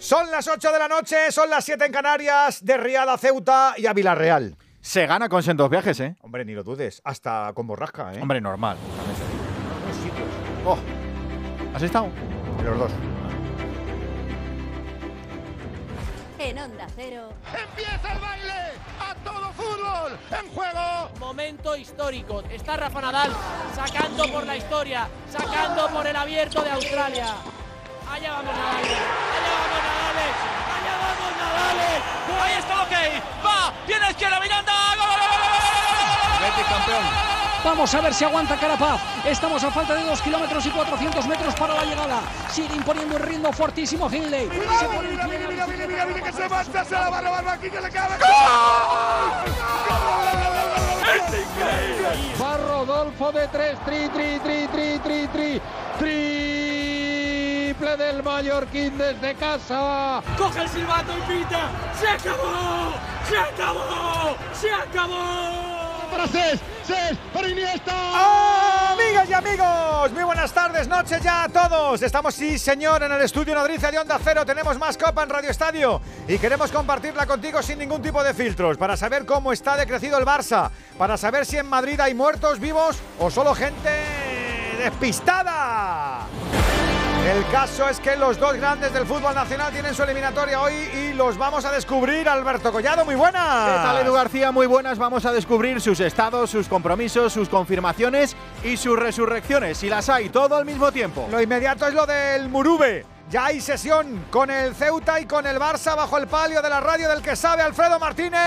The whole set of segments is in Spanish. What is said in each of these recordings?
Son las 8 de la noche, son las 7 en Canarias, de Riad a Ceuta y a Villarreal. Se gana con sendos viajes, ¿eh? Hombre, ni lo dudes, hasta con borrasca, ¿eh? Hombre, normal. Oh. ¿Has estado? los dos. En Onda Cero, ¡Empieza el baile! ¡A todo fútbol! ¡En juego! Momento histórico. Está Rafa Nadal sacando por la historia, sacando por el abierto de Australia. Allá vamos Nadal. Allá vamos Allá vamos. Ahí está, ok. Va. Tiene izquierda Miranda. ¡Gol! Vamos a ver si aguanta Carapaz. Estamos a falta de 2 kilómetros y 400 metros para la llegada. Sigue imponiendo un ritmo fortísimo Hindley. Se pone la Mira, mira, bicicleta mira, mira que se marcha, se la va a robar aquí que le cabe. Va Rodolfo de tres, tri, tri, tri, tri, tri, tri, triple del Mallorquín desde casa. Coge el silbato y pita. Se acabó. Se acabó. Se acabó. Para Cés, Cés, para Iniesta. Amigas y amigos, muy buenas tardes, noches ya a todos. Estamos, sí, señor, en el estudio Nodriza de Onda Cero. Tenemos más copa en Radio Estadio y queremos compartirla contigo sin ningún tipo de filtros para saber cómo está decrecido el Barça, para saber si en Madrid hay muertos vivos o solo gente despistada. El caso es que los dos grandes del fútbol nacional tienen su eliminatoria hoy y los vamos a descubrir. Alberto Collado, muy buena. ¿Qué tal, Edu García? Muy buenas. Vamos a descubrir sus estados, sus compromisos, sus confirmaciones y sus resurrecciones. Si las hay, todo al mismo tiempo. Lo inmediato es lo del Murube. Ya hay sesión con el Ceuta y con el Barça bajo el palio de la radio del que sabe Alfredo Martínez.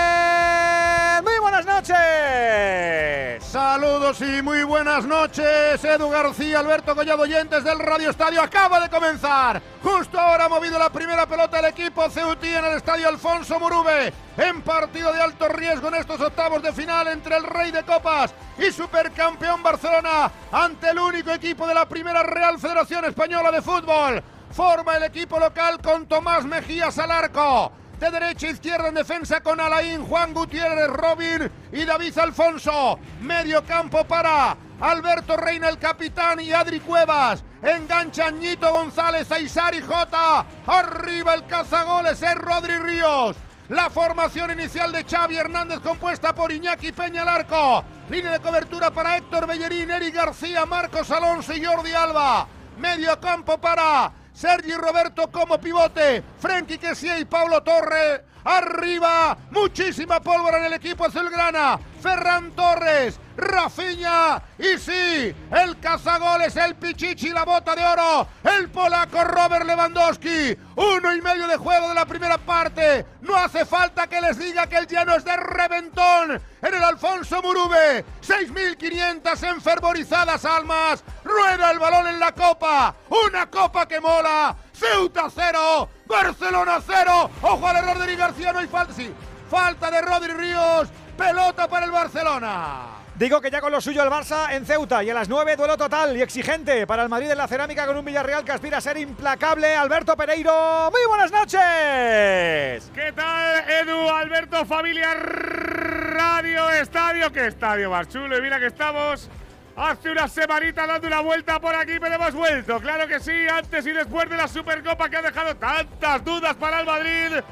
Muy buenas noches. Saludos y muy buenas noches. Edu García, Alberto Collado Oyentes del Radio Estadio. Acaba de comenzar. Justo ahora ha movido la primera pelota el equipo Ceutí en el Estadio Alfonso Murube. En partido de alto riesgo en estos octavos de final entre el Rey de Copas y Supercampeón Barcelona ante el único equipo de la primera Real Federación Española de Fútbol. Forma el equipo local con Tomás Mejías al arco. De derecha a izquierda en defensa con Alain, Juan Gutiérrez, Robin y David Alfonso. Medio campo para Alberto Reina, el capitán, y Adri Cuevas. Engancha Ñito González, Aizar y Jota. Arriba el cazagoles es Rodri Ríos. La formación inicial de Xavi Hernández compuesta por Iñaki Peña al arco. Línea de cobertura para Héctor Bellerín, Eric García, Marcos Alonso y Jordi Alba. Medio campo para Sergi Roberto como pivote. Frenkie Kessie y Pablo Torre. Arriba, muchísima pólvora en el equipo azulgrana. Ferran Torres, Rafinha y sí, el cazagoles, el Pichichi, la bota de oro, el polaco Robert Lewandowski. Uno y medio de juego de la primera parte. No hace falta que les diga que el llano es de reventón en el Alfonso Murube. 6.500 enfervorizadas almas. Rueda el balón en la copa. Una copa que mola. Ceuta cero, Barcelona cero. Ojo al error de Eric García, no hay falta. Sí, falta de Rodri Ríos. Pelota para el Barcelona. Digo que ya con lo suyo el Barça en Ceuta y a las 9 duelo total y exigente para el Madrid en la cerámica con un Villarreal que aspira a ser implacable. Alberto Pereiro, muy buenas noches. ¿Qué tal, Edu, Alberto, familia Radio Estadio? ¿Qué estadio más chulo? Y mira que estamos hace una semanita dando una vuelta por aquí, pero hemos vuelto. Claro que sí, antes y después de la Supercopa que ha dejado tantas dudas para el Madrid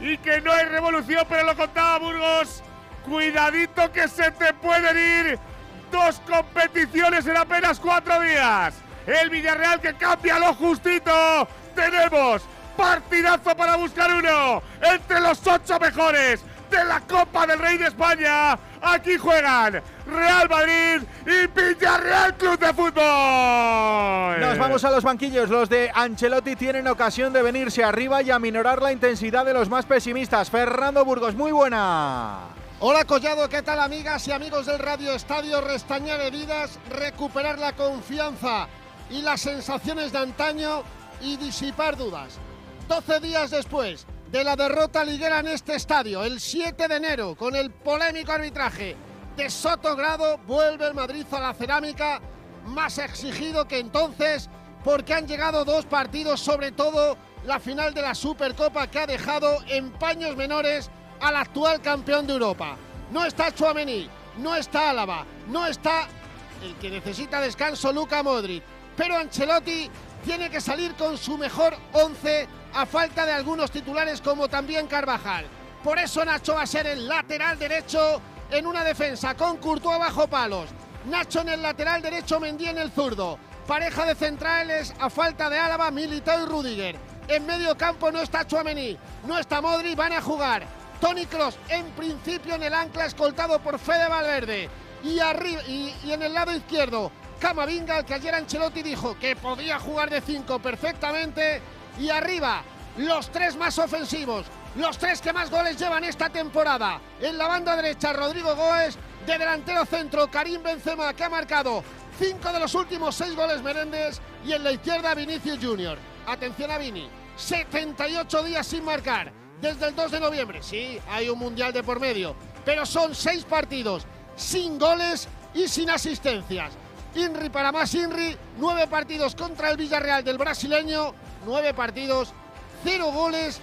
y que no hay revolución, pero lo contaba Burgos. Cuidadito que se te pueden ir dos competiciones en apenas cuatro días. El Villarreal que cambia lo justito. Tenemos partidazo para buscar uno entre los ocho mejores de la Copa del Rey de España. Aquí juegan Real Madrid y Villarreal Club de Fútbol. Nos vamos a los banquillos. Los de Ancelotti tienen ocasión de venirse arriba y aminorar la intensidad de los más pesimistas. Fernando Burgos, muy buena. Hola Collado, ¿qué tal amigas y amigos del Radio Estadio? Restañar heridas, recuperar la confianza y las sensaciones de antaño y disipar dudas. 12 días después de la derrota liguera en este estadio, el 7 de enero, con el polémico arbitraje de Sotogrado, vuelve el Madrid a la cerámica más exigido que entonces, porque han llegado dos partidos, sobre todo la final de la Supercopa que ha dejado en paños menores al actual campeón de Europa. No está Chuamení, no está Álava, no está el que necesita descanso Luca Modric, pero Ancelotti tiene que salir con su mejor once a falta de algunos titulares como también Carvajal. Por eso Nacho va a ser el lateral derecho en una defensa con Courtois bajo palos. Nacho en el lateral derecho, Mendy en el zurdo. Pareja de centrales a falta de Álava, Militao y Rudiger. En medio campo no está Chuamení, no está Modri, van a jugar. Tony Cross en principio en el ancla escoltado por Fede Valverde. Y en el lado izquierdo, Camavinga, el que ayer Ancelotti dijo que podía jugar de 5 perfectamente. Y arriba, los tres más ofensivos, los tres que más goles llevan esta temporada. En la banda derecha, Rodrigo Goes, de delantero centro, Karim Benzema, que ha marcado cinco de los últimos seis goles Menéndez. Y en la izquierda, Vinicius Junior. Atención a Vini, 78 días sin marcar, desde el 2 de noviembre. Sí, hay un mundial de por medio, pero son seis partidos sin goles y sin asistencias. Inri para más Inri, nueve partidos contra el Villarreal del brasileño, nueve partidos, cero goles,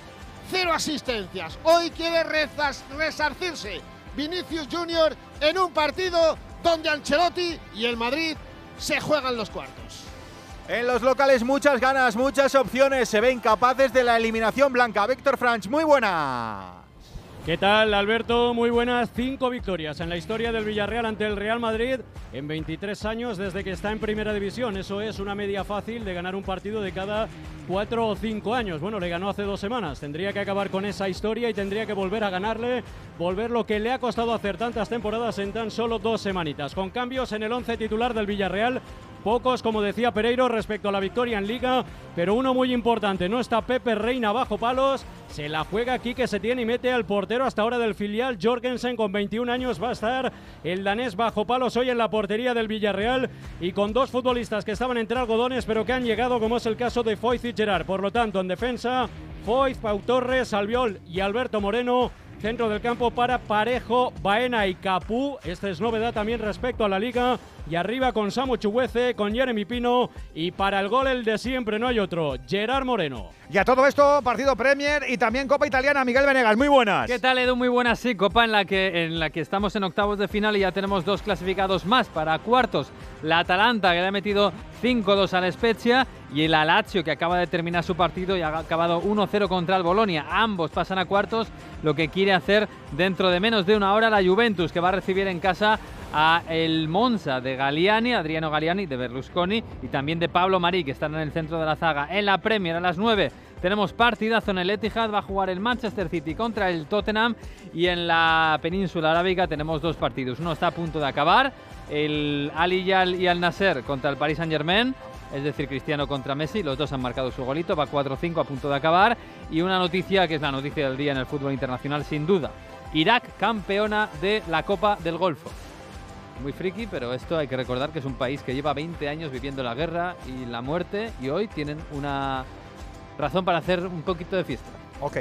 cero asistencias. Hoy quiere rezas- resarcirse Vinicius Junior en un partido donde Ancelotti y el Madrid se juegan los cuartos. En los locales muchas ganas, muchas opciones. Se ven capaces de la eliminación blanca. Víctor Franch, muy buena. ¿Qué tal, Alberto? Muy buenas. Cinco victorias en la historia del Villarreal ante el Real Madrid en 23 años desde que está en Primera División. Eso es una media fácil de ganar un partido de cada cuatro o cinco años. Bueno, le ganó hace dos semanas. Tendría que acabar con esa historia y tendría que volver a ganarle, volver lo que le ha costado hacer tantas temporadas en tan solo dos semanitas. Con cambios en el once titular del Villarreal, Pocos, como decía Pereiro, respecto a la victoria en Liga, pero uno muy importante. No está Pepe Reina bajo palos. Se la juega aquí que se tiene y mete al portero hasta ahora del filial. Jorgensen con 21 años va a estar el danés bajo palos hoy en la portería del Villarreal y con dos futbolistas que estaban entre algodones pero que han llegado como es el caso de Foyth y Gerard. Por lo tanto, en defensa, Foyth, Pau Torres, Albiol y Alberto Moreno. Centro del campo para Parejo, Baena y Capú. Esta es novedad también respecto a la liga. Y arriba con Samu Chuguece, con Jeremy Pino. Y para el gol el de siempre, no hay otro. Gerard Moreno. Y a todo esto, partido Premier y también Copa Italiana. Miguel Venegas, muy buenas. ¿Qué tal, Edu? Muy buenas, sí. Copa en la, que, en la que estamos en octavos de final y ya tenemos dos clasificados más para cuartos. La Atalanta, que le ha metido 5-2 a la Spezia, y el Lazio, que acaba de terminar su partido y ha acabado 1-0 contra el Bolonia. Ambos pasan a cuartos, lo que quiere hacer dentro de menos de una hora la Juventus, que va a recibir en casa a el Monza de Galiani, Adriano Galiani, de Berlusconi y también de Pablo Marí, que están en el centro de la zaga. En la Premier a las 9 tenemos partidazo en el Etihad, va a jugar el Manchester City contra el Tottenham y en la península arábiga tenemos dos partidos. Uno está a punto de acabar, el Al y Al Nasser contra el Paris Saint Germain. Es decir, Cristiano contra Messi, los dos han marcado su golito, va 4-5 a punto de acabar. Y una noticia que es la noticia del día en el fútbol internacional, sin duda. Irak campeona de la Copa del Golfo. Muy friki, pero esto hay que recordar que es un país que lleva 20 años viviendo la guerra y la muerte y hoy tienen una razón para hacer un poquito de fiesta. Ok.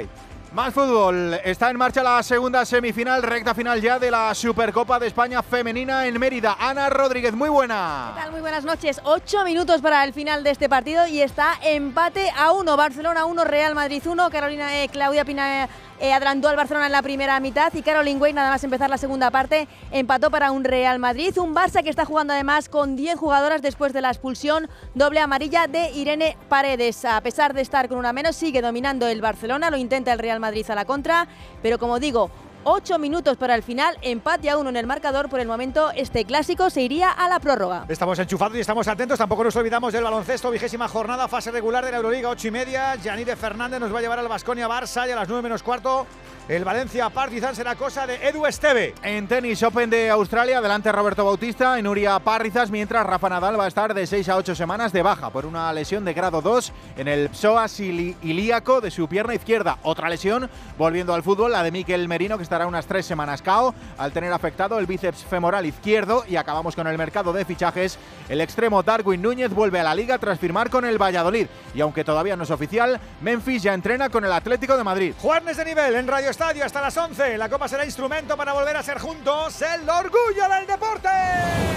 Más fútbol. Está en marcha la segunda semifinal, recta final ya de la Supercopa de España femenina en Mérida. Ana Rodríguez, muy buena. ¿Qué tal? Muy buenas noches. Ocho minutos para el final de este partido y está empate a uno. Barcelona 1, Real Madrid 1. Carolina, eh, Claudia Pina eh, adelantó al Barcelona en la primera mitad y Caroline Wade, nada más empezar la segunda parte, empató para un Real Madrid. Un Barça que está jugando además con 10 jugadoras después de la expulsión doble amarilla de Irene Paredes. A pesar de estar con una menos, sigue dominando el Barcelona, lo intenta el Real Madrid a la contra, pero como digo, 8 minutos para el final, empate a uno en el marcador. Por el momento, este clásico se iría a la prórroga. Estamos enchufados y estamos atentos. Tampoco nos olvidamos del baloncesto. Vigésima jornada, fase regular de la Euroliga, 8 y media. Yanire Fernández nos va a llevar al Basconia Barça y a las 9 menos cuarto. El Valencia Partizan será cosa de Edu Esteve. En tenis Open de Australia, adelante Roberto Bautista y Nuria Parrizas, mientras Rafa Nadal va a estar de 6 a 8 semanas de baja por una lesión de grado 2 en el psoas ilíaco de su pierna izquierda. Otra lesión, volviendo al fútbol, la de Miquel Merino, que estará unas tres semanas KO al tener afectado el bíceps femoral izquierdo. Y acabamos con el mercado de fichajes. El extremo Darwin Núñez vuelve a la liga tras firmar con el Valladolid. Y aunque todavía no es oficial, Memphis ya entrena con el Atlético de Madrid. Jueves de nivel en Radio Estadio hasta las 11. La Copa será instrumento para volver a ser juntos el orgullo del deporte.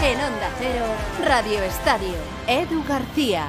En Onda Cero, Radio Estadio, Edu García.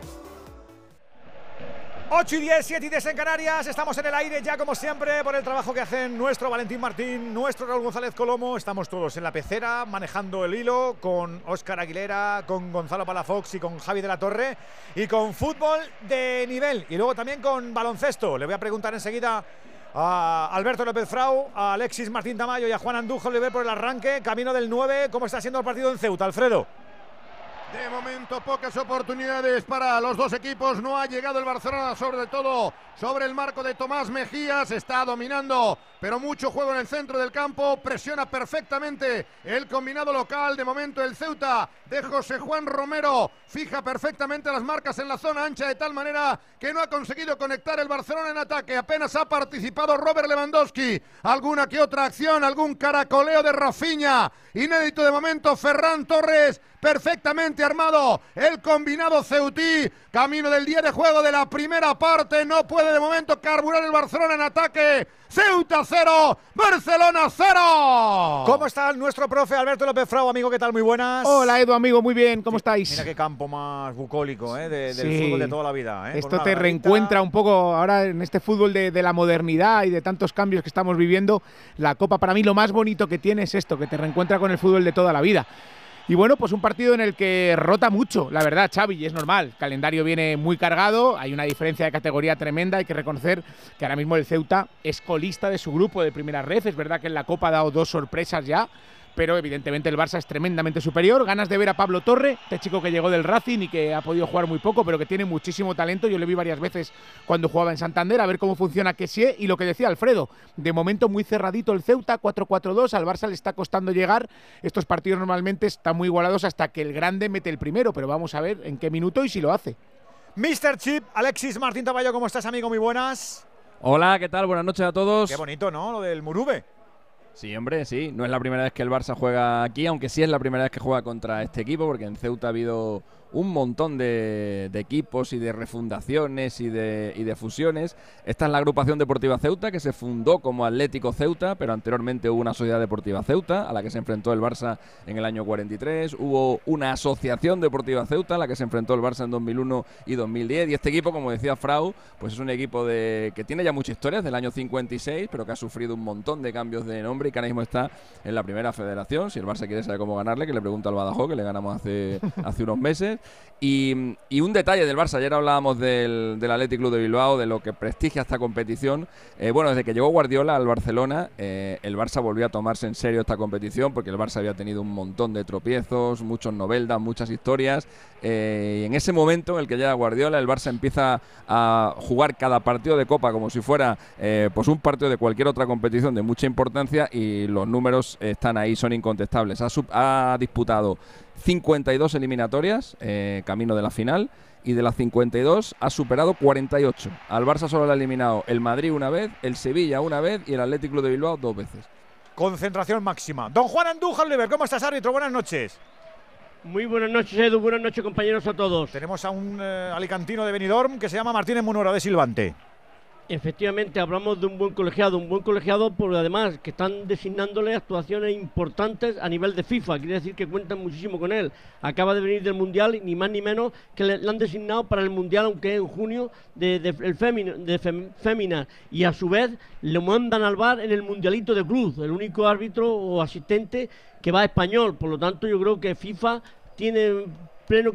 8 y 10, 7 y 10 en Canarias. Estamos en el aire ya como siempre por el trabajo que hacen nuestro Valentín Martín, nuestro Raúl González Colomo. Estamos todos en la pecera manejando el hilo con Óscar Aguilera, con Gonzalo Palafox y con Javi de la Torre y con fútbol de nivel y luego también con baloncesto. Le voy a preguntar enseguida a Alberto López Frau, a Alexis Martín Tamayo y a Juan Andújo ver por el arranque, camino del 9. ¿Cómo está siendo el partido en Ceuta, Alfredo? De momento pocas oportunidades para los dos equipos. No ha llegado el Barcelona sobre todo sobre el marco de Tomás Mejías. Está dominando, pero mucho juego en el centro del campo. Presiona perfectamente el combinado local. De momento el Ceuta de José Juan Romero fija perfectamente las marcas en la zona ancha de tal manera que no ha conseguido conectar el Barcelona en ataque. Apenas ha participado Robert Lewandowski. Alguna que otra acción, algún caracoleo de Rafiña. Inédito de momento Ferran Torres perfectamente armado el combinado Ceutí, camino del día de juego de la primera parte, no puede de momento carburar el Barcelona en ataque. Ceuta 0, Barcelona 0. ¿Cómo está nuestro profe Alberto López Frau, amigo? ¿Qué tal? Muy buenas. Hola Edu, amigo, muy bien, ¿cómo estáis? Mira qué campo más bucólico, ¿eh? del fútbol de toda la vida. ¿eh? Esto te reencuentra un poco ahora en este fútbol de, de la modernidad y de tantos cambios que estamos viviendo. La Copa para mí lo más bonito que tiene es esto, que te reencuentra con el fútbol de toda la vida. Y bueno, pues un partido en el que rota mucho, la verdad, Xavi, y es normal. El calendario viene muy cargado, hay una diferencia de categoría tremenda. Hay que reconocer que ahora mismo el Ceuta es colista de su grupo de primera red. Es verdad que en la Copa ha dado dos sorpresas ya pero evidentemente el Barça es tremendamente superior. Ganas de ver a Pablo Torre, este chico que llegó del Racing y que ha podido jugar muy poco, pero que tiene muchísimo talento. Yo le vi varias veces cuando jugaba en Santander, a ver cómo funciona Kessie y lo que decía Alfredo, de momento muy cerradito el Ceuta, 4-4-2, al Barça le está costando llegar. Estos partidos normalmente están muy igualados hasta que el grande mete el primero, pero vamos a ver en qué minuto y si lo hace. Mr. Chip, Alexis Martín Taballo, ¿cómo estás, amigo? Muy buenas. Hola, ¿qué tal? Buenas noches a todos. Qué bonito, ¿no? Lo del Murube. Sí, hombre, sí. No es la primera vez que el Barça juega aquí, aunque sí es la primera vez que juega contra este equipo, porque en Ceuta ha habido un montón de, equipos y de refundaciones y de, y de, fusiones. Esta es la agrupación deportiva Ceuta, que se fundó como Atlético Ceuta, pero anteriormente hubo una sociedad deportiva Ceuta, a la que se enfrentó el Barça en el año 43. Hubo una asociación deportiva Ceuta, a la que se enfrentó el Barça en 2001 y 2010. Y este equipo, como decía Frau, pues es un equipo de, que tiene ya muchas historias del año 56, pero que ha sufrido un montón de cambios de nombre y que ahora mismo está en la primera federación. Si el Barça quiere saber cómo ganarle, que le pregunta al Badajoz, que le ganamos hace, hace unos meses. Y, un detalle del Barça, ayer hablábamos del, del Athletic Club de Bilbao, de lo que prestigia esta competición. Eh, bueno, desde que llegó Guardiola al Barcelona, eh, el Barça volvió a tomarse en serio esta competición, porque el Barça había tenido un montón de tropiezos, muchos noveldas, muchas historias. Eh, y en ese momento en el que llega Guardiola, el Barça empieza a jugar cada partido de Copa como si fuera pues un partido de cualquier otra competición de mucha importancia y los números están ahí, son incontestables. ha disputado 52 eliminatorias, eh, camino de la final, y de las 52 ha superado 48. Al Barça solo le ha eliminado el Madrid una vez, el Sevilla una vez y el Atlético de Bilbao dos veces. Concentración máxima. Don Juan Andújar Oliver, ¿cómo estás, árbitro? Buenas noches. Muy buenas noches, Edu. Buenas noches, compañeros, a todos. Tenemos a un eh, alicantino de Benidorm que se llama Martínez Munora de Silvante. Efectivamente, hablamos de un buen colegiado, un buen colegiado por además que están designándole actuaciones importantes a nivel de FIFA, quiere decir que cuentan muchísimo con él. Acaba de venir del Mundial, ni más ni menos que le, han designado para el Mundial, aunque es en junio, de, el Fémina, y a su vez le mandan al bar en el Mundialito de Cruz, el único árbitro o asistente que va español. Por lo tanto, yo creo que FIFA tiene pleno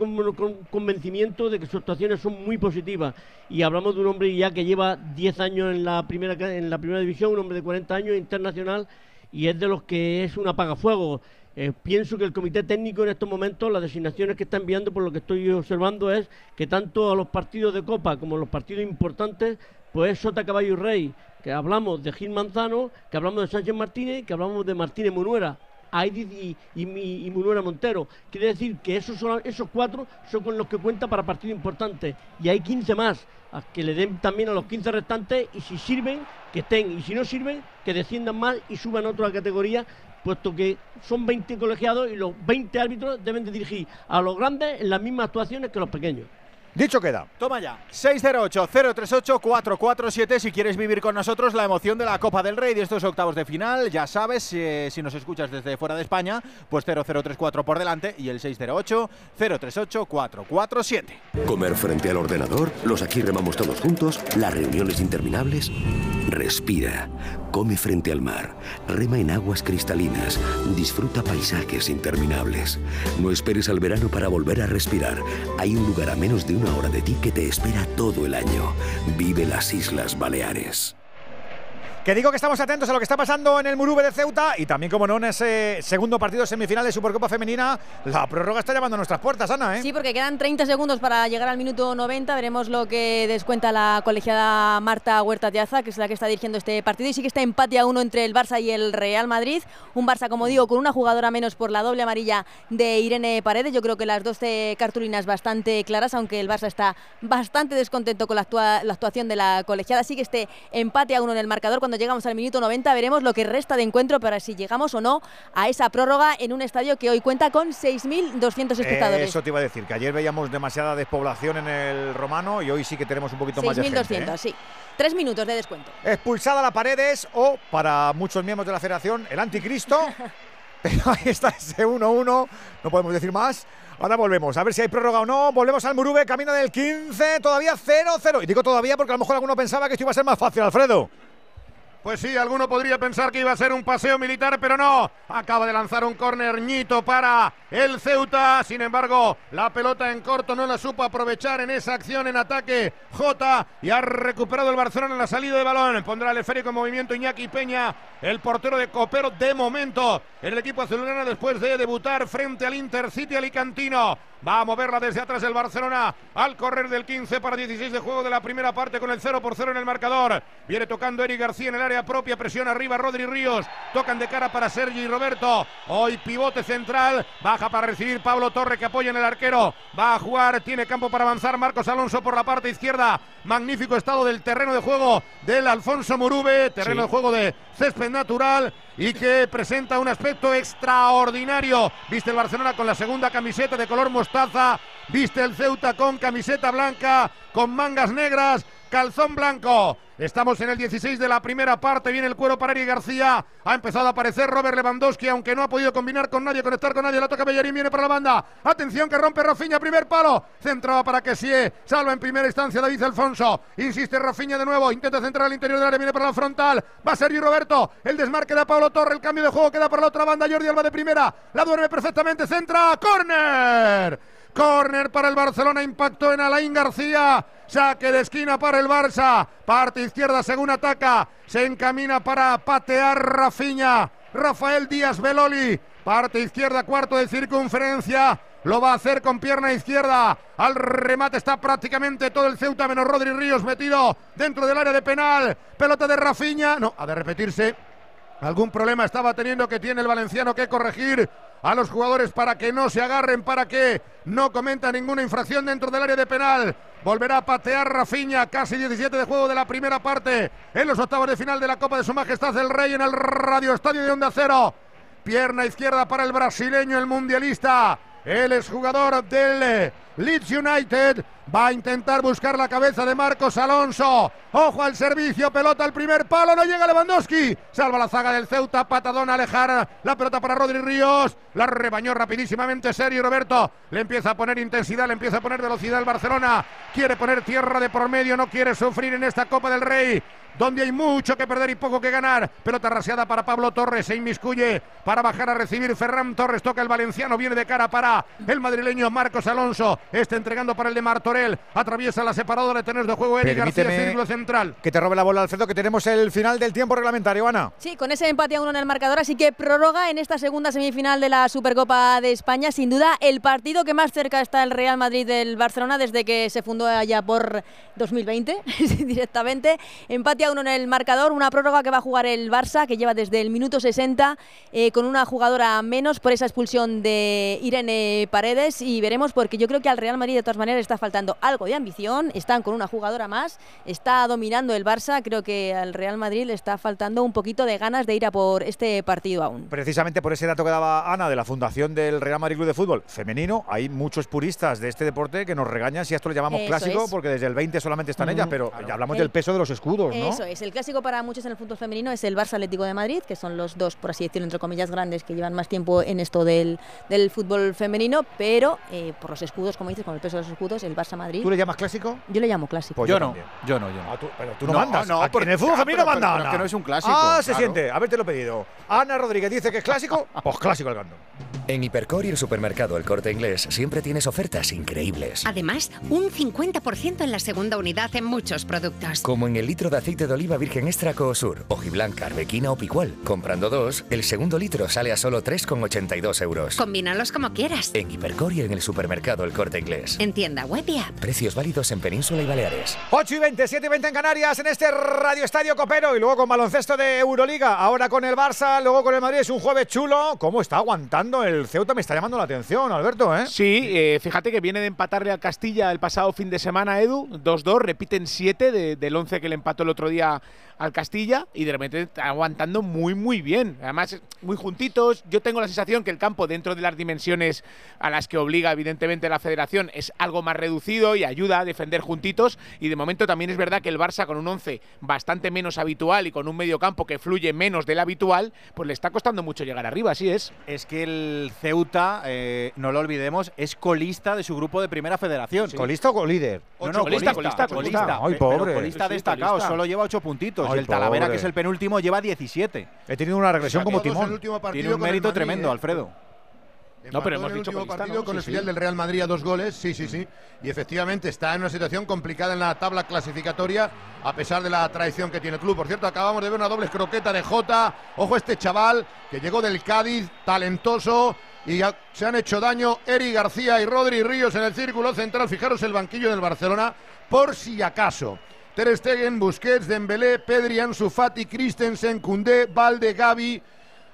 convencimiento de que sus actuaciones son muy positivas. Y hablamos de un hombre ya que lleva 10 años en la primera, en la primera división, un hombre de 40 años internacional, y es de los que es un apagafuego. Eh, pienso que el comité técnico en estos momentos, las designaciones que está enviando, por lo que estoy observando, es que tanto a los partidos de Copa como a los partidos importantes, pues es Sota Caballo y Rey, que hablamos de Gil Manzano, que hablamos de Sánchez Martínez, que hablamos de Martínez Munuera. Aidiz y, y, y, Montero. Quiere decir que esos, esos cuatro son con los que cuenta para partidos importantes. Y hay 15 más, que le den también a los 15 restantes y si sirven, que estén. Y si no sirven, que desciendan más y suban a otra categoría, puesto que son 20 colegiados y los 20 árbitros deben de dirigir a los grandes en las mismas actuaciones que los pequeños. Dicho queda. Toma ya. 608-038-447 si quieres vivir con nosotros la emoción de la Copa del Rey de estos octavos de final. Ya sabes, eh, si nos escuchas desde fuera de España, pues 0034 por delante y el 608-038-447. Comer frente al ordenador, los aquí remamos todos juntos, las reuniones interminables. Respira, come frente al mar, rema en aguas cristalinas, disfruta paisajes interminables. No esperes al verano para volver a respirar. Hay un lugar a menos de una hora de ti que te espera todo el año. Vive las Islas Baleares. Que digo que estamos atentos a lo que está pasando en el Murube de Ceuta y también, como no, en ese segundo partido semifinal de Supercopa Femenina. La prórroga está llamando a nuestras puertas, Ana, ¿eh? Sí, porque quedan 30 segundos para llegar al minuto 90. Veremos lo que descuenta la colegiada Marta Huerta Tiaza, que es la que está dirigiendo este partido. Y sí que está empate a uno entre el Barça y el Real Madrid. Un Barça, como digo, con una jugadora menos por la doble amarilla de Irene Paredes. Yo creo que las 12 cartulinas bastante claras, aunque el Barça está bastante descontento con la, actua la actuación de la colegiada. Sí que este empate a uno en el marcador cuando llegamos al minuto 90 veremos lo que resta de encuentro para si llegamos o no a esa prórroga en un estadio que hoy cuenta con 6.200 espectadores. Eso te iba a decir, que ayer veíamos demasiada despoblación en el romano y hoy sí que tenemos un poquito más de gente. 6.200, ¿eh? sí. Tres minutos de descuento. Expulsada la paredes o, para muchos miembros de la federación, el anticristo. Pero ahí está ese 1-1, no podemos decir más. Ahora volvemos, a ver si hay prórroga o no. Volvemos al Murube, camino del 15, todavía 0-0. Y digo todavía porque a lo mejor alguno pensaba que esto iba a ser más fácil, Alfredo. Pues sí, alguno podría pensar que iba a ser un paseo militar, pero no. Acaba de lanzar un córner ñito para el Ceuta. Sin embargo, la pelota en corto no la supo aprovechar en esa acción en ataque J y ha recuperado el Barcelona en la salida de balón. Pondrá el esférico en movimiento Iñaki Peña, el portero de Copero de momento en el equipo azulgrana después de debutar frente al Intercity Alicantino. Va a moverla desde atrás el Barcelona al correr del 15 para 16 de juego de la primera parte con el 0 por 0 en el marcador. Viene tocando Eric García en el área propia, presión arriba Rodri Ríos. Tocan de cara para Sergi y Roberto. Hoy pivote central, baja para recibir Pablo Torre que apoya en el arquero. Va a jugar, tiene campo para avanzar Marcos Alonso por la parte izquierda. Magnífico estado del terreno de juego del Alfonso Murube, terreno Sí. de juego de césped natural y que presenta un aspecto extraordinario. Viste el Barcelona con la segunda camiseta de color mostaza, viste el Ceuta con camiseta blanca, con mangas negras, calzón blanco. Estamos en el 16 de la primera parte, viene el cuero para Eric García. Ha empezado a aparecer Robert Lewandowski, aunque no ha podido combinar con nadie, conectar con nadie. La toca Bellerín, viene para la banda. Atención que rompe Rafinha, primer palo. Centraba para que sí, salva en primera instancia David Alfonso. Insiste Rafinha de nuevo, intenta centrar al interior del área, viene para la frontal. Va Sergio Roberto, el desmarque de Pablo Torre, el cambio de juego queda para la otra banda. Jordi Alba de primera, la duerme perfectamente, centra, córner. Córner para el Barcelona, impacto en Alain García. Saque de esquina para el Barça. Parte izquierda según ataca. Se encamina para patear Rafiña. Rafael Díaz Beloli. Parte izquierda, cuarto de circunferencia. Lo va a hacer con pierna izquierda. Al remate está prácticamente todo el Ceuta, menos Rodri Ríos metido dentro del área de penal. Pelota de Rafiña. No, ha de repetirse. Algún problema estaba teniendo que tiene el valenciano que corregir a los jugadores para que no se agarren, para que no cometa ninguna infracción dentro del área de penal. Volverá a patear Rafiña, casi 17 de juego de la primera parte en los octavos de final de la Copa de Su Majestad el Rey en el Radio Estadio de Onda Cero. Pierna izquierda para el brasileño, el mundialista. El exjugador del Leeds United va a intentar buscar la cabeza de Marcos Alonso. Ojo al servicio, pelota al primer palo, no llega Lewandowski. Salva la zaga del Ceuta, patadón a alejar la pelota para Rodri Ríos. La rebañó rapidísimamente Sergio Roberto. Le empieza a poner intensidad, le empieza a poner velocidad el Barcelona. Quiere poner tierra de por medio, no quiere sufrir en esta Copa del Rey donde hay mucho que perder y poco que ganar. Pelota raseada para Pablo Torres, se inmiscuye para bajar a recibir Ferran Torres, toca el valenciano, viene de cara para el madrileño Marcos Alonso. Está entregando para el de Martorell. Atraviesa la separadora de tener de juego Eric García, Permíteme círculo central. Que te robe la bola, Alfredo, que tenemos el final del tiempo reglamentario, Ana. Sí, con ese empate a uno en el marcador, así que prórroga en esta segunda semifinal de la Supercopa de España. Sin duda, el partido que más cerca está el Real Madrid del Barcelona desde que se fundó allá por 2020, directamente. Empate a uno en el marcador, una prórroga que va a jugar el Barça, que lleva desde el minuto 60 eh, con una jugadora menos por esa expulsión de Irene Paredes. Y veremos, porque yo creo que al Real Madrid de todas maneras está faltando algo de ambición. Están con una jugadora más, está dominando el Barça. Creo que al Real Madrid le está faltando un poquito de ganas de ir a por este partido aún. Precisamente por ese dato que daba Ana de la fundación del Real Madrid Club de Fútbol femenino, hay muchos puristas de este deporte que nos regañan si a esto le llamamos Eso clásico, es. porque desde el 20 solamente están Mm, ellas, pero ya hablamos El- del peso de los escudos, ¿no? Eso es, el clásico para muchos en el fútbol femenino es el Barça Atlético de Madrid, que son los dos, por así decirlo, entre comillas, grandes que llevan más tiempo en esto del, del fútbol femenino, pero eh, por los escudos, como dices, con el peso de los escudos, el Barça Madrid. ¿Tú le llamas clásico? Yo le llamo clásico. Pues yo, yo no, yo no, yo no. Ah, tú- pero tú no, No, mandas. no, porque- en el fútbol femenino pero- manda pero Ana. que no es un clásico, Ah, se claro. siente. Habértelo pedido. Ana Rodríguez dice que es clásico, pues clásico el gando. En Hipercor y el supermercado El Corte Inglés siempre tienes ofertas increíbles. Además, un 50% en la segunda unidad en muchos productos. Como en el litro de aceite de oliva virgen extra Coosur, hojiblanca, arbequina o picual. Comprando dos, el segundo litro sale a solo 3,82 euros. Combínalos como quieras. En Hipercor y en el supermercado El Corte Inglés. En tienda web y app. Precios válidos en Península y Baleares. 8 y 20, 7 y 20 en Canarias, en este Radio Estadio Copero y luego con baloncesto de Euroliga, ahora con el Barça, luego con el Madrid, es un jueves chulo. ¿Cómo está aguantando el Ceuta? Me está llamando la atención, Alberto, ¿eh? Sí, eh, fíjate que viene de empatarle al Castilla el pasado fin de semana, Edu. 2-2, repiten 7 de- del 11 que le empató el otro día al Castilla y de repente está aguantando muy, muy bien. Además, muy juntitos. Yo tengo la sensación que el campo, dentro de las dimensiones a las que obliga, evidentemente, la federación, es algo más reducido y ayuda a defender juntitos. Y de momento también es verdad que el Barça, con un 11 bastante menos habitual y con un medio campo que fluye menos del habitual, pues le está costando mucho llegar arriba, así es. Es que el Ceuta, eh, no lo olvidemos, es colista de su grupo de primera federación. ¿Colista o colíder? No, no, colista, colista, colista. Ay, Pe- pobre. Pero colista sí, destacado, colista. solo lleva 8 puntitos. Ay, y el Talavera, pobre. que es el penúltimo, lleva 17. He tenido una regresión como timón. Tiene un mérito Madrid, tremendo, ¿eh? Alfredo. No, pero hemos dicho el último partido con el filial del Real Madrid a dos goles, sí, sí, sí. Y efectivamente está en una situación complicada en la tabla clasificatoria, a pesar de la traición que tiene el club. Por cierto, acabamos de ver una doble croqueta de Jota. Ojo este chaval que llegó del Cádiz, talentoso. Y ya se han hecho daño Eri García y Rodri Ríos en el círculo central. Fijaros el banquillo del Barcelona, por si acaso. Ter Stegen, Busquets, Dembélé, Pedri, Ansu Fati, Christensen, Koundé, Valde, Gavi,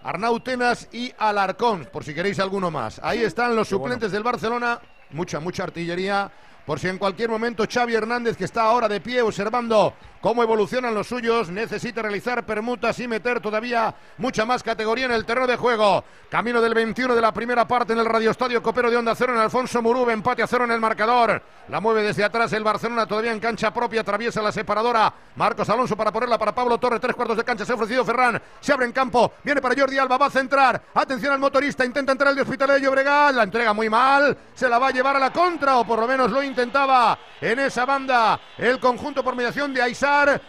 Arnautenas y Alarcón, por si queréis alguno más. Ahí están los Qué bueno. suplentes del Barcelona, mucha, mucha artillería, por si en cualquier momento Xavi Hernández, que está ahora de pie observando cómo evolucionan los suyos, necesita realizar permutas y meter todavía mucha más categoría en el terreno de juego. Camino del 21 de la primera parte en el Radio Estadio Copero de Onda Cero en Alfonso Murube, empate a cero en el marcador. La mueve desde atrás el Barcelona, todavía en cancha propia, atraviesa la separadora. Marcos Alonso para ponerla para Pablo Torre, tres cuartos de cancha, se ha ofrecido Ferran, se abre en campo, viene para Jordi Alba, va a centrar. Atención al motorista, intenta entrar el de Hospitalet de Llobregat, la entrega muy mal, se la va a llevar a la contra, o por lo menos lo intentaba en esa banda. El conjunto por mediación de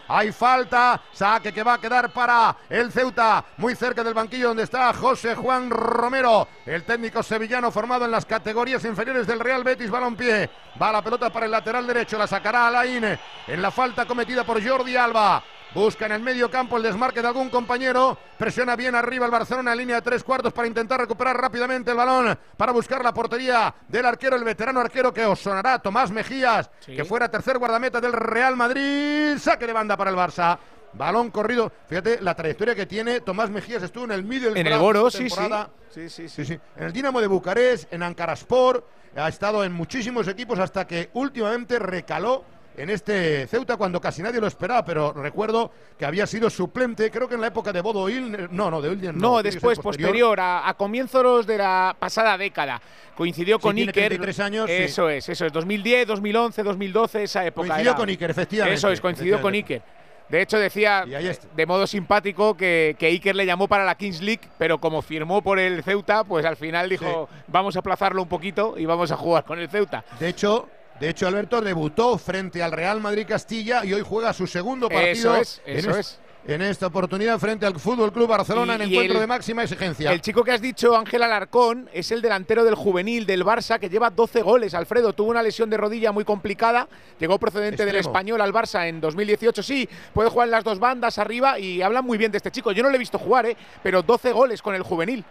Hay falta, saque que va a quedar para el Ceuta, muy cerca del banquillo donde está José Juan Romero, el técnico sevillano formado en las categorías inferiores del Real Betis Balompié. Va la pelota para el lateral derecho, la sacará Alain en la falta cometida por Jordi Alba. Busca en el medio campo el desmarque de algún compañero. Presiona bien arriba el Barcelona en línea de tres cuartos para intentar recuperar rápidamente el balón. Para buscar la portería del arquero, el veterano arquero que os sonará, Tomás Mejías, que fuera tercer guardameta del Real Madrid. Saque de banda para el Barça. Balón corrido. Fíjate la trayectoria que tiene. Tomás Mejías estuvo en el Middlesbrough. En el Boro, esta sí, sí. temporada. Sí, sí, Sí, sí. En el Dinamo de Bucarest, en Ankaraspor, ha estado en muchísimos equipos hasta que últimamente recaló en este Ceuta cuando casi nadie lo esperaba, pero recuerdo que había sido suplente, creo que en la época de Bodo Ilner, no, no, de Ilner no. No, tiene después, posterior, a, a comienzos de la pasada década. Coincidió Sí, con tiene Iker. 33 años, sí. Eso es, eso es. 2010, 2011, 2012, esa época. Coincidió era- con Iker, efectivamente, Eso es, coincidió con Iker. De hecho, decía de modo simpático que, que Iker le llamó para la Kings League, pero como firmó por el Ceuta, pues al final dijo, vamos a aplazarlo un poquito y vamos a jugar con el Ceuta. De hecho, de hecho Alberto debutó frente al Real Madrid Castilla y hoy juega su segundo partido Eso es, en eso es- es. en esta oportunidad frente al Fútbol Club Barcelona Y- en y encuentro el- de máxima exigencia. El chico que has dicho, Ángel Alarcón, es el delantero del juvenil del Barça que lleva 12 goles. Alfredo tuvo una lesión de rodilla muy complicada. Llegó procedente del español al Barça en 2018. Sí, puede jugar en las dos bandas arriba y hablan muy bien de este chico. Yo no le he visto jugar, ¿eh? pero 12 goles con el juvenil.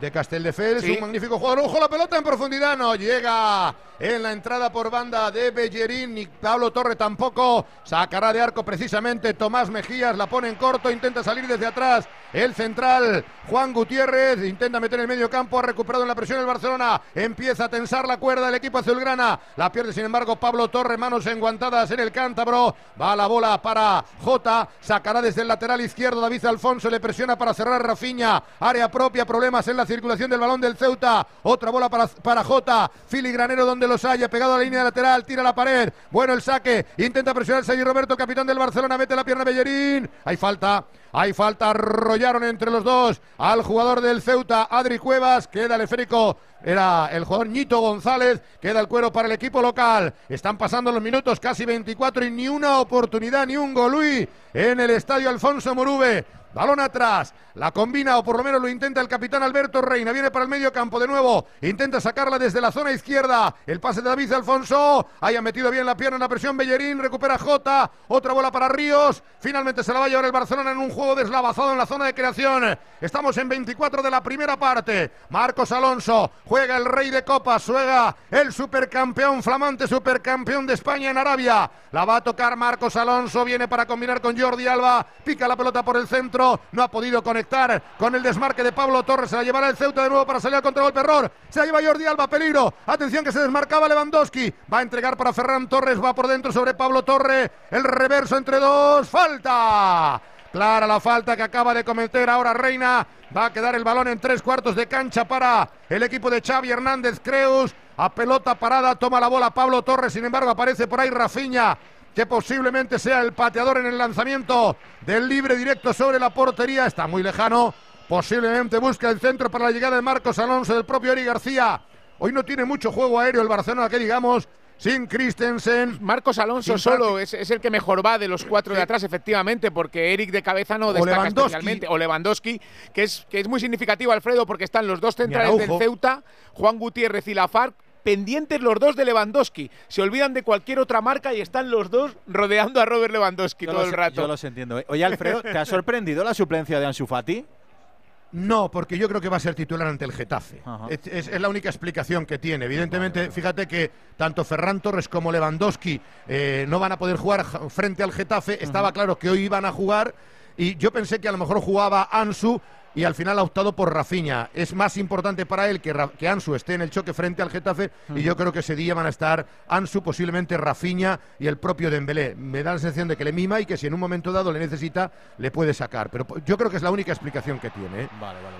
De Castelldefels, Sí. un magnífico jugador. Ojo la pelota en profundidad, no llega en la entrada por banda de Bellerín, ni Pablo Torre tampoco. Sacará de arco precisamente Tomás Mejías, la pone en corto, intenta salir desde atrás. El central Juan Gutiérrez intenta meter el medio campo, ha recuperado en la presión el Barcelona, empieza a tensar la cuerda el equipo azulgrana, la pierde sin embargo Pablo Torre, manos enguantadas en el cántabro, va la bola para Jota, sacará desde el lateral izquierdo David Alfonso, le presiona para cerrar Rafiña, área propia, problemas en la circulación del balón del Ceuta, otra bola para, para Jota, filigranero donde los haya, pegado a la línea lateral, tira la pared, bueno el saque, intenta presionar Sergio Roberto, capitán del Barcelona, mete la pierna Bellerín, hay falta, hay falta, arrollaron entre los dos al jugador del Ceuta, Adri Cuevas, queda el esférico, era el jugador Ñito González, queda el cuero para el equipo local. Están pasando los minutos, casi 24 y ni una oportunidad, ni un golui en el estadio Alfonso Murube. Balón atrás, la combina o por lo menos lo intenta el capitán Alberto Reina. Viene para el medio campo de nuevo, intenta sacarla desde la zona izquierda. El pase de David Alfonso, haya metido bien la pierna en la presión Bellerín, recupera Jota, otra bola para Ríos. Finalmente se la va a llevar el Barcelona en un juego deslavazado en la zona de creación. Estamos en 24 de la primera parte. Marcos Alonso juega el rey de copas, juega el supercampeón, flamante supercampeón de España en Arabia. La va a tocar Marcos Alonso, viene para combinar con Jordi Alba, pica la pelota por el centro, no ha podido conectar con el desmarque de Pablo Torres, se la llevará el Ceuta de nuevo para salir al contragolpe. Error, se la lleva Jordi Alba, peligro, atención que se desmarcaba Lewandowski, va a entregar para Ferran Torres, va por dentro sobre Pablo Torre, el reverso entre dos, falta. Clara la falta que acaba de cometer ahora Reina. Va a quedar el balón en tres cuartos de cancha para el equipo de Xavi Hernández Creus. A pelota parada. Toma la bola Pablo Torres. Sin embargo, aparece por ahí Rafiña, que posiblemente sea el pateador en el lanzamiento del libre directo sobre la portería. Está muy lejano. Posiblemente busca el centro para la llegada de Marcos Alonso del propio Eri García. Hoy no tiene mucho juego aéreo el Barcelona, que digamos, sin Christensen. Marcos Alonso solo es, es el que mejor va de los cuatro de atrás, efectivamente, porque Eric de cabeza no destaca Lewandowski. especialmente. O Lewandowski, que es, que es muy significativo, Alfredo, porque están los dos centrales del. Ceuta, Juan Gutiérrez y Lafar, pendientes los dos de Lewandowski. Se olvidan de cualquier otra marca y están los dos rodeando a Robert Lewandowski Yo todo los- el rato. Yo los entiendo. ¿eh? Oye, Alfredo, ¿te ha sorprendido la suplencia de Ansu Fati? No, porque yo creo que va a ser titular ante el Getafe. Es, es- es la única explicación que tiene. Evidentemente, fíjate que tanto Ferran Torres como Lewandowski eh, no van a poder jugar frente al Getafe. Estaba claro que hoy iban a jugar y yo pensé que a lo mejor jugaba Ansu y al final ha optado por Rafinha. Es más importante para él que, que Ansu esté en el choque frente al Getafe y yo creo que ese día van a estar Ansu, posiblemente Rafinha y el propio Dembélé. Me da la sensación de que le mima y que si en un momento dado le necesita, le puede sacar. Pero yo creo que es la única explicación que tiene. ¿eh?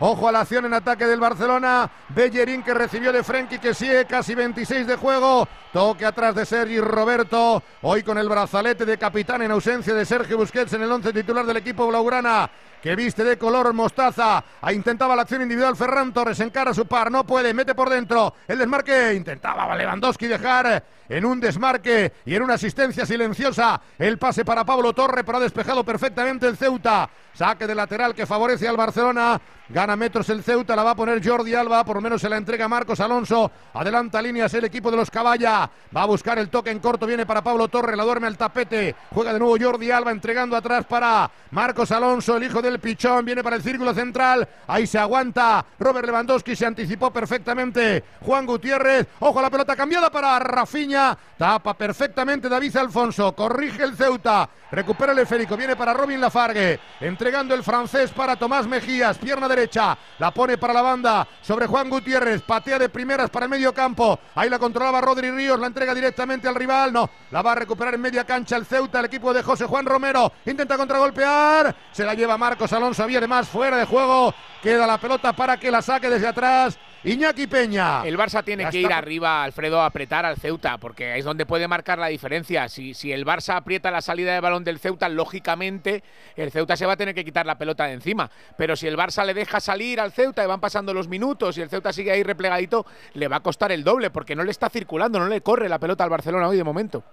Ojo a la acción en ataque del Barcelona. Bellerín que recibió de Frenkie que sigue casi 26 de juego. Toque atrás de Sergi Roberto. Hoy con el brazalete de capitán en ausencia de Sergio Busquets en el once titular del equipo blaugrana. Que viste de color mostaza. Ahí intentaba la acción individual. Ferran Torres encara a su par. No puede. Mete por dentro. El desmarque. Intentaba Lewandowski dejar en un desmarque y en una asistencia silenciosa. El pase para Pablo Torre, pero ha despejado perfectamente el Ceuta. Saque de lateral que favorece al Barcelona. Gana metros el Ceuta, la va a poner Jordi Alba, por lo menos se la entrega Marcos Alonso. Adelanta líneas el equipo de los Caballa. Va a buscar el toque en corto, viene para Pablo Torre, la duerme al tapete. Juega de nuevo Jordi Alba, entregando atrás para Marcos Alonso, el hijo del pichón, viene para el círculo central. Ahí se aguanta. Robert Lewandowski se anticipó perfectamente. Juan Gutiérrez, ojo la pelota cambiada para Rafiña. Tapa perfectamente David Alfonso, corrige el Ceuta. Recupera el esférico, viene para Robin Lafargue, entregando el francés para Tomás Mejías, pierna derecha, la pone para la banda sobre Juan Gutiérrez, patea de primeras para el medio campo, ahí la controlaba Rodri Ríos, la entrega directamente al rival, no, la va a recuperar en media cancha el Ceuta, el equipo de José Juan Romero, intenta contragolpear, se la lleva Marcos Alonso, había además fuera de juego, queda la pelota para que la saque desde atrás. Iñaki Peña. El Barça tiene Ya que está. ir arriba, Alfredo, a apretar al Ceuta, porque es donde puede marcar la diferencia. Si, si el Barça aprieta la salida de balón del Ceuta, lógicamente el Ceuta se va a tener que quitar la pelota de encima. Pero si el Barça le deja salir al Ceuta y van pasando los minutos y el Ceuta sigue ahí replegadito, le va a costar el doble, porque no le está circulando, no le corre la pelota al Barcelona hoy de momento.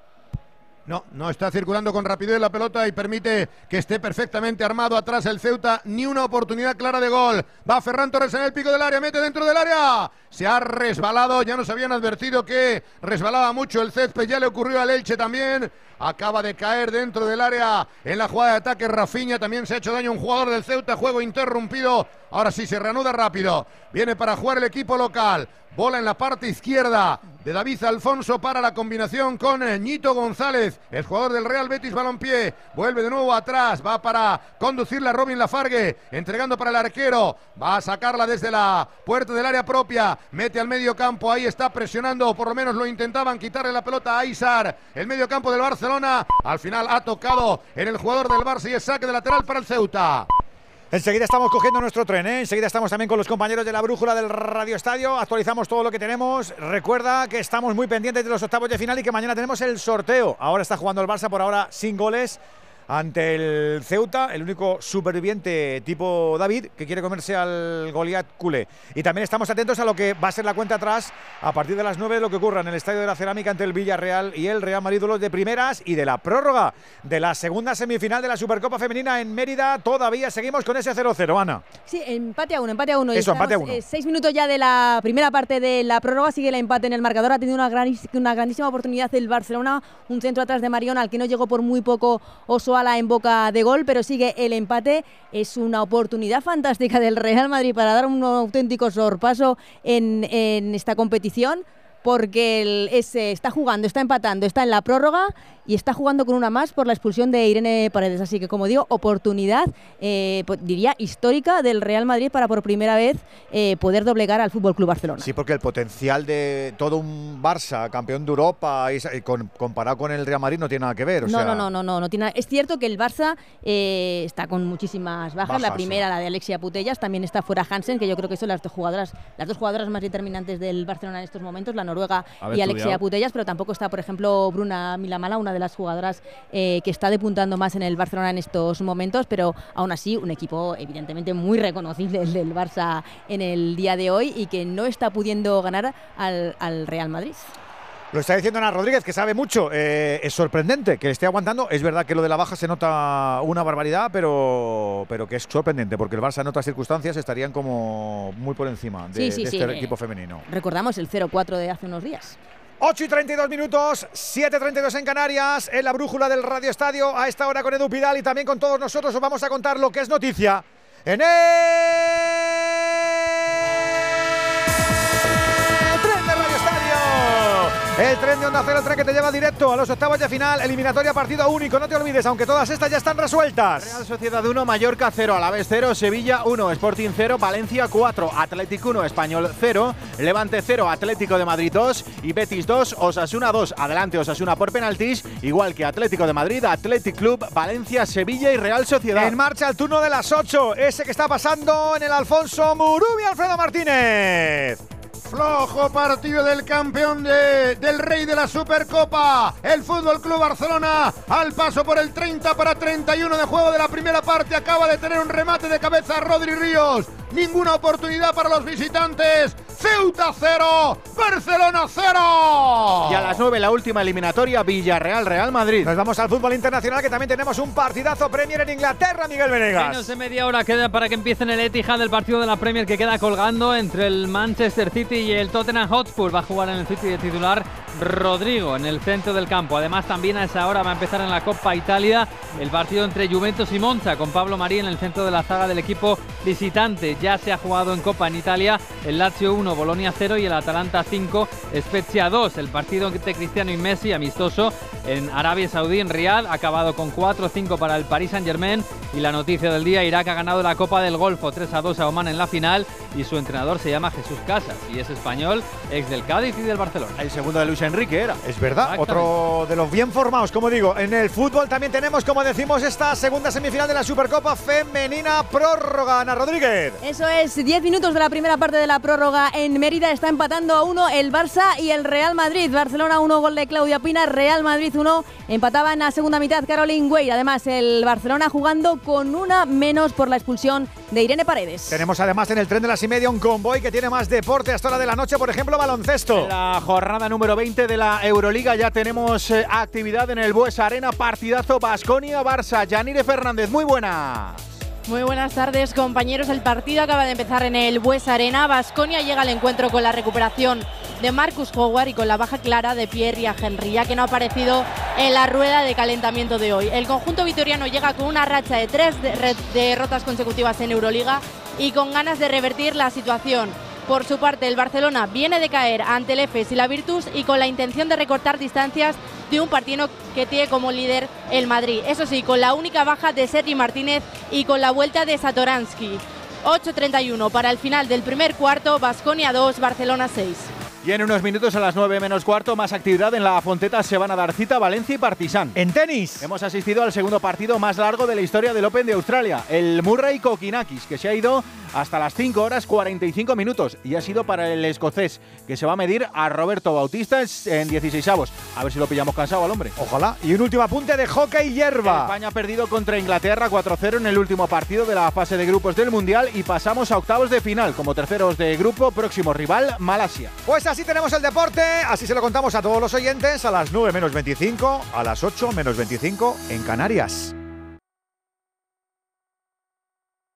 No, no está circulando con rapidez la pelota y permite que esté perfectamente armado atrás el Ceuta. Ni una oportunidad clara de gol. Va Ferran Torres en el pico del área, mete dentro del área. Se ha resbalado, ya nos habían advertido que resbalaba mucho el césped, ya le ocurrió al Elche también. Acaba de caer dentro del área en la jugada de ataque Rafiña. También se ha hecho daño un jugador del Ceuta. Juego interrumpido. Ahora sí se reanuda rápido. Viene para jugar el equipo local. Bola en la parte izquierda de David Alfonso para la combinación con Ñito González, el jugador del Real Betis Balompié. Vuelve de nuevo atrás, va para conducirla Robin Lafargue, entregando para el arquero. Va a sacarla desde la puerta del área propia, mete al medio campo, ahí está presionando, por lo menos lo intentaban quitarle la pelota a Isar. El medio campo del Barcelona, al final ha tocado en el jugador del Barça y es saque de lateral para el Ceuta. Enseguida estamos cogiendo nuestro tren, ¿eh? enseguida estamos también con los compañeros de la brújula del Radio Estadio, actualizamos todo lo que tenemos. Recuerda que estamos muy pendientes de los octavos de final y que mañana tenemos el sorteo. Ahora está jugando el Barça por ahora sin goles ante el Ceuta, el único superviviente tipo David que quiere comerse al Goliat culé. Y también estamos atentos a lo que va a ser la cuenta atrás a partir de las 9 de lo que ocurra en el Estadio de la Cerámica ante el Villarreal y el Real Madrid de primeras y de la prórroga de la segunda semifinal de la Supercopa Femenina en Mérida. Todavía seguimos con ese 0-0, Ana. Sí, empate a uno, empate a uno. Eso, empate a uno. Eh, seis minutos ya de la primera parte de la prórroga, sigue el empate en el marcador. Ha tenido una, una grandísima oportunidad el Barcelona, un centro atrás de Marión al que no llegó por muy poco Osoa en boca de gol, pero sigue el empate. Es una oportunidad fantástica del Real Madrid para dar un auténtico sorpaso en, esta competición porque el, ese está jugando, está empatando, está en la prórroga y está jugando con una más por la expulsión de Irene Paredes. Así que, como digo, oportunidad, eh, diría, histórica del Real Madrid para por primera vez eh, poder doblegar al Fútbol Club Barcelona. Sí, porque el potencial de todo un Barça, campeón de Europa, y, comparado con el Real Madrid, no tiene nada que ver. no, no, no, no, no, no tiene Es cierto que el Barça eh, está con muchísimas bajas. la primera, la de Alexia Putellas, también está fuera Hansen, que yo creo que son las dos jugadoras, las dos jugadoras más determinantes del Barcelona en estos momentos, la noruega y Alexia Putellas, pero tampoco está, por ejemplo, Bruna Milamala, una de las jugadoras eh, que está depuntando más en el Barcelona en estos momentos, pero aún así un equipo evidentemente muy reconocible el del Barça en el día de hoy y que no está pudiendo ganar al, Real Madrid. Lo está diciendo Ana Rodríguez, que sabe mucho. Eh, es sorprendente que esté aguantando. Es verdad que lo de la baja se nota una barbaridad, pero, pero que es sorprendente, porque el Barça en otras circunstancias estarían como muy por encima de, este equipo femenino. Recordamos el 0-4 de hace unos días. 8 y 32 minutos, 7 32 en Canarias, en la brújula del Radio Estadio, a esta hora con Edu Pidal y también con todos nosotros os vamos a contar lo que es noticia en el El tren de Onda Cero, el tren que te lleva directo a los octavos de final, eliminatoria partido único, no te olvides, aunque todas estas ya están resueltas. Real Sociedad 1, Mallorca 0, Alavés 0, Sevilla 1, Sporting 0, Valencia 4, Atlético 1, Español 0, Levante 0, Atlético de Madrid 2 y Betis 2, Osasuna 2. Adelante Osasuna por penaltis, igual que Atlético de Madrid, Athletic Club, Valencia, Sevilla y Real Sociedad. En marcha el turno de las 8, ese que está pasando en el Alfonso Murubi Alfredo Martínez. Flojo partido del campeón de, del rey de la Supercopa. El Fútbol Club Barcelona al paso por el 30 para 31 de juego de la primera parte. Acaba de tener un remate de cabeza Rodri Ríos. Ninguna oportunidad para los visitantes. Ceuta 0, Barcelona 0. Y a las 9 la última eliminatoria Villarreal Real Madrid. Nos vamos al fútbol internacional que también tenemos un partidazo Premier en Inglaterra, Miguel Venegas. Menos de media hora queda para que empiece en el Etihad el partido de la Premier que queda colgando entre el Manchester City y el Tottenham Hotspur. Va a jugar en el City de titular Rodrigo en el centro del campo. Además también a esa hora va a empezar en la Copa Italia el partido entre Juventus y Monza con Pablo María en el centro de la zaga del equipo visitante. Ya se ha jugado en Copa en Italia el Lazio 1 Bolonia 0 y el Atalanta 5, Spezia 2. El partido entre Cristiano y Messi, amistoso en Arabia Saudí, en Riyadh, acabado con 4-5 para el Paris Saint-Germain. Y la noticia del día, Irak ha ganado la Copa del Golfo 3-2 a Oman en la final y su entrenador se llama Jesús Casas y es español, ex del Cádiz y del Barcelona. El segundo de Luis Enrique era. Es verdad, otro de los bien formados, como digo. En el fútbol también tenemos, como decimos, esta segunda semifinal de la Supercopa Femenina Prórroga. Ana Rodríguez. Eso es, 10 minutos de la primera parte de la prórroga en Mérida. Está empatando a uno el Barça y el Real Madrid. Barcelona 1, gol de Claudia Pina. Real Madrid 1. Empataba en la segunda mitad Caroline Way. Además, el Barcelona jugando con una menos por la expulsión de Irene Paredes. Tenemos además en el tren de las y media un convoy que tiene más deporte hasta hora de la noche, por ejemplo, baloncesto. la jornada número 20 20 de la Euroliga ya tenemos eh, actividad en el Bues Arena, partidazo Basconia-Barça. Yanire Fernández, muy buena. Muy buenas tardes, compañeros. El partido acaba de empezar en el Bues Arena. Basconia llega al encuentro con la recuperación de Marcus Howard y con la baja clara de Pierre y Henry, ya que no ha aparecido en la rueda de calentamiento de hoy. El conjunto vitoriano llega con una racha de tres derrotas consecutivas en Euroliga y con ganas de revertir la situación. Por su parte, el Barcelona viene de caer ante el EFES y la Virtus y con la intención de recortar distancias de un partido que tiene como líder el Madrid. Eso sí, con la única baja de Sergi Martínez y con la vuelta de Satoransky. 8.31 para el final del primer cuarto, Basconia 2, Barcelona 6. Y en unos minutos a las 9 menos cuarto, más actividad en la Fonteta se van a dar cita Valencia y Partizan. En tenis. Hemos asistido al segundo partido más largo de la historia del Open de Australia, el Murray Kokinakis, que se ha ido hasta las 5 horas 45 minutos y ha sido para el escocés, que se va a medir a Roberto Bautista en 16 avos. A ver si lo pillamos cansado al hombre. Ojalá. Y un último apunte de hockey hierba. España ha perdido contra Inglaterra 4-0 en el último partido de la fase de grupos del Mundial y pasamos a octavos de final como terceros de grupo, próximo rival Malasia. Pues así tenemos el deporte, así se lo contamos a todos los oyentes a las 9 menos 25, a las 8 menos 25 en Canarias.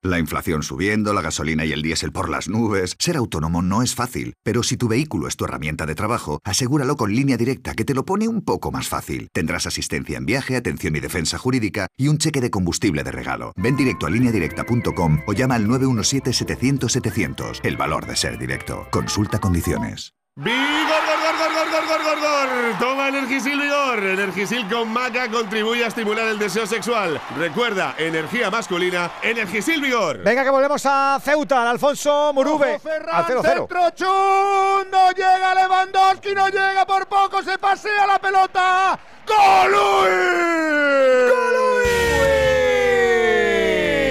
La inflación subiendo, la gasolina y el diésel por las nubes. Ser autónomo no es fácil, pero si tu vehículo es tu herramienta de trabajo, asegúralo con línea directa que te lo pone un poco más fácil. Tendrás asistencia en viaje, atención y defensa jurídica y un cheque de combustible de regalo. Ven directo a lineadirecta.com o llama al 917-700-700. El valor de ser directo. Consulta condiciones. ¡Vigor, gor, gor, gor, gor, gor, gor, gor! Toma Energisil Vigor. Energisil con maca contribuye a estimular el deseo sexual. Recuerda, energía masculina, Energisil Vigor. Venga, que volvemos a Ceuta, al Alfonso Murube. al 0-0. Centro chun, no llega Lewandowski, no llega por poco, se pasea la pelota. ¡Golui!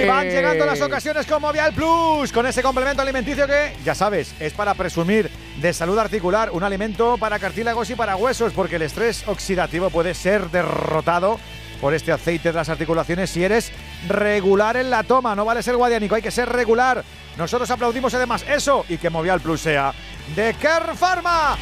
Van llegando las ocasiones con Movial Plus, con ese complemento alimenticio que, ya sabes, es para presumir de salud articular, un alimento para cartílagos y para huesos, porque el estrés oxidativo puede ser derrotado por este aceite de las articulaciones si eres regular en la toma. No vale ser guadianico, hay que ser regular. Nosotros aplaudimos además eso y que Movial Plus sea de Kerr Pharma.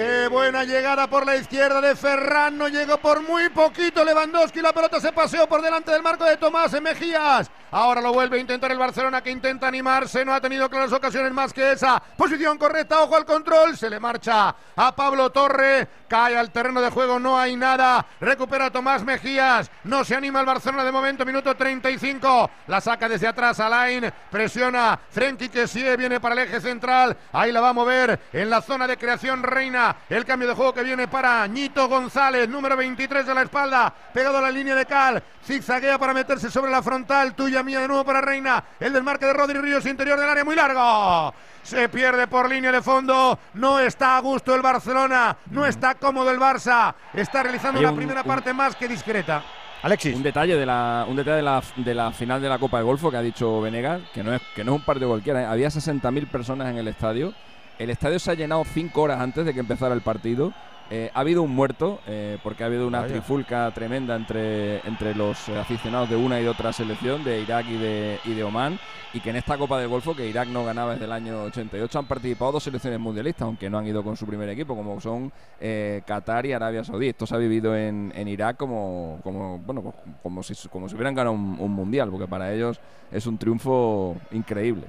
Qué buena llegada por la izquierda de Ferran. No llegó por muy poquito Lewandowski. La pelota se paseó por delante del marco de Tomás Mejías. Ahora lo vuelve a intentar el Barcelona que intenta animarse. No ha tenido claras ocasiones más que esa. Posición correcta. Ojo al control. Se le marcha a Pablo Torre. Cae al terreno de juego. No hay nada. Recupera Tomás Mejías. No se anima el Barcelona de momento. Minuto 35. La saca desde atrás Alain. Presiona. Frenkie que sigue. Viene para el eje central. Ahí la va a mover en la zona de creación Reina. El cambio de juego que viene para Ñito González, número 23 de la espalda, pegado a la línea de Cal. Zigzaguea para meterse sobre la frontal. Tuya mía de nuevo para Reina. El del marque de Rodri Ríos, interior del área, muy largo. Se pierde por línea de fondo. No está a gusto el Barcelona. No está cómodo el Barça. Está realizando Hay una un- primera un- parte más que discreta. Alexis. Un detalle de la, un detalle de la, de la final de la Copa del Golfo que ha dicho Venegas, que no es, que no es un partido cualquiera. ¿eh? Había 60.000 personas en el estadio. El estadio se ha llenado cinco horas antes de que empezara el partido. Eh, ha habido un muerto, eh, porque ha habido una Vaya. trifulca tremenda entre, entre los eh, aficionados de una y de otra selección, de Irak y de, y de Oman, y que en esta Copa del Golfo, que Irak no ganaba desde el año 88, han participado dos selecciones mundialistas, aunque no han ido con su primer equipo, como son eh, Qatar y Arabia Saudí. Esto se ha vivido en, en Irak como, como, bueno, pues, como, si, como si hubieran ganado un, un mundial, porque para ellos es un triunfo increíble.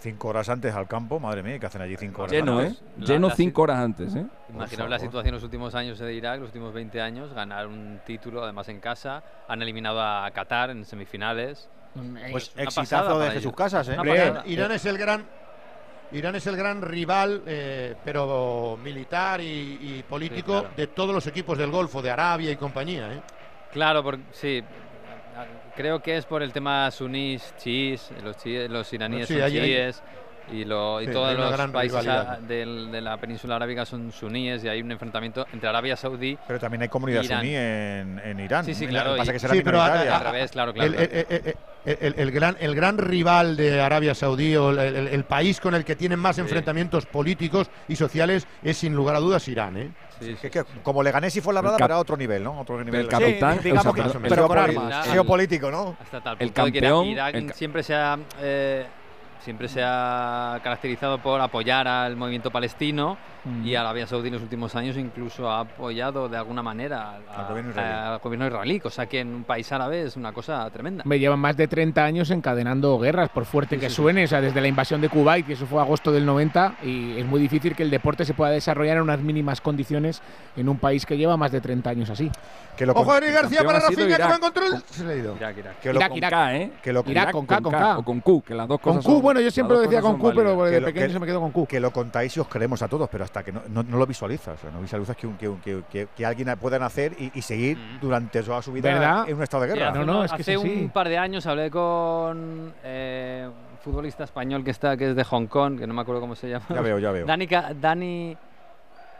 Cinco horas antes al campo, madre mía, que hacen allí cinco horas Lleno, ¿eh? antes? Lleno cinco horas antes, ¿eh? Imaginaos la situación en los últimos años de Irak, los últimos 20 años, ganar un título, además en casa. Han eliminado a Qatar en semifinales. Pues Es una exitazo desde ellos. sus casas, ¿eh? Irán, es el gran Irán es el gran rival, eh, pero militar y, y político Sí, claro. de todos los equipos del Golfo, de Arabia y compañía. ¿eh? Claro, por- sí. Creo que es por el tema sunís, chiíes, los, los iraníes Sí, son hay- hay- chiíes y, lo- y Sí, todos los países a- del- de la península arábiga son suníes y hay un enfrentamiento entre Arabia Saudí Pero también hay comunidad suní en, en Irán. Sí, sí, claro, pasa y- que será Sí, pero a- a- al revés, claro, claro. El, el- el- el- el- el gran, el gran rival de Arabia Saudí o el, el- el país con el que tienen más enfrentamientos políticos y sociales es sin lugar a dudas Irán. ¿eh? Que- que como Leganés y Fuenlabrada, El cap- pero a otro nivel, ¿no? Otro nivel. el capitán- Sí, digamos o sea, que el- pero con el- armas. el- Geopolítico, ¿no? hasta tal El punto de que Irak- campeón- Irak el ca- siempre se ha eh, siempre se ha caracterizado por apoyar al movimiento palestino Mm. y Arabia Saudí en los últimos años incluso ha apoyado de alguna manera a- Al gobierno israelí. al gobierno israelí, cosa que en un país árabe es una cosa tremenda. Me llevan más de 30 años encadenando guerras, por fuerte que suene, o sea, desde la invasión de Kuwait, que eso fue agosto del 90, y es muy difícil que el deporte se pueda desarrollar en unas mínimas condiciones en un país que lleva más de 30 años así. Que lo Ojo, con- Eric García para ha sido Rafinha, que Irak. va en control. Se le ha ido. Irak, Irak. que lo Irak, con- Irak. K, ¿eh? que lo Irak con K, con K. O con Q, que las dos Con cosas Q, son- bueno, yo siempre lo decía con Q, pero de lo- pequeño que- se me quedó con Q. que lo contáis y os creemos a todos, pero hasta que no, no- no lo visualizas, o sea, no visualizas que, un- que, un- que, que- que alguien pueda nacer y, y seguir durante toda su vida ¿Verdad? en un estado de guerra. hace No, no, uno- es que es hace así. un par de años hablé con eh, un futbolista español que está que es de Hong Kong, que no me acuerdo cómo se llama. Ya veo, ya veo. Dani, Ca- Dani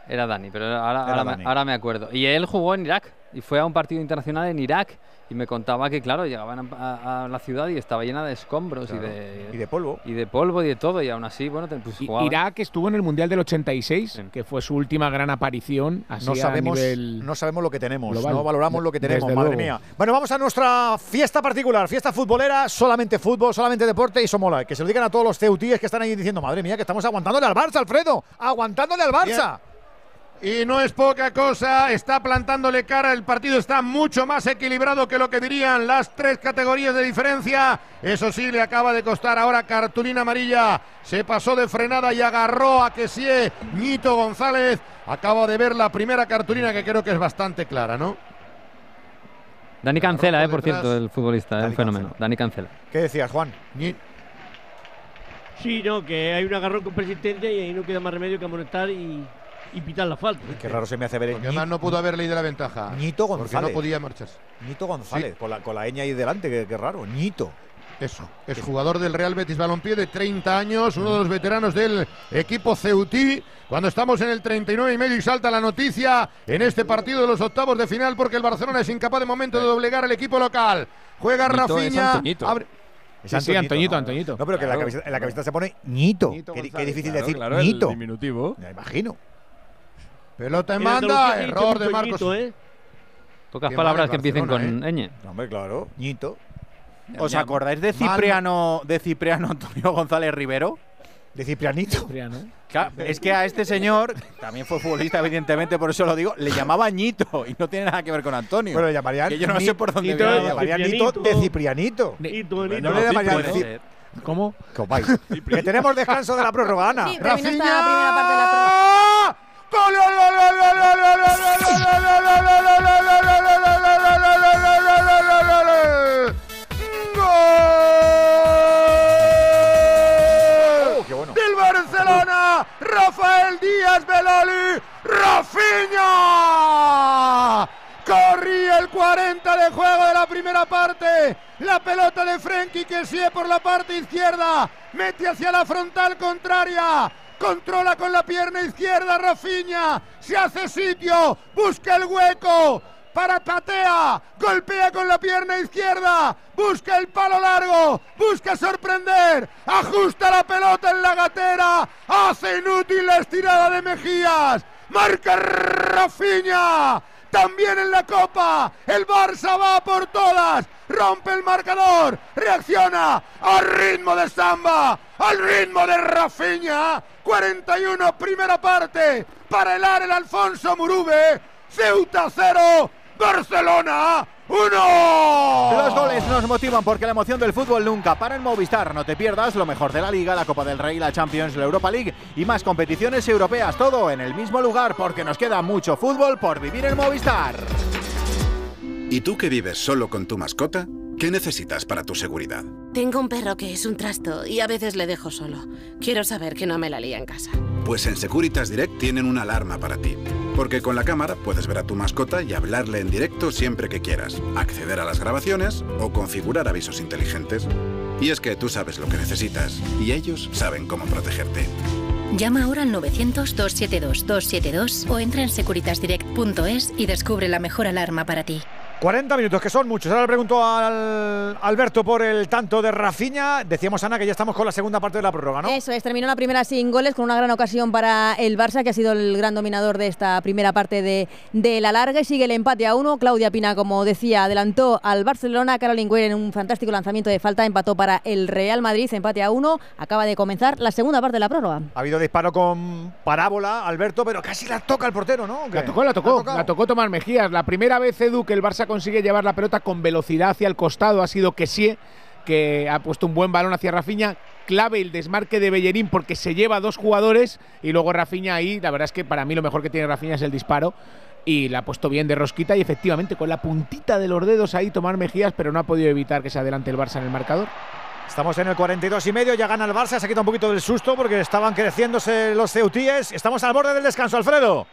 era Dani, pero ahora, ahora, Dani. Me, ahora me acuerdo. Y él jugó en Irak y fue a un partido internacional en Irak y me contaba que claro llegaban a, a- a la ciudad y estaba llena de escombros Claro. y de Y de polvo. y de polvo y de todo y aún así bueno te- pues. Irak estuvo en el Mundial del 86, Sí. que fue su última gran aparición así No a sabemos, nivel no sabemos lo que tenemos, global. no valoramos lo que tenemos, Desde madre luego. mía. Bueno, vamos a nuestra fiesta particular, fiesta futbolera, solamente fútbol, solamente deporte y eso mola. Que se lo digan a todos los ceutíes que están ahí diciendo, madre mía, que estamos aguantándole al Barça, Alfredo, aguantándole al Barça. Y no es poca cosa, está plantándole cara, el partido está mucho más equilibrado que lo que dirían las tres categorías de diferencia. Eso sí, le acaba de costar ahora cartulina amarilla. Se pasó de frenada y agarró a que sí, Ñito González. Acabo de ver la primera cartulina que creo que es bastante clara, ¿no? Dani Cancela, eh, por detrás. cierto, el futbolista, Dani un fenómeno. Cancela. Dani Cancela. ¿Qué decías, Juan? Ñi- Sí, no, que hay un agarrón con persistencia y ahí no queda más remedio que amonestar y, y pitar la falta. Qué raro se me hace ver el Porque además no pudo haber leído la ventaja. Ñito Porque González. no podía marcharse. Ñito González, con, la, con la ñ ahí delante, qué, qué raro, Ñito. Eso, es jugador del Real Betis Balompié de 30 años, uno de los veteranos del equipo Ceutí. Cuando estamos en el 39 y medio y salta la noticia en este partido de los octavos de final porque el Barcelona es incapaz de momento de doblegar al equipo local. Juega Ñito es Rafinha, Antoñito. abre- Es Sí, sí, Antoñito, ¿no? Antoñito. No, pero que en la camiseta, en la camiseta se pone Ñito. Ñito Qué, qué difícil Claro, decir claro, el Ñito. diminutivo. Me imagino. Pelota en banda, error de Marcos. ñito, ¿eh? Pocas Qué palabras que empiecen con ñ. No, hombre, claro, Ñito. ¿Os acordáis de Cipriano, de Cipriano Antonio González Rivero? De Ciprianito. Cipriano. Claro, es que a este señor, también fue futbolista, evidentemente, por eso lo digo, le llamaba Ñito y no tiene nada que ver con Antonio. Bueno, le llamarían. que yo no Ni- sé por dónde Ñito viene. Le llamarían. Nito de Ciprianito. Ñito, ñito. No le llamarían Ci- ser. ¿Cómo? Que vais. Que tenemos descanso de la prórroga, Ana. Sí, Rafinha. esta primera parte de la prórroga. Oh, del Barcelona, Rafael Díaz Belali, Rafinha. Corría el 40 de juego de la primera parte. La pelota de Frenkie que sigue por la parte izquierda. Mete hacia la frontal contraria. Controla con la pierna izquierda Rafinha. Se hace sitio. Busca el hueco. Para patea, golpea con la pierna izquierda, busca el palo largo, busca sorprender, ajusta la pelota en la gatera, hace inútil la estirada de Mejías, marca Rafinha, también en la Copa, el Barça va por todas, rompe el marcador, reacciona al ritmo de Samba, al ritmo de Rafinha, 41 primera parte, para el Alfonso Murube, Ceuta 0, Barcelona 1. Los goles nos motivan porque la emoción del fútbol nunca para en Movistar. No te pierdas lo mejor de la Liga, la Copa del Rey, la Champions, la Europa League y más competiciones europeas. Todo en el mismo lugar porque nos queda mucho fútbol por vivir en Movistar. ¿Y tú que vives solo con tu mascota? ¿Qué necesitas para tu seguridad? Tengo un perro que es un trasto y a veces le dejo solo. Quiero saber que no me la lía en casa. Pues en Securitas Direct tienen una alarma para ti. Porque con la cámara puedes ver a tu mascota y hablarle en directo siempre que quieras, acceder a las grabaciones o configurar avisos inteligentes. Y es que tú sabes lo que necesitas y ellos saben cómo protegerte. Llama ahora al 900-272-272 o entra en securitasdirect.es y descubre la mejor alarma para ti. 40 minutos, que son muchos. Ahora le pregunto al Alberto por el tanto de Rafinha. Decíamos, Ana, que ya estamos con la segunda parte de la prórroga, ¿no? Eso es, terminó la primera sin goles con una gran ocasión para el Barça, que ha sido el gran dominador de esta primera parte de, de la larga. Y sigue el empate a uno. Claudia Pina, como decía, adelantó al Barcelona. Caroline Weir en un fantástico lanzamiento de falta empató para el Real Madrid. Empate a uno. Acaba de comenzar la segunda parte de la prórroga. Ha habido disparo con parábola, Alberto, pero casi la toca el portero, ¿no? La tocó, la tocó. La tocó Tomás Mejías. La primera vez, Edu, que el Barça consigue llevar la pelota con velocidad hacia el costado ha sido Kessie, que ha puesto un buen balón hacia Rafinha. Clave el desmarque de Bellerín porque se lleva dos jugadores y luego Rafinha ahí, la verdad es que para mí lo mejor que tiene Rafinha es el disparo y la ha puesto bien de rosquita y efectivamente con la puntita de los dedos ahí tomar Mejías, pero no ha podido evitar que se adelante el Barça en el marcador. Estamos en el 42 y medio, ya gana el Barça, se quita un poquito del susto porque estaban creciéndose los ceutíes. Estamos al borde del descanso, Alfredo.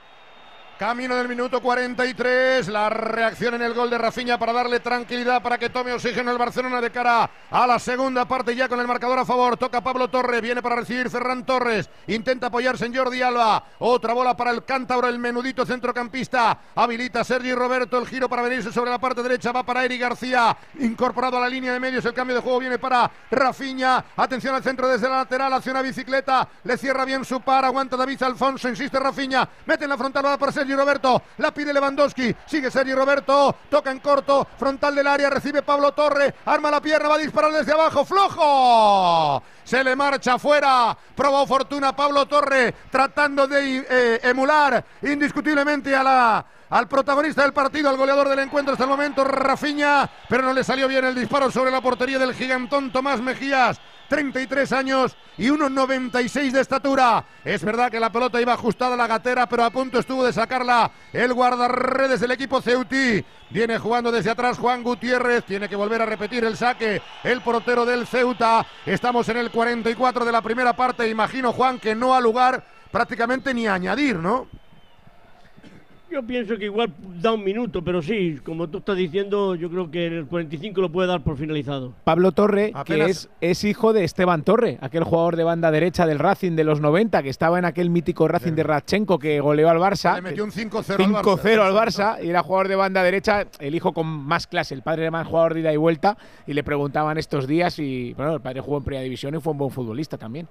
Camino del minuto 43, la reacción en el gol de Rafinha para darle tranquilidad para que tome oxígeno el Barcelona de cara a la segunda parte ya con el marcador a favor. Toca Pablo Torres, viene para recibir Ferran Torres, intenta apoyarse en Jordi Alba. Otra bola para el cántabro, el menudito centrocampista. Habilita Sergi Roberto el giro para venirse sobre la parte derecha, va para Eri García, incorporado a la línea de medios. El cambio de juego viene para Rafinha. Atención al centro desde la lateral, hacia una bicicleta, le cierra bien su par, aguanta David Alfonso, insiste Rafinha, mete en la frontal va para Sergi Roberto, la pide Lewandowski, sigue Sergi Roberto, toca en corto, frontal del área, recibe Pablo Torre, arma la pierna, va a disparar desde abajo, flojo, se le marcha afuera, probó fortuna Pablo Torre, tratando de eh, emular indiscutiblemente a la al protagonista del partido, al goleador del encuentro hasta el momento, Rafiña, pero no le salió bien el disparo sobre la portería del gigantón Tomás Mejías. 33 años y 1,96 de estatura. Es verdad que la pelota iba ajustada a la gatera, pero a punto estuvo de sacarla el guardarredes del equipo Ceuti. Viene jugando desde atrás Juan Gutiérrez, tiene que volver a repetir el saque, el portero del Ceuta. Estamos en el 44 de la primera parte, imagino Juan que no ha lugar prácticamente ni a añadir, ¿no? Yo pienso que igual da un minuto, pero sí, como tú estás diciendo, yo creo que en el 45 lo puede dar por finalizado. Pablo Torre, que es, es, hijo de Esteban Torre, aquel jugador de banda derecha del Racing de los 90, que estaba en aquel mítico Racing de Ratchenko que goleó al Barça. Le metió un 5-0 al Barça. al Barça y era jugador de banda derecha, el hijo con más clase, el padre era más jugador de ida y vuelta, y le preguntaban estos días y, bueno, el padre jugó en Primera División y fue un buen futbolista también.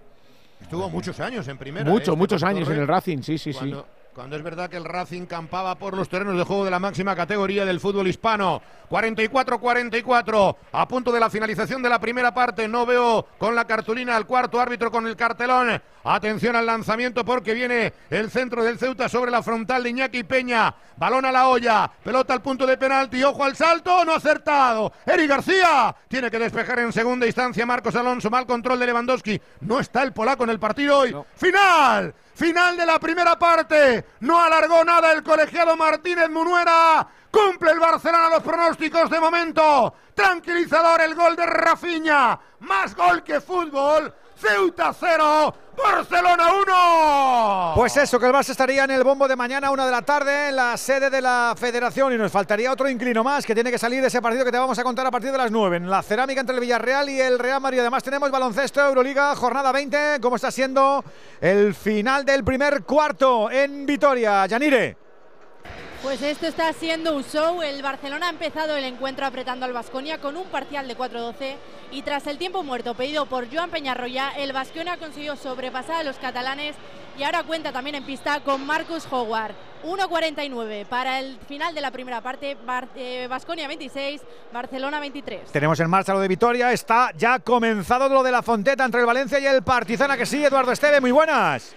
Estuvo muchos años en primera. Muchos, ¿eh? muchos años en el Racing, sí, sí, cuando, sí. Cuando es verdad que el Racing campaba por los terrenos de juego de la máxima categoría del fútbol hispano. 44-44, a punto de la finalización de la primera parte. No veo con la cartulina al cuarto árbitro con el cartelón. Atención al lanzamiento porque viene el centro del Ceuta sobre la frontal de Iñaki Peña. Balón a la olla, pelota al punto de penalti, ojo al salto, no acertado. Eri García tiene que despejar en segunda instancia Marcos Alonso, mal control de Lewandowski. No está el polaco en el partido hoy. Final, final de la primera parte. No alargó nada el colegiado Martínez Munuera. Cumple el Barcelona los pronósticos de momento. Tranquilizador el gol de Rafinha. Más gol que fútbol. Ceuta 0, Barcelona 1. Pues eso, que el Barça estaría en el bombo de mañana, una de la tarde, en la sede de la Federación. Y nos faltaría otro inclino más que tiene que salir de ese partido que te vamos a contar a partir de las 9. En la cerámica entre el Villarreal y el Real Madrid. Además, tenemos baloncesto, Euroliga, jornada 20. ¿Cómo está siendo el final del primer cuarto en Vitoria? Yanire. Pues esto está siendo un show. El Barcelona ha empezado el encuentro apretando al Vasconia con un parcial de 4-12 y tras el tiempo muerto pedido por Joan Peñarroya, el Vasconia consiguió sobrepasar a los catalanes y ahora cuenta también en pista con Marcus Howard. 1.49 para el final de la primera parte, Vasconia 26, Barcelona 23. Tenemos en marcha lo de Vitoria, está ya comenzado lo de la Fonteta entre el Valencia y el Partizana, que sí, Eduardo Esteve, muy buenas.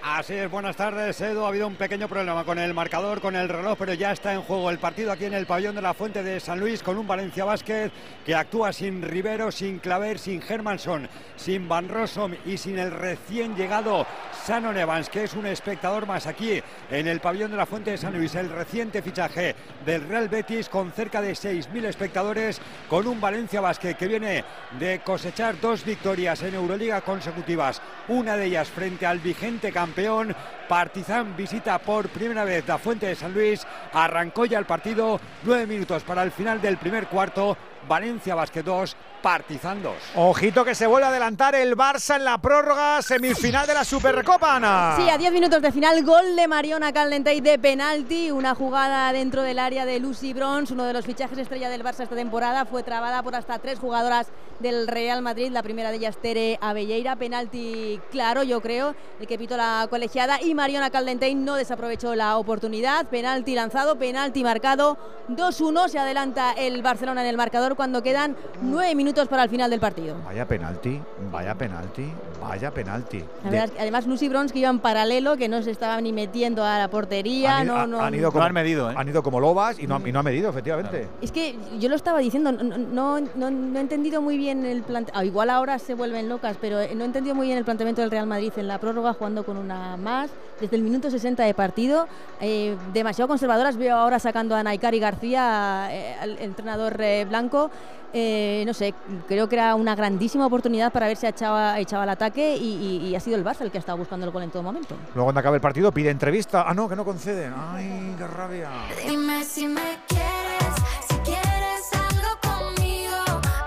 Así es, buenas tardes, Edu. Ha habido un pequeño problema con el marcador, con el reloj, pero ya está en juego el partido aquí en el pabellón de la Fuente de San Luis con un Valencia Basket que actúa sin Rivero, sin Claver, sin Hermanson, sin Van Rossum y sin el recién llegado Shannon Evans, que es un espectador más aquí en el pabellón de la Fuente de San Luis. El reciente fichaje del Real Betis con cerca de 6.000 espectadores, con un Valencia Basket que viene de cosechar dos victorias en Euroliga consecutivas, una de ellas frente al vigente campeón campeón. Partizan visita por primera vez la Fuente de San Luis. Arrancó ya el partido. Nueve minutos para el final del primer cuarto. Valencia Basket 2, Partizan 2. Ojito que se vuelve a adelantar el Barça en la prórroga semifinal de la Supercopa, Ana. Sí, a 10 minutos de final, gol de Mariona Caldentey de penalti, una jugada dentro del área de Lucy Bronze, uno de los fichajes estrella del Barça esta temporada, fue trabada por hasta tres jugadoras del Real Madrid, la primera de ellas Tere Abelleira, penalti claro yo creo, el que pitó la colegiada. Y Mariona Caldentey no desaprovechó la oportunidad, penalti lanzado, penalti marcado, 2-1, se adelanta el Barcelona en el marcador cuando quedan nueve minutos para el final del partido. Vaya penalti, vaya penalti, vaya penalti. La verdad que además Lucy Bronze que iba en paralelo, que no se estaba ni metiendo a la portería, han, ido- no, no, han ido como, han medido, ¿eh? han ido como lobas y no, han- y no han medido, efectivamente. Es que yo lo estaba diciendo, no, no, no- no he entendido muy bien el planteamiento. igual ahora se vuelven locas, pero no he entendido muy bien el planteamiento del Real Madrid en la prórroga, jugando con una más. Desde el minuto 60 de partido, eh, demasiado conservadoras. Veo ahora sacando a Naikari García, eh, al entrenador eh, blanco. Eh, no sé, creo que era una grandísima oportunidad para ver si echaba, echaba el ataque y, y- y ha sido el Barça el que ha estado buscando el gol en todo momento. Luego cuando acabe el partido pide entrevista. Ah, no, que no conceden. Ay, qué rabia. Dime si me quieres, si quieres algo conmigo,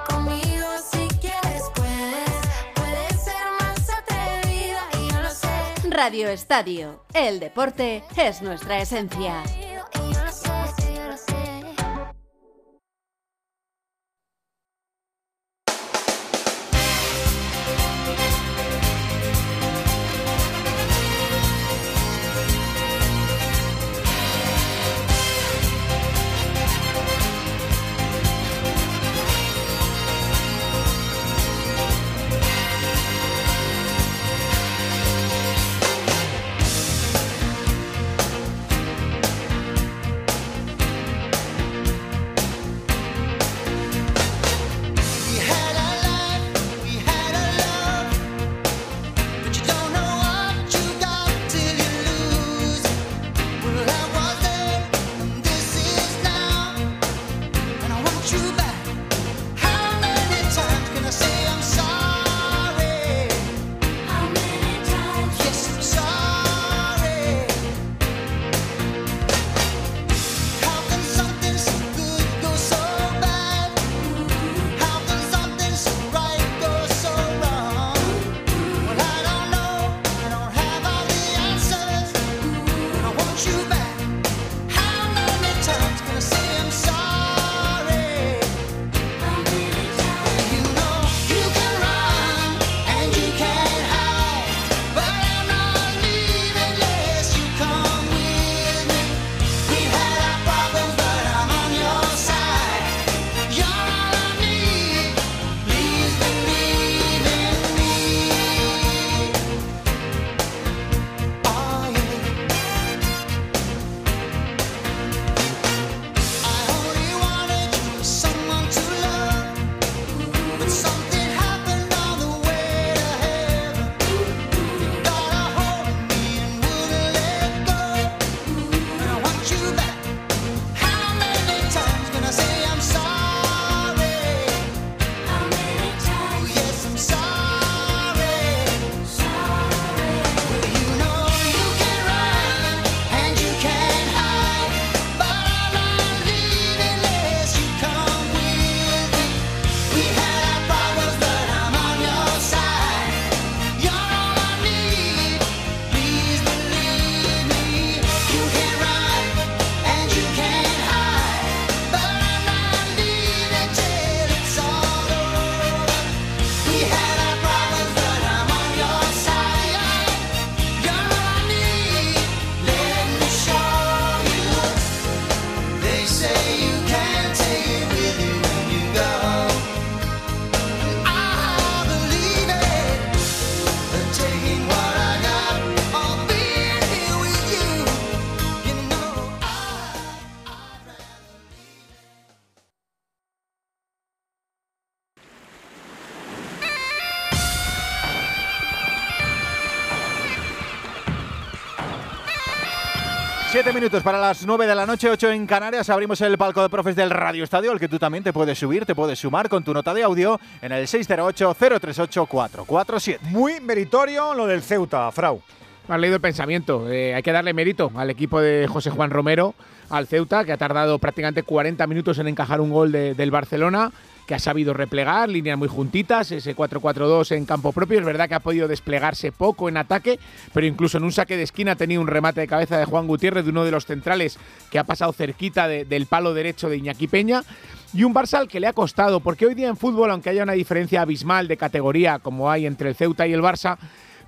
conmigo si quieres puedes, puedes ser más atrevida y yo lo sé. Radio Estadio. El deporte es nuestra esencia. Siete minutos para las nueve de la noche, ocho en Canarias. Abrimos el palco de profes del Radio Estadio, al que tú también te puedes subir, te puedes sumar con tu nota de audio en el 608-038-447. Muy meritorio lo del Ceuta, Frau. Has leído el pensamiento. Eh, hay que darle mérito al equipo de José Juan Romero, al Ceuta, que ha tardado prácticamente 40 minutos en encajar un gol de- del Barcelona, que ha sabido replegar, líneas muy juntitas, ese 4-4-2 en campo propio. Es verdad que ha podido desplegarse poco en ataque, pero incluso en un saque de esquina ha tenido un remate de cabeza de Juan Gutiérrez, de uno de los centrales que ha pasado cerquita de- del palo derecho de Iñaki Peña. Y un Barça al que le ha costado, porque hoy día en fútbol, aunque haya una diferencia abismal de categoría como hay entre el Ceuta y el Barça,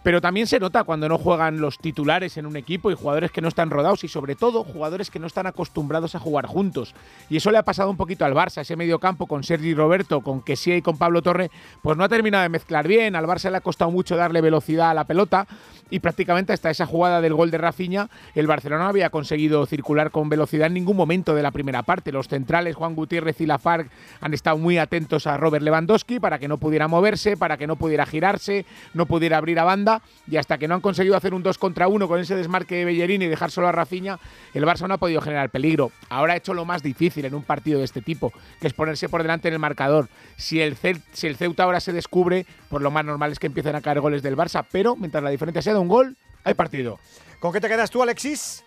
pero también se nota cuando no juegan los titulares en un equipo y jugadores que no están rodados y sobre todo jugadores que no están acostumbrados a jugar juntos. Y eso le ha pasado un poquito al Barça, ese medio campo con Sergi Roberto, con Kessie y con Pablo Torre, pues no ha terminado de mezclar bien. Al Barça le ha costado mucho darle velocidad a la pelota y prácticamente hasta esa jugada del gol de Rafinha, el Barcelona había conseguido circular con velocidad en ningún momento de la primera parte. Los centrales, Juan Gutiérrez y Lafargue, han estado muy atentos a Robert Lewandowski para que no pudiera moverse, para que no pudiera girarse, no pudiera abrir a banda y hasta que no han conseguido hacer un 2 contra 1 con ese desmarque de Bellerín y dejar solo a Rafinha, el Barça no ha podido generar peligro. Ahora ha hecho lo más difícil en un partido de este tipo, que es ponerse por delante en el marcador. Si el, Ceuta ahora se descubre, pues lo más normal es que empiecen a caer goles del Barça, pero mientras la diferencia sea de un gol, hay partido. ¿Con qué te quedas tú, Alexis?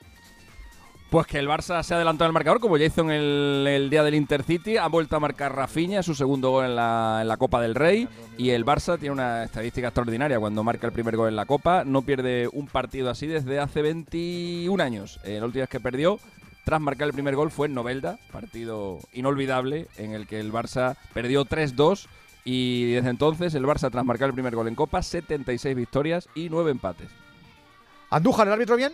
Pues que el Barça se ha adelantado en el marcador, como ya hizo en el, día del Intercity. Ha vuelto a marcar Rafinha, su segundo gol en la, en la Copa del Rey. Y el Barça tiene una estadística extraordinaria. Cuando marca el primer gol en la Copa, no pierde un partido así desde hace 21 años. Eh, la última vez que perdió, tras marcar el primer gol, fue en Novelda, partido inolvidable en el que el Barça perdió 3-2. Y desde entonces, el Barça, tras marcar el primer gol en Copa, 76 victorias y 9 empates. ¿Andújar, el árbitro bien?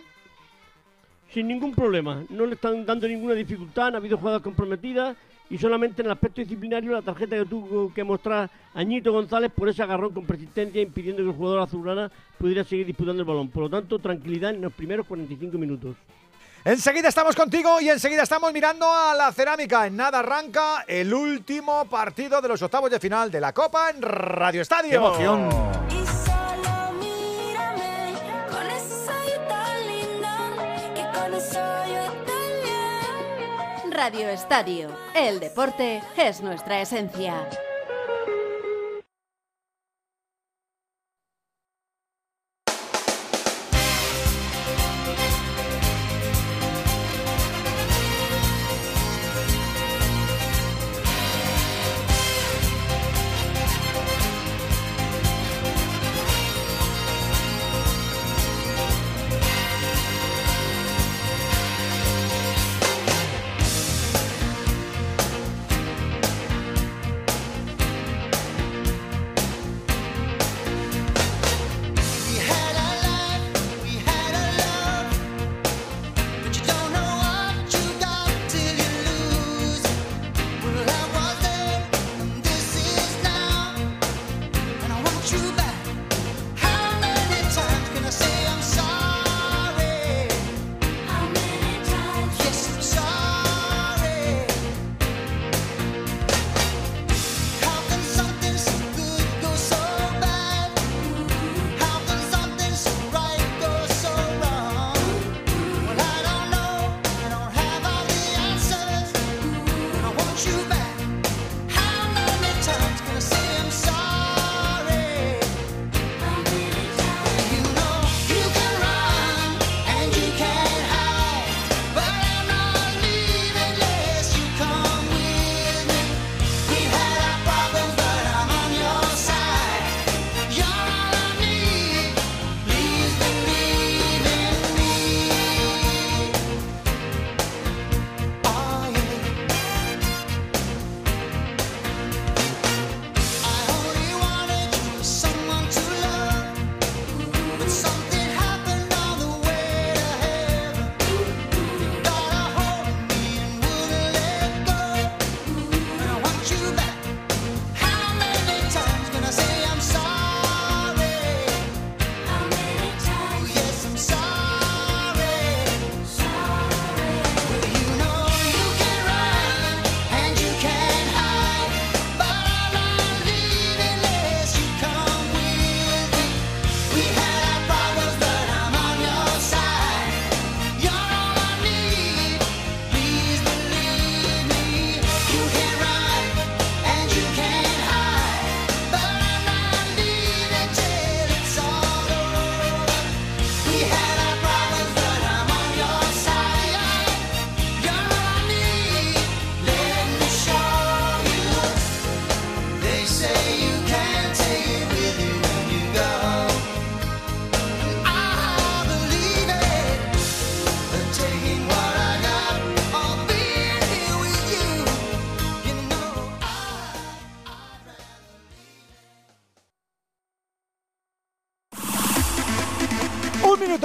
Sin ningún problema. No le están dando ninguna dificultad, no ha habido jugadas comprometidas y solamente en el aspecto disciplinario la tarjeta que tuvo que mostrar Añito González por ese agarrón con persistencia impidiendo que el jugador azulgrana pudiera seguir disputando el balón. Por lo tanto, tranquilidad en los primeros 45 minutos. Enseguida estamos contigo y enseguida estamos mirando a la cerámica. En nada arranca el último partido de los octavos de final de la Copa en Radio Estadio. ¡Qué emoción! Y solo mírame con ese ojito tan lindo que con eso yo estoy bien. Radio Estadio. El deporte es nuestra esencia.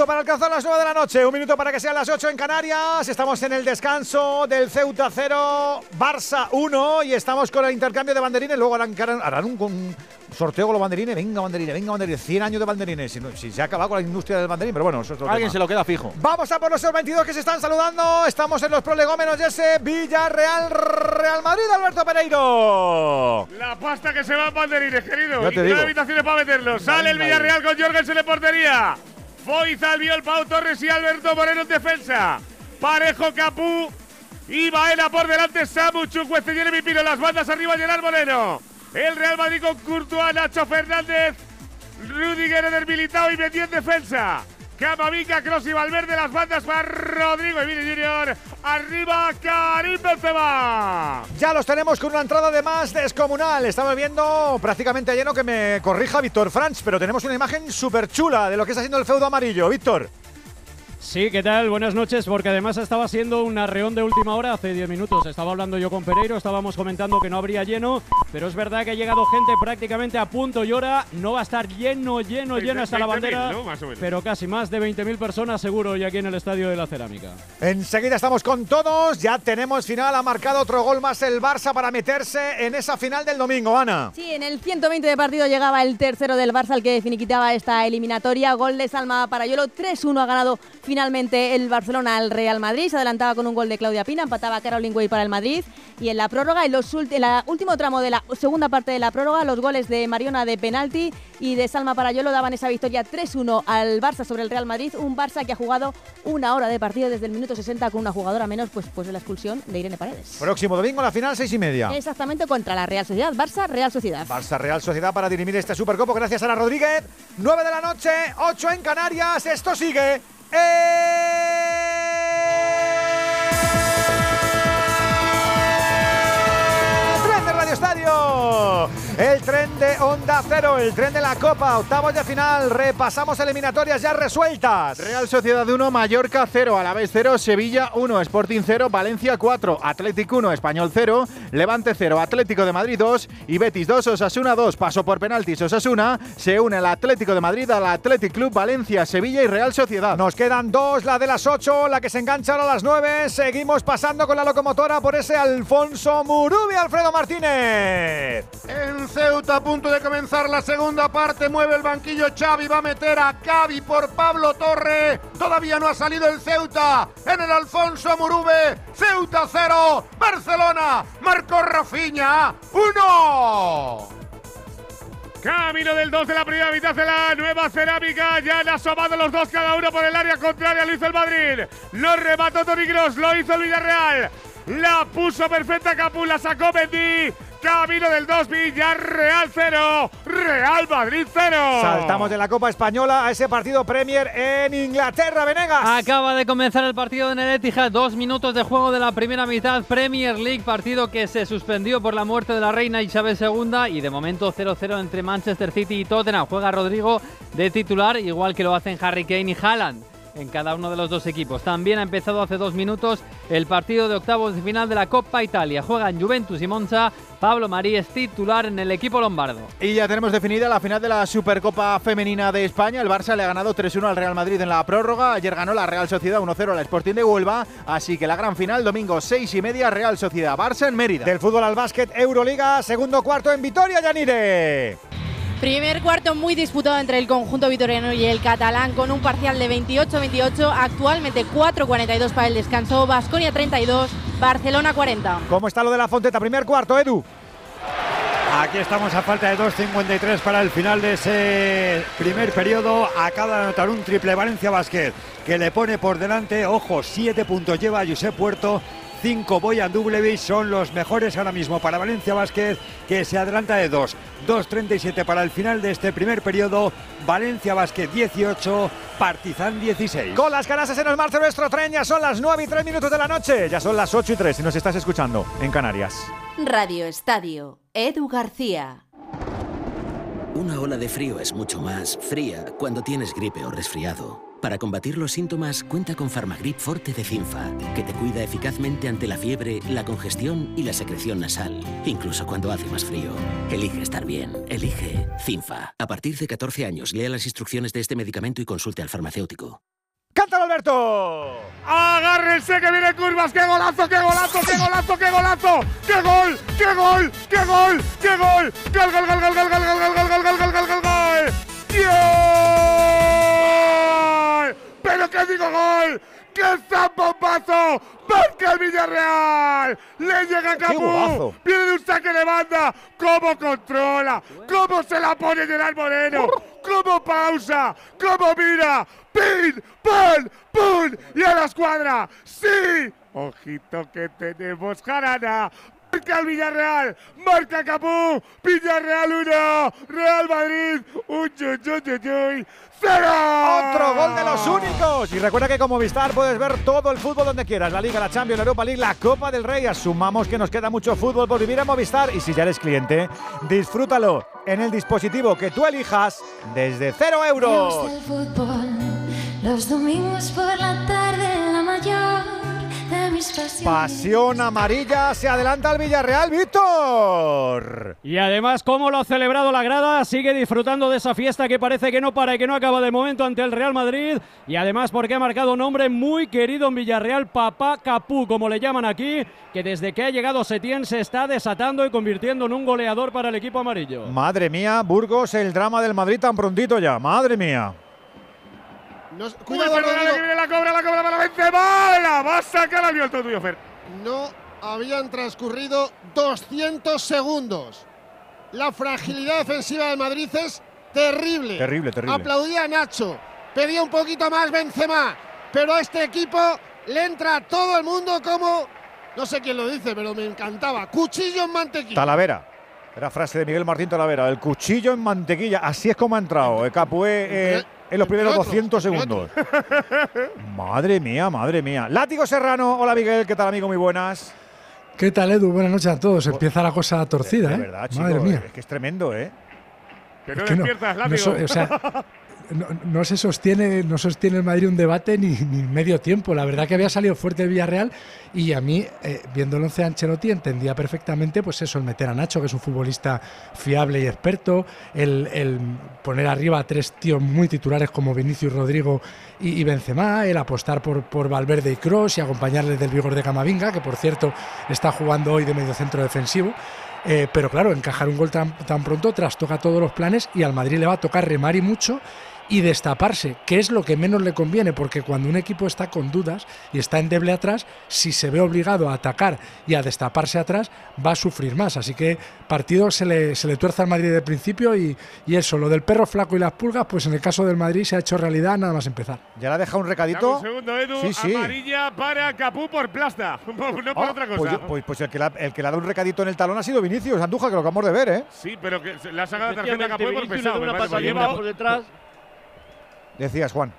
Para alcanzar las 9 de la noche, un minuto para que sean las 8 en Canarias. Estamos en el descanso del Ceuta 0, Barça 1 y estamos con el intercambio de banderines. Luego harán, harán- un, un sorteo con los banderines. Venga, banderines, venga, banderines. 100 años de banderines. Si, no- si se ha acabado con la industria del banderín, pero bueno, eso es otro Alguien tema. se lo queda fijo. Vamos a por los 22 que se están saludando. Estamos en los prolegómenos de ese Villarreal Real Madrid, Alberto Pereiro. La pasta que se va en banderines, querido. Ya te y digo. no hay habitaciones para meterlos. Sale el Villarreal con Jorgensen en portería. Foyz, Albiol, Pau Torres y Alberto Moreno en defensa. Parejo, Capú y Baena por delante. Samu, Chukwueze, Jeremy Pino. Las bandas arriba, Gerard Moreno. El Real Madrid con Courtois, Nacho Fernández, Rudiger en el Militao y Mendy en defensa. Camavinga, Cross y Valverde, las bandas para Rodrigo y Vini Junior. Arriba, Karim Benzema. Ya los tenemos con una entrada de más descomunal. Estamos viendo prácticamente lleno que me corrija Víctor Franz, pero tenemos una imagen súper chula de lo que está haciendo el feudo amarillo. Víctor. Sí, ¿qué tal? Buenas noches, porque además estaba siendo un arreón de última hora hace 10 minutos. Estaba hablando yo con Pereiro, estábamos comentando que no habría lleno, pero es verdad que ha llegado gente prácticamente a punto y hora. No va a estar lleno, lleno, lleno hasta la 20.000, bandera, ¿no? Más o menos. pero casi más de 20.000 personas seguro y aquí en el Estadio de la Cerámica. Enseguida estamos con todos. Ya tenemos final. Ha marcado otro gol más el Barça para meterse en esa final del domingo, Ana. Sí, en el 120 de partido llegaba el tercero del Barça, el que finiquitaba esta eliminatoria. Gol de Salma Parayolo, 3-1 ha ganado finalmente el Barcelona al Real Madrid. Se adelantaba con un gol de Claudia Pina, empataba Caroline Way para el Madrid. Y en la prórroga, en los en la último tramo de la segunda parte de la prórroga, los goles de Mariona de penalti y de Salma Parayolo daban esa victoria 3-1 al Barça sobre el Real Madrid. Un Barça que ha jugado una hora de partido desde el minuto 60 con una jugadora menos, pues, pues de la expulsión de Irene Paredes. Próximo domingo, la final, seis y media. Exactamente contra la Real Sociedad. Barça, Real Sociedad. Barça Real Sociedad para dirimir este Supercopo. Gracias a Ana Rodríguez. 9 de la noche, 8 en Canarias. Esto sigue. El Estadio. El tren de Onda Cero, el tren de la Copa, octavos de final. Repasamos eliminatorias ya resueltas. Real Sociedad 1, Mallorca 0, Alavés 0, Sevilla 1, Sporting 0, Valencia 4, Atlético 1, Español 0, Levante 0, Atlético de Madrid 2 y Betis 2, Osasuna 2. Paso por penaltis Osasuna, se une el Atlético de Madrid al Athletic Club Valencia, Sevilla y Real Sociedad. Nos quedan dos, la de las 8, la que se engancha ahora a las 9. Seguimos pasando con la locomotora por ese Alfonso Murubi, Alfredo Martínez. En Ceuta a punto de comenzar la segunda parte, mueve el banquillo Xavi, va a meter a Cavi por Pablo Torre. Todavía no ha salido el Ceuta. En el Alfonso Murube, Ceuta 0, Barcelona, Marco Rafinha 1. Camino del 2 de la primera mitad de la nueva cerámica. Ya han asomado los dos cada uno por el área contraria. Lo hizo el Madrid. Lo remató Toni Kroos. Lo hizo el Villarreal. La puso perfecta Capu. La sacó Mendy. Camino del 2. Villarreal 0. Real Madrid 0. Saltamos de la Copa Española a ese partido Premier en Inglaterra, Venegas. Acaba de comenzar el partido en el Etihad, dos minutos de juego de la primera mitad Premier League, partido que se suspendió por la muerte de la reina Isabel II y de momento 0-0 entre Manchester City y Tottenham. Juega Rodrigo de titular, igual que lo hacen Harry Kane y Haaland en cada uno de los dos equipos. También ha empezado hace dos minutos el partido de octavos de final de la Copa Italia. Juegan Juventus y Monza. Pablo Marí es titular en el equipo lombardo. Y ya tenemos definida la final de la Supercopa Femenina de España. El Barça le ha ganado 3-1 al Real Madrid en la prórroga. Ayer ganó la Real Sociedad 1-0 al Sporting de Huelva. Así que la gran final, domingo 6 y media, Real Sociedad Barça en Mérida. Del fútbol al básquet, Euroliga, segundo cuarto en Vitoria, Yanire. Primer cuarto muy disputado entre el conjunto vitoriano y el catalán con un parcial de 28-28, actualmente 4-42 para el descanso, Basconia 32, Barcelona 40. ¿Cómo está lo de la Fonteta? Primer cuarto, Edu. Aquí estamos a falta de 2.53 para el final de ese primer periodo. Acaba de anotar un triple Valencia Basket que le pone por delante, ojo, 7 puntos lleva Josep Puerto. 5 Boyan Dublevich son los mejores ahora mismo para Valencia Basket que se adelanta de 2. 2.37 para el final de este primer periodo. Valencia Basket 18, Partizan 16. Con las canastas en el marcha nuestro tren, ya son las 9 y 3 minutos de la noche. Ya son las 8 y 3 si nos estás escuchando en Canarias. Radio Estadio, Edu García. Una ola de frío es mucho más fría cuando tienes gripe o resfriado. Para combatir los síntomas, cuenta con Farmagrip Forte de Cinfa, que te cuida eficazmente ante la fiebre, la congestión y la secreción nasal, incluso cuando hace más frío. Elige estar bien. Elige Cinfa. A partir de 14 años, lea las instrucciones de este medicamento y consulte al farmacéutico. ¡Cántalo, Alberto! Agárrense que viene curvas, qué golazo, qué golazo, qué golazo, qué golazo, qué gol, qué gol, qué gol, qué gol, gol, gol, gol, gol, gol, gol, gol, gol, gol, gol, gol, gol, gol, gol. ¡Pero qué digo gol! ¡Qué zambombazo! ¡Marca el Villarreal! ¡Le llega golazo! ¡Viene de un saque de banda! ¿Cómo controla? ¿Cómo se la pone Gerard Moreno? ¿Cómo pausa? ¿Cómo mira? ¡Pin! ¡Pon! ¡Pum! ¡Y a la escuadra! ¡Sí! Ojito que tenemos Jarana. Marca el Villarreal, marca Capú, Villarreal 1, Real Madrid, un cero. Otro gol de los únicos. Y recuerda que como Movistar puedes ver todo el fútbol donde quieras. La Liga, la Champions, la Europa League, la Copa del Rey. Asumamos que nos queda mucho fútbol por vivir en Movistar. Y si ya eres cliente, disfrútalo en el dispositivo que tú elijas desde cero Me euros. gusta el fútbol, los domingos por la tarde, la mayor. Pasión amarilla, se adelanta el Villarreal, Víctor. Y además, cómo lo ha celebrado la grada, sigue disfrutando de esa fiesta que parece que no para y que no acaba de momento ante el Real Madrid. Y además, porque ha marcado un hombre muy querido en Villarreal, Papá Capú, como le llaman aquí, que desde que ha llegado Setién se está desatando y convirtiendo en un goleador para el equipo amarillo. Madre mía, Burgos, el drama del Madrid tan prontito ya. Madre mía. No, Cuidado, perdona, que viene la cobra, la cobra para Benzema. La va a sacar al viento tuyo, Fer. no habían transcurrido 200 segundos. La fragilidad defensiva del Madrid es terrible. Terrible, terrible. Aplaudía a Nacho, pedía un poquito más Benzema, pero a este equipo le entra a todo el mundo como, no sé quién lo dice, pero me encantaba, cuchillo en mantequilla. Talavera. Era frase de Miguel Martín Talavera. El cuchillo en mantequilla. Así es como ha entrado el Capué eh, en los primeros otros, 200 entre segundos. madre mía, madre mía. Látigo Serrano. Hola Miguel, ¿qué tal amigo? Muy buenas. ¿Qué tal, Edu? Buenas noches a todos. Empieza la cosa torcida, De ¿eh? verdad, chico. Madre mía. Es que es tremendo, ¿eh? Que Es no que no- despiertas, no látigo. so- o sea, no, no se sostiene, no sostiene el Madrid un debate ni, ni medio tiempo. La verdad que había salido fuerte el Villarreal y a mí, eh, viendo el once de Ancelotti, entendía perfectamente, pues eso, el meter a Nacho, que es un futbolista fiable y experto, el, el poner arriba a tres tíos muy titulares como Vinicius, Rodrigo y, y Benzema, el apostar por, por Valverde y Cross y acompañarles del vigor de Camavinga, que por cierto está jugando hoy de medio centro defensivo. Eh, pero claro, encajar un gol tan, tan pronto trastoca todos los planes y al Madrid le va a tocar remar y mucho y destaparse, que es lo que menos le conviene, porque cuando un equipo está con dudas y está endeble atrás, si se ve obligado a atacar y a destaparse atrás, va a sufrir más. Así que partido se le, se le tuerce al Madrid de principio y, y eso, lo del perro flaco y las pulgas, pues en el caso del Madrid se ha hecho realidad nada más empezar. Ya le ha dejado un recadito. un segundo, Edu. Sí, sí. Amarilla para Capú por plasta. no por Ah, otra cosa. Pues, yo- pues- pues el, que le ha, el que le ha dado un recadito en el talón ha sido Vinicius Andújar, que lo acabamos de ver, ¿eh? Sí, pero que le ha sacado la tarjeta a Capú por pesado. una por detrás. Decías, Juan.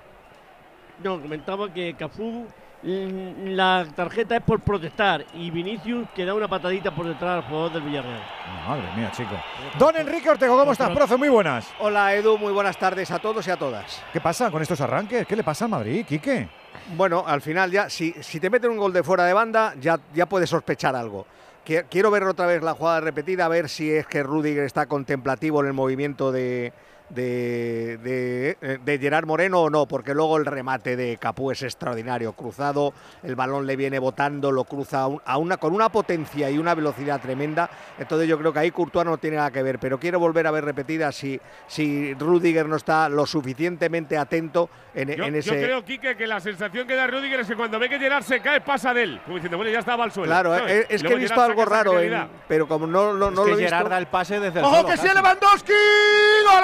No, comentaba que Cafú mm, la tarjeta es por protestar y Vinicius que da una patadita por detrás al jugador del Villarreal. Madre mía, chico. Don Enrique Ortego, ¿cómo estás, profe? Muy buenas. Hola Edu, muy buenas tardes a todos y a todas. ¿Qué pasa con estos arranques? ¿Qué le pasa al Madrid, Quique? Bueno, al final ya, si, si te meten un gol de fuera de banda, ya, ya puedes sospechar algo. Quiero ver otra vez la jugada repetida, a ver si es que Rudiger está contemplativo en el movimiento de, de, de, eh, de Gerard Moreno o no, porque luego el remate de Capú es extraordinario, cruzado, el balón le viene botando, lo cruza a un- a una, con una potencia y una velocidad tremenda, entonces yo creo que ahí Courtois no tiene nada que ver, pero quiero volver a ver repetida si, si Rudiger no está lo suficientemente atento en, Yo, en yo ese... creo, Quique, que la sensación que da Rudiger es que cuando ve que Gerard se cae, pasa de él. Como diciendo, bueno, ya estaba al suelo. Claro, ¿sabes? es, es que he visto Gerard algo raro, en- pero como no, lo- no es lo que he Gerard visto. da el pase desde el ¡Ojo que casi. sí, Lewandowski! ¡Gol,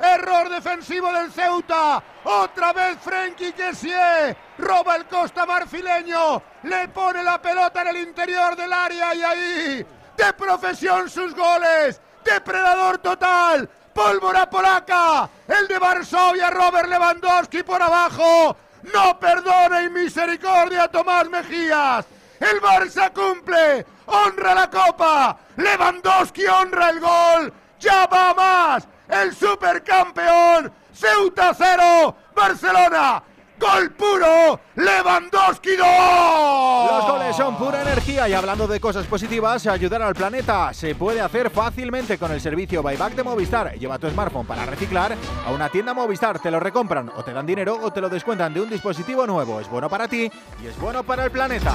Error defensivo del Ceuta. Otra vez Frenkie Kessie. Roba el Costa Marfileño. Le pone la pelota en el interior del área y ahí. De profesión sus goles. Depredador total. Pólvora polaca. El de Varsovia, Robert Lewandowski por abajo. No perdona y misericordia Tomás Mejías. El Barça cumple. Honra la copa. Lewandowski honra el gol. Ya va más. El supercampeón. Ceuta 0. Barcelona. Gol puro. Lewandowski 2. Los goles son pura energía y hablando de cosas positivas, ayudar al planeta se puede hacer fácilmente con el servicio Buyback de Movistar. Lleva tu smartphone para reciclar a una tienda Movistar, te lo recompran o te dan dinero o te lo descuentan de un dispositivo nuevo. Es bueno para ti y es bueno para el planeta.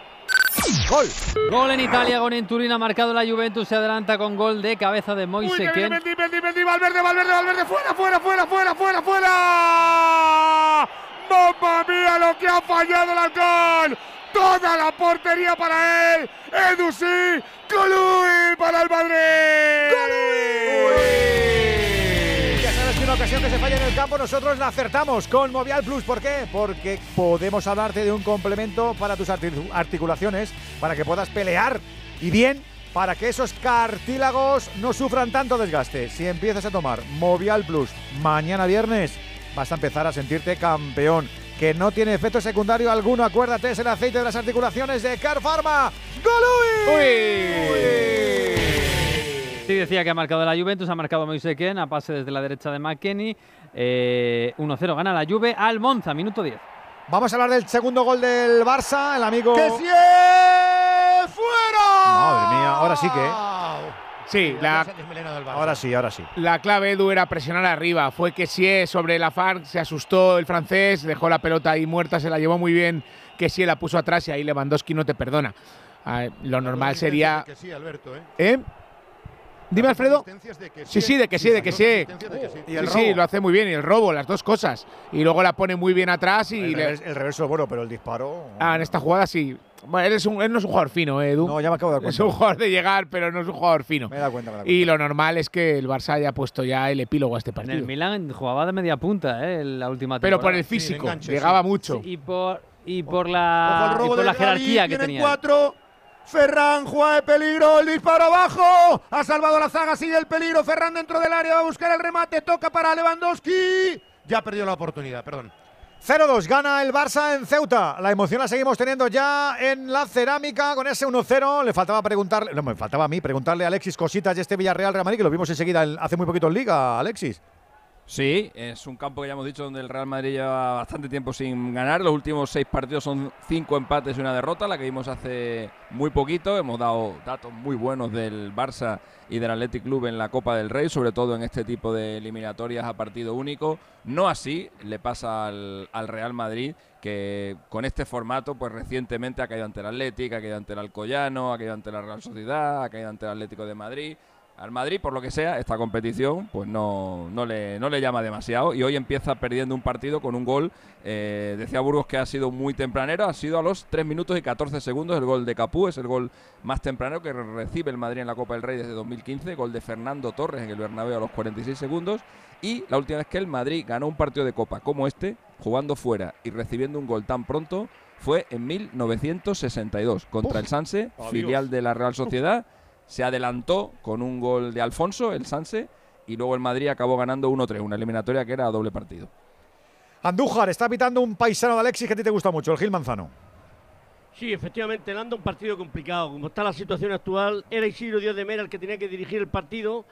Gol. Gol en Italia, gol en Turín, ha marcado la Juventus, se adelanta con gol de cabeza de Uy, Moise viene Ken. Mendy, Mendy, Mendy, Valverde, Valverde, Valverde, fuera, fuera, fuera, fuera, fuera, fuera. ¡Mamma mía lo que ha fallado el halcón! Toda la portería para él. Edu sí, Colui para el Madrid. Ya una ocasión que se falla en el campo nosotros la acertamos con Movial Plus. ¿Por qué? Porque podemos hablarte de un complemento para tus arti- articulaciones, para que puedas pelear y bien, para que esos cartílagos no sufran tanto desgaste. Si empiezas a tomar Movial Plus mañana viernes, vas a empezar a sentirte campeón. Que no tiene efecto secundario alguno, acuérdate, es el aceite de las articulaciones de Car Pharma. ¡Golui! Sí, decía que ha marcado la Juventus, ha marcado Moise Ken, a pase desde la derecha de McKenny. Eh, 1-0 gana la Juve al Monza, minuto 10. Vamos a hablar del segundo gol del Barça, el amigo. ¡Que sí es fuera! Madre mía, ahora sí que. Sí, la, Ahora sí, ahora sí. la clave Edu era presionar arriba. Fue que sí sobre la FARC, se asustó el francés, dejó la pelota ahí muerta, se la llevó muy bien. Que sí la puso atrás y ahí Lewandowski no te perdona. Ah, lo normal sería. Que sí, Alberto, ¿eh? ¿Eh? Dime, Alfredo. asistencias de que Sí, sí, sí, de que sí, de que sí. sí. Sí, sí, lo hace muy bien. Y el robo, las dos cosas. Y luego la pone muy bien atrás y. El, le- revés- el reverso es bueno, pero el disparo. Ah, en esta jugada sí. Bueno, él, es un, él no es un jugador fino, ¿eh, Edu. No, ya me acabo de dar Es cuenta. un jugador de llegar, pero no es un jugador fino. Me he dado cuenta, me he dado Y lo normal es que el Barça haya puesto ya el epílogo a este En partido. el Milan jugaba de media punta, eh, en la última Pero por temporada. el físico, llegaba mucho. Sí, y por, y por la, y por la jerarquía que tenía. cuatro. Ferran juega de peligro, el disparo abajo. Ha salvado la zaga, sigue el peligro. Ferran dentro del área, va a buscar el remate. Toca para Lewandowski. Ya perdió la oportunidad, perdón. 0-2, gana el Barça en Ceuta. La emoción la seguimos teniendo ya en la cerámica con ese 1-0. Le faltaba preguntarle, no, me faltaba a mí preguntarle a Alexis cositas de este Villarreal Real Madrid, que lo vimos enseguida en- hace muy poquito en Liga, Alexis. Sí, es un campo que ya hemos dicho donde el Real Madrid lleva bastante tiempo sin ganar. Los últimos seis partidos son cinco empates y una derrota, la que vimos hace muy poquito. Hemos dado datos muy buenos del Barça y del Athletic Club en la Copa del Rey, sobre todo en este tipo de eliminatorias a partido único. No así le pasa al, al Real Madrid, que con este formato, pues recientemente ha caído ante el Athletic, ha caído ante el Alcoyano, ha caído ante la Real Sociedad, ha caído ante el Atlético de Madrid. Al Madrid, por lo que sea, esta competición pues no, no, le, no le llama demasiado. Y hoy empieza perdiendo un partido con un gol. eh, decía Burgos que ha sido muy tempranero, ha sido a los 3 minutos y 14 segundos. El gol de Capú, es el gol más temprano que recibe el Madrid en la Copa del Rey desde 2015, gol de Fernando Torres en el Bernabéu a los 46 segundos. Y la última vez que el Madrid ganó un partido de Copa como este, jugando fuera y recibiendo un gol tan pronto, fue en 1962 contra el Sanse, adiós. filial de la Real Sociedad se adelantó con un gol de Alfonso, el Sanse, y luego el Madrid acabó ganando 1-3, una eliminatoria que era a doble partido. Andújar está pitando un paisano de Alexis que a ti te gusta mucho, el Gil Manzano. Sí, efectivamente, le anda un partido complicado. Como está la situación actual, era Isidro Díaz de Mera el que tenía que dirigir el partido.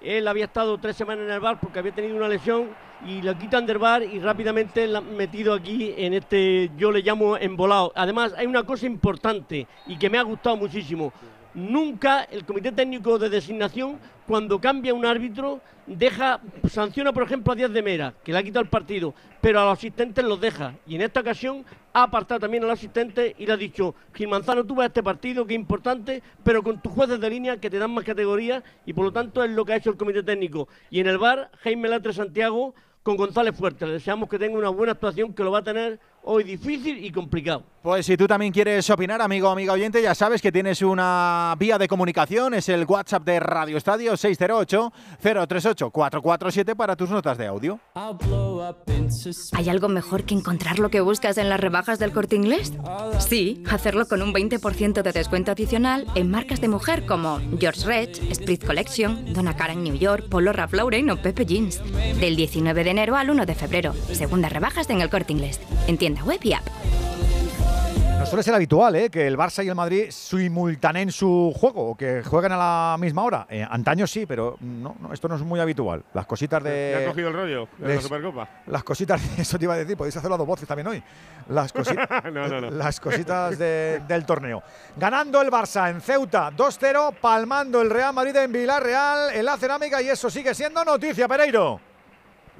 Él había estado tres semanas en el bar porque había tenido una lesión y lo quitan del bar y rápidamente la han metido aquí en este, yo le llamo embolado. Además, hay una cosa importante y que me ha gustado muchísimo. Nunca el comité técnico de designación, cuando cambia un árbitro, deja, sanciona por ejemplo a Díaz de Mera, que le ha quitado el partido, pero a los asistentes los deja. Y en esta ocasión ha apartado también al asistente y le ha dicho, Gil Manzano, tú vas a este partido, que es importante, pero con tus jueces de línea que te dan más categoría y por lo tanto es lo que ha hecho el comité técnico. Y en el bar, Jaime Latre Santiago con González Fuerte. Le deseamos que tenga una buena actuación, que lo va a tener hoy difícil y complicado. Pues si tú también quieres opinar, amigo o amiga oyente, ya sabes que tienes una vía de comunicación, es el WhatsApp de Radio Estadio 608-038-447 para tus notas de audio. ¿Hay algo mejor que encontrar lo que buscas en las rebajas del corte inglés? Sí, hacerlo con un 20% de descuento adicional en marcas de mujer como George Rech, Split Collection, Donna Karan New York, Polo Ralph Lauren o Pepe Jeans. Del 19 de enero al 1 de febrero. Segundas rebajas en el corte inglés. En tienda web y app. No suele ser habitual ¿eh? que el Barça y el Madrid simultaneen su juego o que jueguen a la misma hora. Eh, antaño sí, pero no, no, esto no es muy habitual. Las cositas de. ¿Le has cogido el rollo de la les- Supercopa? Las cositas, eso te iba a decir, podéis hacerlo a dos voces también hoy. Las, cosi- No, no, no. las cositas de- del torneo. Ganando el Barça en Ceuta 2-0, palmando el Real Madrid en Villarreal, en la cerámica, y eso sigue siendo noticia, Pereiro.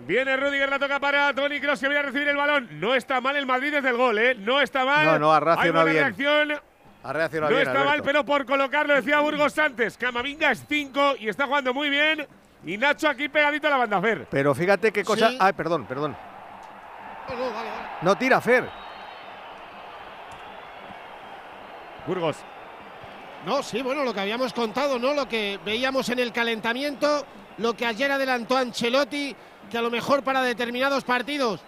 Viene Rudiger, la toca para Tony Kroos que viene a recibir el balón. No está mal el Madrid desde el gol, ¿eh? No está mal. No, no, ha Hay reaccionado bien. reacción. Ha reaccionado No bien, está mal, pero por colocarlo, decía Burgos antes. Camavinga es 5 y está jugando muy bien. Y Nacho aquí pegadito a la banda Fer. Pero fíjate qué cosa. Sí. Ay, perdón, perdón. No, no, vale, vale. No tira, Fer. Burgos. No, sí, bueno, lo que habíamos contado, ¿no? Lo que veíamos en el calentamiento, lo que ayer adelantó Ancelotti, que a lo mejor para determinados partidos.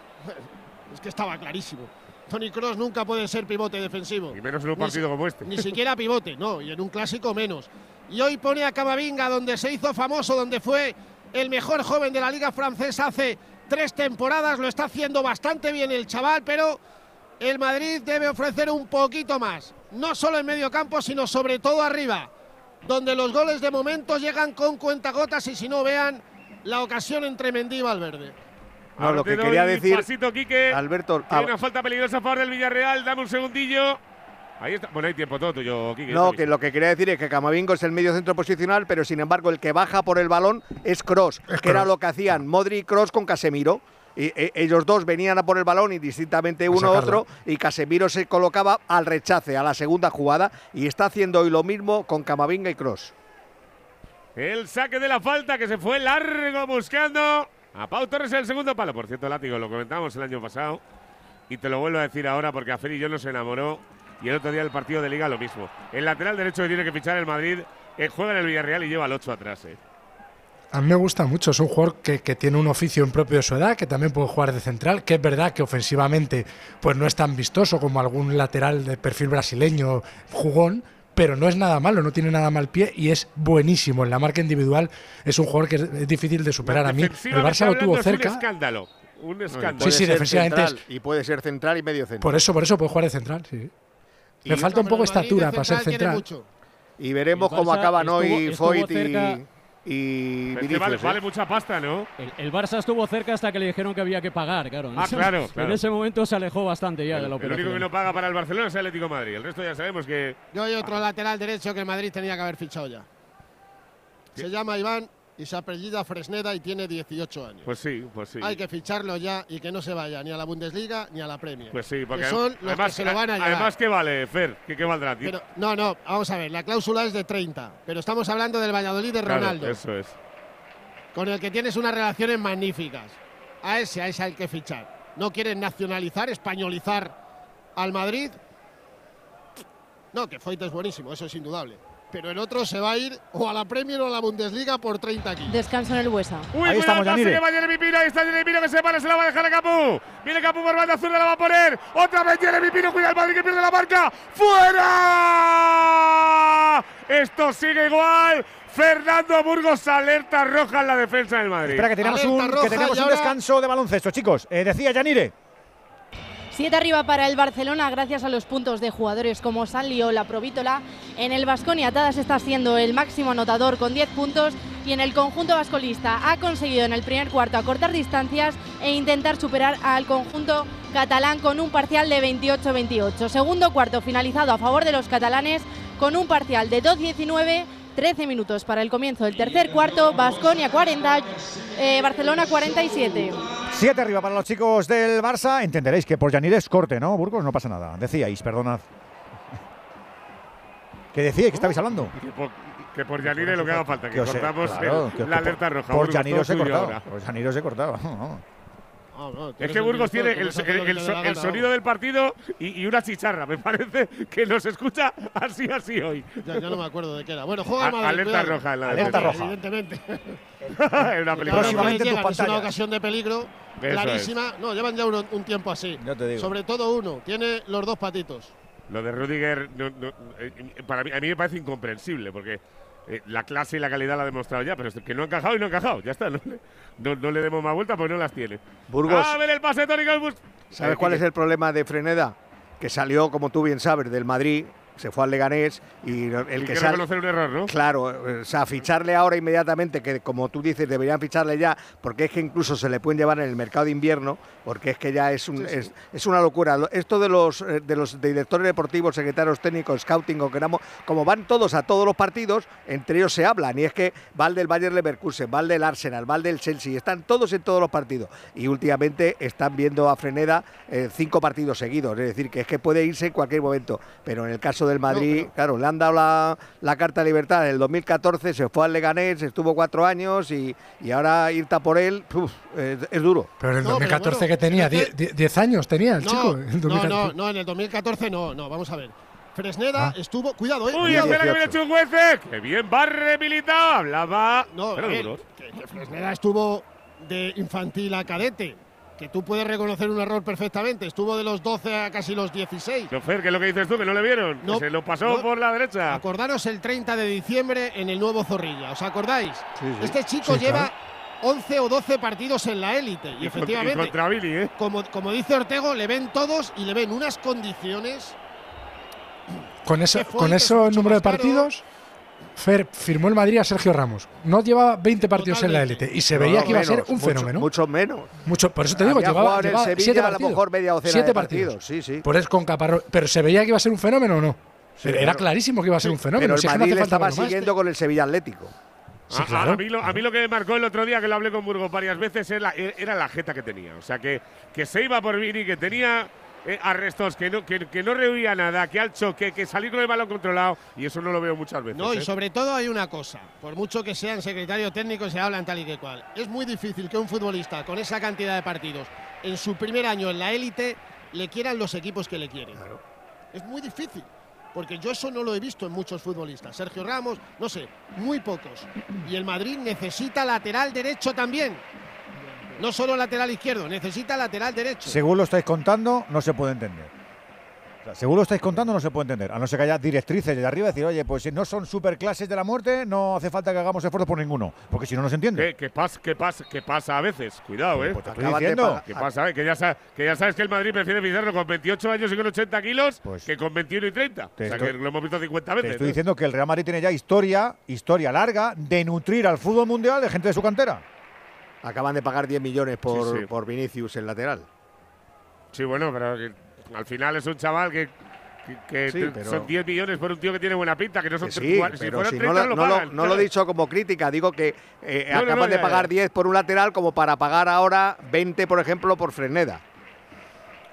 Es que estaba clarísimo. Tony Cross nunca puede ser pivote defensivo. Y menos en un Ni partido si- como este. Ni siquiera pivote, no, y en un clásico menos. Y hoy pone a Camavinga donde se hizo famoso, donde fue el mejor joven de la Liga Francesa hace tres temporadas. Lo está haciendo bastante bien el chaval, pero el Madrid debe ofrecer un poquito más. No solo en medio campo, sino sobre todo arriba, donde los goles de momento llegan con cuentagotas y si no vean la ocasión entre Mendy y Valverde. No, Ahora lo que quería decir, Pasito, Quique. Alberto, Hay ah, una falta peligrosa a favor del Villarreal. Dame un segundillo. Ahí está. Bueno, hay tiempo todo tuyo, Quique. No, que lo que quería decir es que Camavingo es el medio centro posicional, pero sin embargo el que baja por el balón es Cross, que era lo que hacían Modri y Cross con Casemiro. Y, e- ellos dos venían a por el balón indistintamente uno a otro y Casemiro se colocaba al rechace, a la segunda jugada y está haciendo hoy lo mismo con Camavinga y Cross. El saque de la falta que se fue largo buscando a Pau Torres en el segundo palo. Por cierto, Látigo, lo comentamos el año pasado y te lo vuelvo a decir ahora porque a Feli yo no se enamoró y el otro día el partido de Liga lo mismo. El lateral derecho que tiene que fichar el Madrid eh, juega en el Villarreal y lleva el 8 atrás. eh. A mí me gusta mucho, es un jugador que, que tiene un oficio propio de su edad, que también puede jugar de central, que es verdad que ofensivamente pues no es tan vistoso como algún lateral de perfil brasileño jugón, pero no es nada malo, no tiene nada mal pie y es buenísimo. En la marca individual es un jugador que es, es difícil de superar. A mí el Barça lo tuvo hablando, es Un cerca. escándalo. Un escándalo. Sí, sí, defensivamente central, y puede ser central y medio centro. Por eso, por eso puede jugar de central, sí. Le falta un poco estatura para ser central. Y veremos cómo acaban hoy Foyt y, cerca- y Vinicius, vale, ¿eh? vale mucha pasta, ¿no? El, el Barça estuvo cerca hasta que le dijeron que había que pagar, claro. En Ah, ese- claro, En ese momento se alejó bastante ya de la El operación. único que no paga para el Barcelona es el Atlético de Madrid. El resto ya sabemos que. Yo hay otro lateral derecho que el Madrid tenía que haber fichado ya. Se llama Iván y se apellida Fresneda y tiene 18 años. Pues sí, pues sí. Hay que ficharlo ya y que no se vaya ni a la Bundesliga ni a la Premier. Pues sí, porque que son los además, que se lo van a llevar. además ¿qué vale, Fer? ¿Qué, qué valdrá, tío? Pero, no, no, vamos a ver, la cláusula es de 30, pero estamos hablando del Valladolid de Claro, Ronaldo, eso es. con el que tienes unas relaciones magníficas. A ese, a ese hay que fichar. ¿No quieren nacionalizar, españolizar al Madrid? No, que Foyt es buenísimo, eso es indudable. Pero el otro se va a ir o a la Premier o a la Bundesliga por 30 kilos. Descanso en el Buesa. Uy, cuidado, pase que va Jeremy Pino, ahí está Jeremy Pino que se para, se la va a dejar a Capú. Viene Capú por banda zurda, la va a poner. Otra vez Jeremy Pino, cuida el Madrid que pierde la marca. ¡Fuera! Esto sigue igual. Fernando Burgos alerta roja en la defensa del Madrid. Espera, que tenemos un, que tenemos un descanso de baloncesto, chicos. Eh, decía Yanire. Siete arriba para el Barcelona gracias a los puntos de jugadores como Sanli o la Provítola. En el Vasconia Tadas está siendo el máximo anotador con 10 puntos y en el conjunto vascolista ha conseguido en el primer cuarto acortar distancias e intentar superar al conjunto catalán con un parcial de 28-28. Segundo cuarto finalizado a favor de los catalanes con un parcial de 2-19. 13 minutos para el comienzo del tercer cuarto, Basconia 40, eh, Barcelona 47. Siete arriba para los chicos del Barça. Entenderéis que por Yanir es corte, ¿no, Burgos? No pasa nada. Decíais, perdonad. ¿Qué decíais? ¿Qué estabais hablando? Que por, que por Yanire lo que haga falta, que, cortamos claro, el- que- la alerta roja. Por Burgos, Yanir todo os he tuyo cortado. ahora. Por Yanir os he No. Es que Burgos tiene el, el- el so- el sonido del partido y, y una chicharra. Me parece que nos escucha así, así hoy. Ya, ya no me acuerdo de qué era. Bueno, juega Madrid. alerta cuidado. roja en la Alerta defensa. roja. Evidentemente. Es una película. Próximamente en tus es una ocasión de peligro Eso clarísima. No, llevan ya un, un tiempo así. Ya te digo. Sobre todo uno. Tiene los dos patitos. Lo de Rudiger, no- no, eh, para mí, a mí me parece incomprensible, porque eh, la clase y la calidad la ha demostrado ya, pero es que no ha encajado y no ha encajado. Ya está, no, le- no- no le demos más vuelta porque no las tiene. Burgos. A ver el pase tónico. ¿Sabes cuál es el problema de Freneda? Que salió, como tú bien sabes, del Madrid, se fue al Leganés y el que que sale. reconocer un error, ¿no? Claro, o sea, ficharle ahora inmediatamente, que como tú dices, deberían ficharle ya, porque es que incluso se le pueden llevar en el mercado de invierno, porque es que ya es, un, es, es una locura. Lo- Esto de los, eh, de los directores deportivos, secretarios técnicos, scouting o queramos, como van todos a todos los partidos, entre ellos se hablan, y es que va el del Bayern Leverkusen, va el del Arsenal, va el del Chelsea, están todos en todos los partidos. Y últimamente están viendo a Freneda eh, cinco partidos seguidos, es decir, que es que puede irse en cualquier momento, pero en el caso del Madrid, claro, le han dado la, la carta de libertad en el 2014, se fue al Leganés, estuvo cuatro años y, y ahora irte a por él, uf, es, es duro. Pero en el No, pero 2014 bueno, que tenía, es que- 10 10 años tenía el No, chico. el no, 2014. no, no, en el 2014 no, no, vamos a ver. Fresneda Ah. estuvo, cuidado, eh. Uy, espera que viene Chukwueze. ¡Qué bien barre Militao! Hablaba. No, duro. que, que Fresneda estuvo de infantil a cadete, que tú puedes reconocer un error perfectamente. Estuvo de los 12 a casi los 16. No, Fer, ¿qué es lo que dices tú? Que no le vieron. No, Que se lo pasó no. por la derecha. Acordaros el 30 de diciembre en el nuevo Zorrilla, ¿os acordáis? Este chico Sí, lleva claro. 11 o 12 partidos en la élite y, efectivamente, y contra Billy, ¿eh? como, como dice Ortego, le ven todos y le ven unas condiciones. Con, fue con ese número de caro. Partidos, Fer firmó el Madrid a Sergio Ramos. No llevaba 20 partidos en la élite y se veía No, que iba a ser un mucho- fenómeno. Mucho menos. Mucho, por eso te digo, llevaba, jugado en el llevaba Sevilla siete a lo partidos. mejor media docena siete de partidos. partidos, sí, sí. Por eso con Caparrós. Pero se veía que iba a ser un fenómeno o no. Sí, Era claro. clarísimo que iba a ser un fenómeno. Pero el si es que no le estaba siguiendo con el Sevilla Atlético. Sí, a- claro. A, mí lo, a mí lo que me marcó el otro día, que lo hablé con Burgos varias veces, era, era la jeta que tenía. O sea, que, que se iba por Vini, que tenía eh, arrestos, que no, que, que no rehuía nada, que al choque, que salir con el balón controlado. Y eso no lo veo muchas veces. No, y ¿eh? sobre todo hay una cosa, por mucho que sean secretario técnico y se hablan tal y que cual, es muy difícil que un futbolista con esa cantidad de partidos en su primer año en la élite le quieran los equipos que le quieren. Es muy difícil, porque yo eso no lo he visto en muchos futbolistas. Sergio Ramos, no sé, muy pocos. Y el Madrid necesita lateral derecho también. No solo lateral izquierdo, necesita lateral derecho. Según lo estáis contando, no se puede entender. O sea, según lo estáis contando, no se puede entender. A no ser que haya directrices de arriba y decir, oye, pues si no son superclases de la muerte, no hace falta que hagamos esfuerzos por ninguno. Porque si no, no se entiende. ¿Qué, qué pasa, qué, pasa, ¿Qué pasa a veces? Cuidado, ¿eh? Pues te estoy diciendo. pagar- ¿Qué pasa? Que, ya sa- que ya sabes que el Madrid prefiere ficharlo con 28 años y con 80 kilos que con 21 y 30. Te o sea, estoy- que lo hemos visto 50 Te veces. estoy ¿no? diciendo que el Real Madrid tiene ya historia, historia larga, de nutrir al fútbol mundial de gente de su cantera. Acaban de pagar 10 millones por, Sí, sí. por Vinicius, el lateral. Sí, bueno, pero que al final es un chaval que, que- que Sí, te- pero- son 10 millones por un tío que tiene buena pinta, que no son Que sí, si pero fueran si 30 no, lo, lo no lo- pagan. no lo he dicho como crítica, digo que eh, No, acaban no, de ya, pagar ya. 10 por un lateral como para pagar ahora 20, por ejemplo, por Fresneda.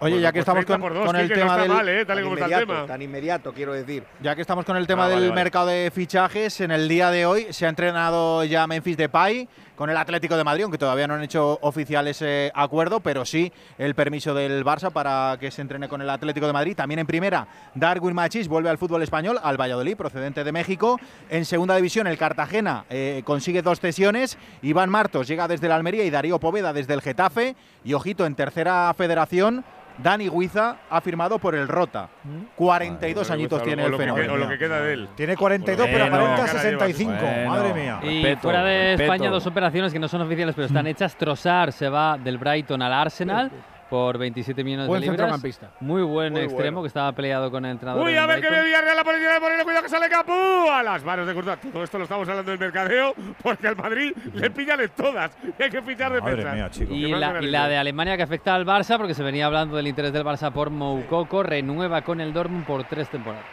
Oye, Bueno, ya que pues estamos 30 con, dos, con el tema del mal, ¿eh? Tal y Tan como está el inmediato, tema. Tan inmediato, quiero decir. Ya que estamos con el tema Ah, del vale. mercado de fichajes, en el día de hoy se ha entrenado ya Memphis Depay con el Atlético de Madrid, aunque todavía no han hecho oficial ese acuerdo, pero sí el permiso del Barça para que se entrene con el Atlético de Madrid. También en primera, Darwin Machís vuelve al fútbol español, al Valladolid, procedente de México. En segunda división, el Cartagena eh, consigue dos cesiones. Iván Martos llega desde el Almería y Darío Poveda desde el Getafe. Y ojito, en tercera federación, Dani Guiza ha firmado por el Rota. 42 Bueno, añitos o tiene el fenómeno. o lo que queda de él. Tiene 42, pero aparenta cara 65. Bueno, Madre mía. Y Respeto, fuera de respeto. España, dos operaciones que no son oficiales, pero están hechas. Trossard se va del Brighton al Arsenal por 27 millones Buen de libras. Muy buen Muy extremo bueno. que estaba peleado con el entrenador. Uy, a ver que ve Villarreal la policía de Moreno, cuidado que sale Capú a las manos de Courtois. Todo esto lo estamos hablando del mercadeo porque al Madrid le pillan en todas. Y hay que fichar de Madre mía, chicos. Y la, y la de Alemania que afecta al Barça, porque se venía hablando del interés del Barça por Moukoko, renueva con el Dortmund por tres temporadas.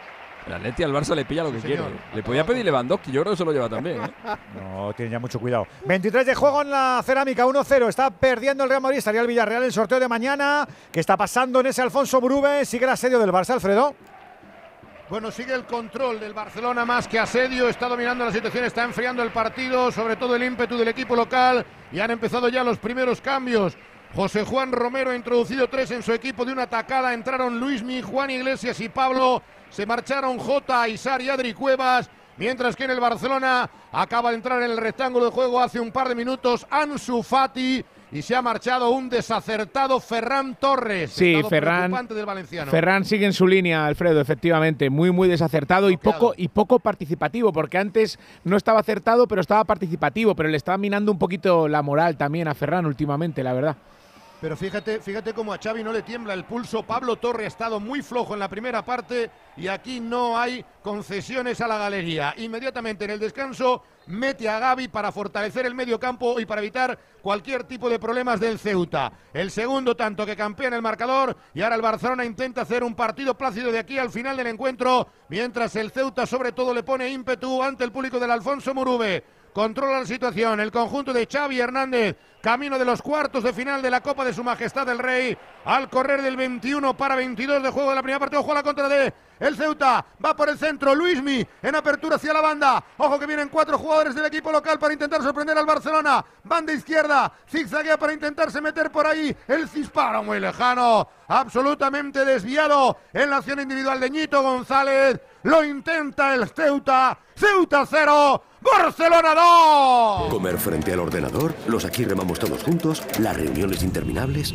El Atleti al Barça le pilla lo que Sí, quiere. señor. Le podía pedir Lewandowski, yo creo que se lo lleva también. ¿eh? No, tiene ya mucho cuidado. 23 de juego en la cerámica, 1-0. Está perdiendo el Real Madrid. Estaría el Villarreal en el sorteo de mañana. ¿Qué está pasando en ese Alfonso Brube? Sigue el asedio del Barça, Alfredo. Bueno, sigue el control del Barcelona más que asedio, está dominando la situación, está enfriando el partido, sobre todo el ímpetu del equipo local y han empezado ya los primeros cambios. José Juan Romero ha introducido tres en su equipo de una tacada, entraron Luismi, Juan Iglesias y Pablo, se marcharon Jota, Isar y Adri Cuevas, mientras que en el Barcelona acaba de entrar en el rectángulo de juego hace un par de minutos Ansu Fati y se ha marchado un desacertado Ferran Torres. Sí, Ferran. preocupante del valenciano. Ferran sigue en su línea, Alfredo, efectivamente, muy muy desacertado y poco y poco participativo, porque antes no estaba acertado, pero estaba participativo, pero le estaba minando un poquito la moral también a Ferran últimamente, la verdad. Pero fíjate, fíjate cómo a Xavi no le tiembla el pulso. Pablo Torre ha estado muy flojo en la primera parte y aquí no hay concesiones a la galería. Inmediatamente en el descanso mete a Gaby para fortalecer el medio campo y para evitar cualquier tipo de problemas del Ceuta. El segundo tanto que campea en el marcador y ahora el Barcelona intenta hacer un partido plácido de aquí al final del encuentro, mientras el Ceuta sobre todo le pone ímpetu ante el público del Alfonso Murube. Controla la situación el conjunto de Xavi Hernández, camino de los cuartos de final de la Copa de Su Majestad el Rey, al correr del 21 para 22 de juego de la primera parte. Ojo a la contra de el Ceuta, va por el centro, Luismi en apertura hacia la banda. Ojo que vienen cuatro jugadores del equipo local para intentar sorprender al Barcelona. Banda izquierda, zigzaguea para intentarse meter por ahí. El disparo muy lejano, absolutamente desviado en la acción individual de Ñito González. Lo intenta el Ceuta, Ceuta 0, Barcelona 2. Comer frente al ordenador, los aquí remamos todos juntos, las reuniones interminables.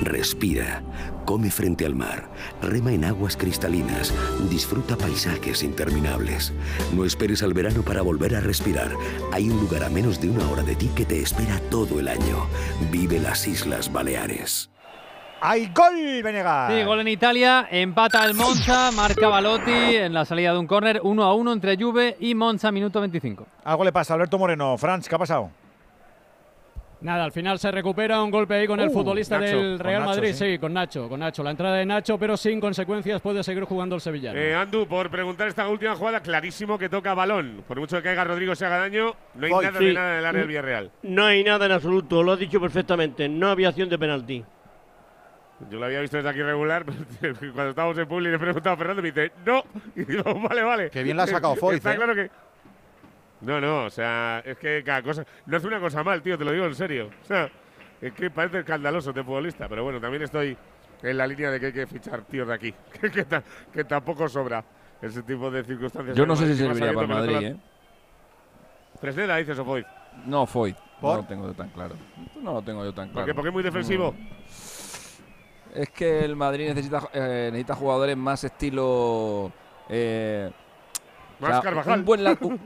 Respira, come frente al mar, rema en aguas cristalinas, disfruta paisajes interminables. No esperes al verano para volver a respirar. Hay un lugar a menos de una hora de ti que te espera todo el año. Vive las Islas Baleares. ¡Hay gol, Venegas! Sí, gol en Italia, empata el Monza, marca Balotti en la salida de un córner, 1 a 1 entre Juve y Monza, minuto 25. Algo le pasa a Alberto Moreno. Franz, ¿qué ha pasado? Nada, al final se recupera un golpe ahí con el Uh, futbolista Nacho, del Real Nacho, Madrid, sí. sí. con Nacho, con Nacho. La entrada de Nacho, pero sin consecuencias, puede seguir jugando el sevillano. Eh, Andu, por preguntar esta última jugada, clarísimo que toca balón. Por mucho que caiga Rodrigo se haga daño, no hay Voy. nada Sí. de nada en el área del Villarreal. No hay nada en absoluto, lo has dicho perfectamente. No había acción de penalti. Yo lo había visto desde aquí regular, pero cuando estábamos en Publi le he preguntado a Fernando y me dice, no. Y digo, vale, vale. Qué bien la ha sacado Foyt, Está ¿eh? claro que. No, no, o sea, es que cada cosa. No hace una cosa mal, tío, te lo digo en serio. O sea, es que parece escandaloso de futbolista, pero bueno, también estoy en la línea de que hay que fichar tíos de aquí, que, que ta- que tampoco sobra ese tipo de circunstancias. Yo no sé si serviría para que Madrid, ¿eh? Fresneda, dices o Foyt. No, Foyt. ¿Por? No lo tengo yo tan claro. No lo tengo yo tan ¿Por claro. qué? Porque es muy defensivo. Es que el Madrid necesita, eh, necesita jugadores más estilo. eh, Más Carvajal. un buen la- un-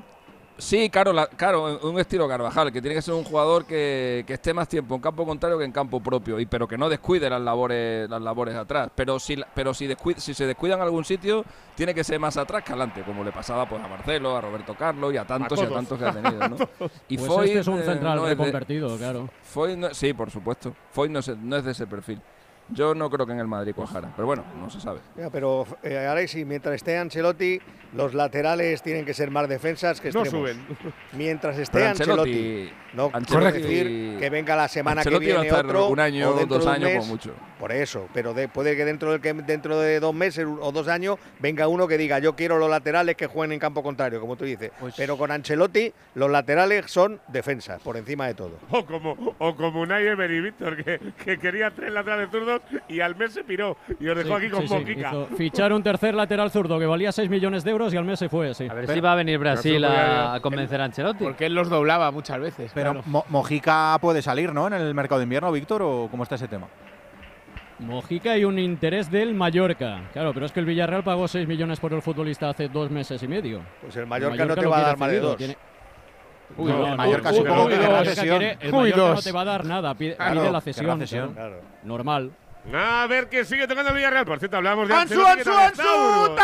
sí, claro, la- claro, un estilo Carvajal, que tiene que ser un jugador que, que esté más tiempo en campo contrario que en campo propio, y pero que no descuide las labores, las labores atrás. Pero si, la- pero si, descuid- si se descuida en algún sitio, tiene que ser más atrás que adelante, como le pasaba pues a Marcelo, a Roberto Carlos y a tantos y a tantos que ha tenido. ¿no? Y Pues Foyt, este es un eh, central no es de- reconvertido, claro. Foyt no- sí, por supuesto. Foyt no, es- no es de ese perfil. Yo no creo que en el Madrid cuajara, pero bueno, no se sabe. Ya, pero eh, Alexis, mientras esté Ancelotti, los laterales tienen que ser más defensas que No extremos. suben. Mientras esté Ancelotti, Ancelotti- no Ancelotti- decir que venga la semana Ancelotti que va a viene estar otro un año, o dentro dos de un años mes. como mucho. Por eso, pero de- puede que dentro, del que dentro de dos meses o dos años venga uno que diga yo quiero los laterales que jueguen en campo contrario, como tú dices. Pues pero con Ancelotti los laterales son defensas por encima de todo. O como, o como Unai Emery, Víctor, que, que quería tres laterales zurdos y al mes se piró y os dejó Sí, aquí con sí, Moquica. fichar un tercer lateral zurdo que valía 6 millones de euros y al mes se fue, sí. A ver si va a venir Brasil a, a convencer a Ancelotti. Porque él los doblaba muchas veces. Pero claro. Mo- Mojica puede salir, ¿no? En el mercado de invierno, Víctor, o cómo está ese tema. Mojica y un interés del Mallorca. Claro, pero es que el Villarreal pagó 6 millones por el futbolista hace dos meses y medio. Pues el Mallorca no te va a dar más de dos. tiene- Uy, No, no, no, Mallorca uy, supongo uy, que el Mallorca cesión. quiere- el Uy, Mallorca no te va a dar nada, pide, Claro, pide la cesión. cesión. claro. Normal. A ver que sigue tocando el Villarreal. Por cierto, hablamos de Ansu, que Ansu, también Ansu,